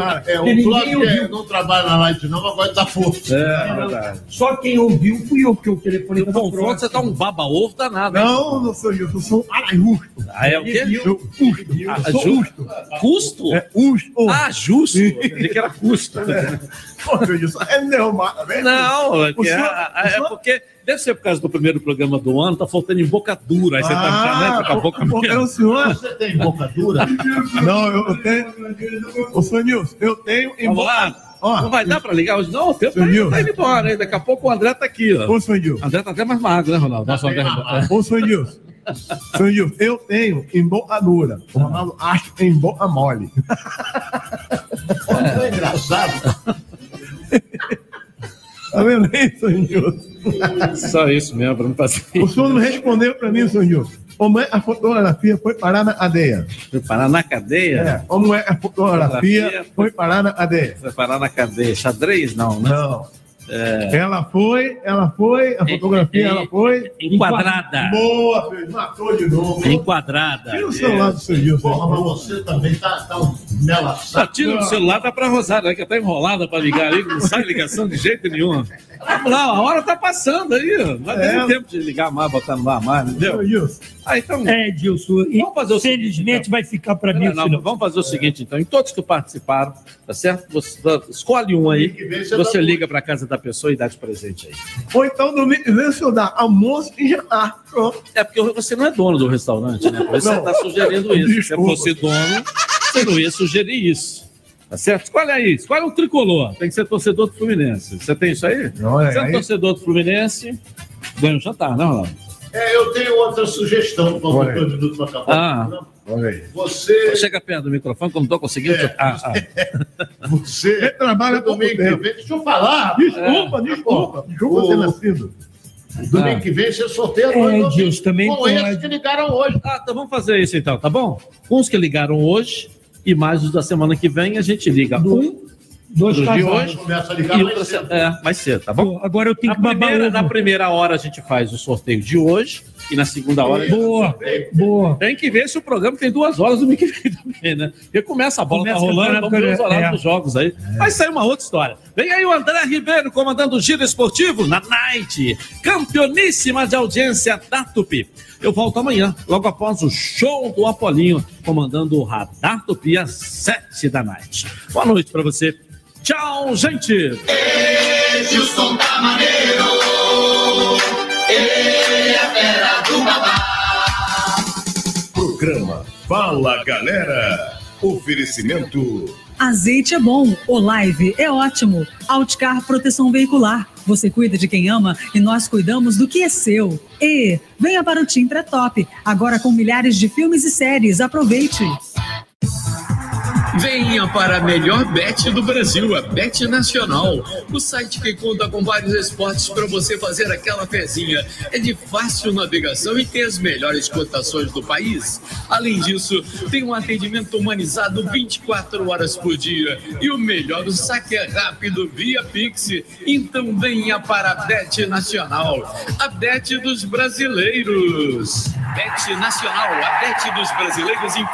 Ara. É, o ouviu. é, não trabalha na live não, mas gosta da força. É, verdade. Só quem ouviu fui eu, porque o telefone estava Confronto, você tá um baba-ovo danado. Não, não sou eu, eu sou um arajusto. Ah, é o quê? Eu, custo. Ah, Eu sou ju- custo. Custo? É, custo. Ah, justo. Eu pensei que era custo. Deus, é derrubado, velho. Não, é, O que é, senhor- é o senhor- porque deve ser por causa do primeiro programa do ano, tá faltando embocadura. Aí você tá né, tá com a boca porque mesmo. o senhor... Você tem boca dura? Não, eu, eu tenho... Ô, senhor Nilson, eu tenho... Lá? Ó, não vai dar pra ligar hoje? Não, o tempo tá, tá indo embora. Hein? Daqui a pouco o André tá aqui. Ó. Ô, senhor Nilson. O André tá até mais magro, né, Ronaldo? Nossa, o André... Ô, senhor Nilson. Senhor Nilson, eu tenho em boca dura. O Ronaldo acha em boca mole. É engraçado. Tá vendo aí, Nilson? Só isso mesmo, pra não passar. O senhor não respondeu pra mim, Nilson. Como é a fotografia foi parar na cadeia? Foi parar na cadeia? É, como é a fotografia foi parar na cadeia? Foi parar na cadeia. Xadrez, não, né? Não. É... Ela foi, ela foi, a fotografia, ela foi. Enquadrada. Boa, filho, matou de novo. Enquadrada. Tira o celular do seu. Porra, mas você também tá, tá um melaçado. Tá, tira o celular, dá pra Rosário, né, que tá enrolada pra ligar ali, não sai ligação de jeito nenhum. Vamos lá, a hora tá passando aí, ó. Não vai É. ter tempo de ligar mais, botar no ar mais, entendeu? Nilson. Ah, então. É, Dilson. Vamos fazer o seguinte, felizmente vai ficar para mim. Não, não, senão- vamos fazer o seguinte, então. Em todos que participaram, tá certo? Você escolhe um aí, você liga pra casa da pessoa e dá de presente aí. Ou então domingo o senhor dá almoço e jantar. Pronto. É porque você não é dono do restaurante, né? Você Não. tá sugerindo isso. Se Desculpa. fosse dono, você não ia sugerir isso. Tá certo? Escolhe aí, escolhe um tricolor. Tem que ser torcedor do Fluminense. Você tem isso aí? Não, é, Você é aí- torcedor do Fluminense, ganha um jantar, não, Ronaldo? É, eu tenho outra sugestão para o aí. minuto para acabar. Ah. Você, Chega perto do microfone, que eu não tô conseguindo. É. Ah, ah. você trabalha domingo que vem. Deixa eu falar. Desculpa, desculpa. Desculpa ter nascido. Domingo Ah. que vem você sorteia É, Dilson, também com esses que ligaram hoje. Ah, então vamos fazer isso então, tá bom? Uns que ligaram hoje e mais os da semana que vem a gente liga. Um Dois dos de casais. hoje Começa a ligar mais cedo. se- é, mais cedo, tá bom? Pô, Agora eu tenho Na que babar primeira, na primeira hora a gente faz o sorteio de hoje e na segunda hora. Boa, boa. Tem que ver se o programa tem duas horas do domingo que vem também, né? Porque começa a bola Começa tá rolando, campeonato, vamos ver os horários é. dos jogos aí. Vai sair uma outra história. Vem aí o André Ribeiro comandando o Giro Esportivo na Night, campeoníssima de audiência da Tupi. Eu volto amanhã, logo após o show do Apolinho, comandando o Radar Tupi às sete da noite. Boa noite pra você. Tchau, gente! Edilson tá maneiro. Ele é a fera do babá. Programa Fala Galera. Oferecimento Azeite é bom, Olive é ótimo. Outcar Proteção Veicular. Você cuida de quem ama e nós cuidamos do que é seu. E venha para o Tim Pré-Top, agora com milhares de filmes e séries. Aproveite. Venha para a melhor bet do Brasil, a Bet Nacional. O site que conta com vários esportes para você fazer aquela fezinha. É de fácil navegação e tem as melhores cotações do país. Além disso, tem um atendimento humanizado 24 horas por dia. E o melhor, saque é rápido via Pix. Então venha para a Bet Nacional, a Bet dos brasileiros. Bet Nacional, a Bet dos brasileiros em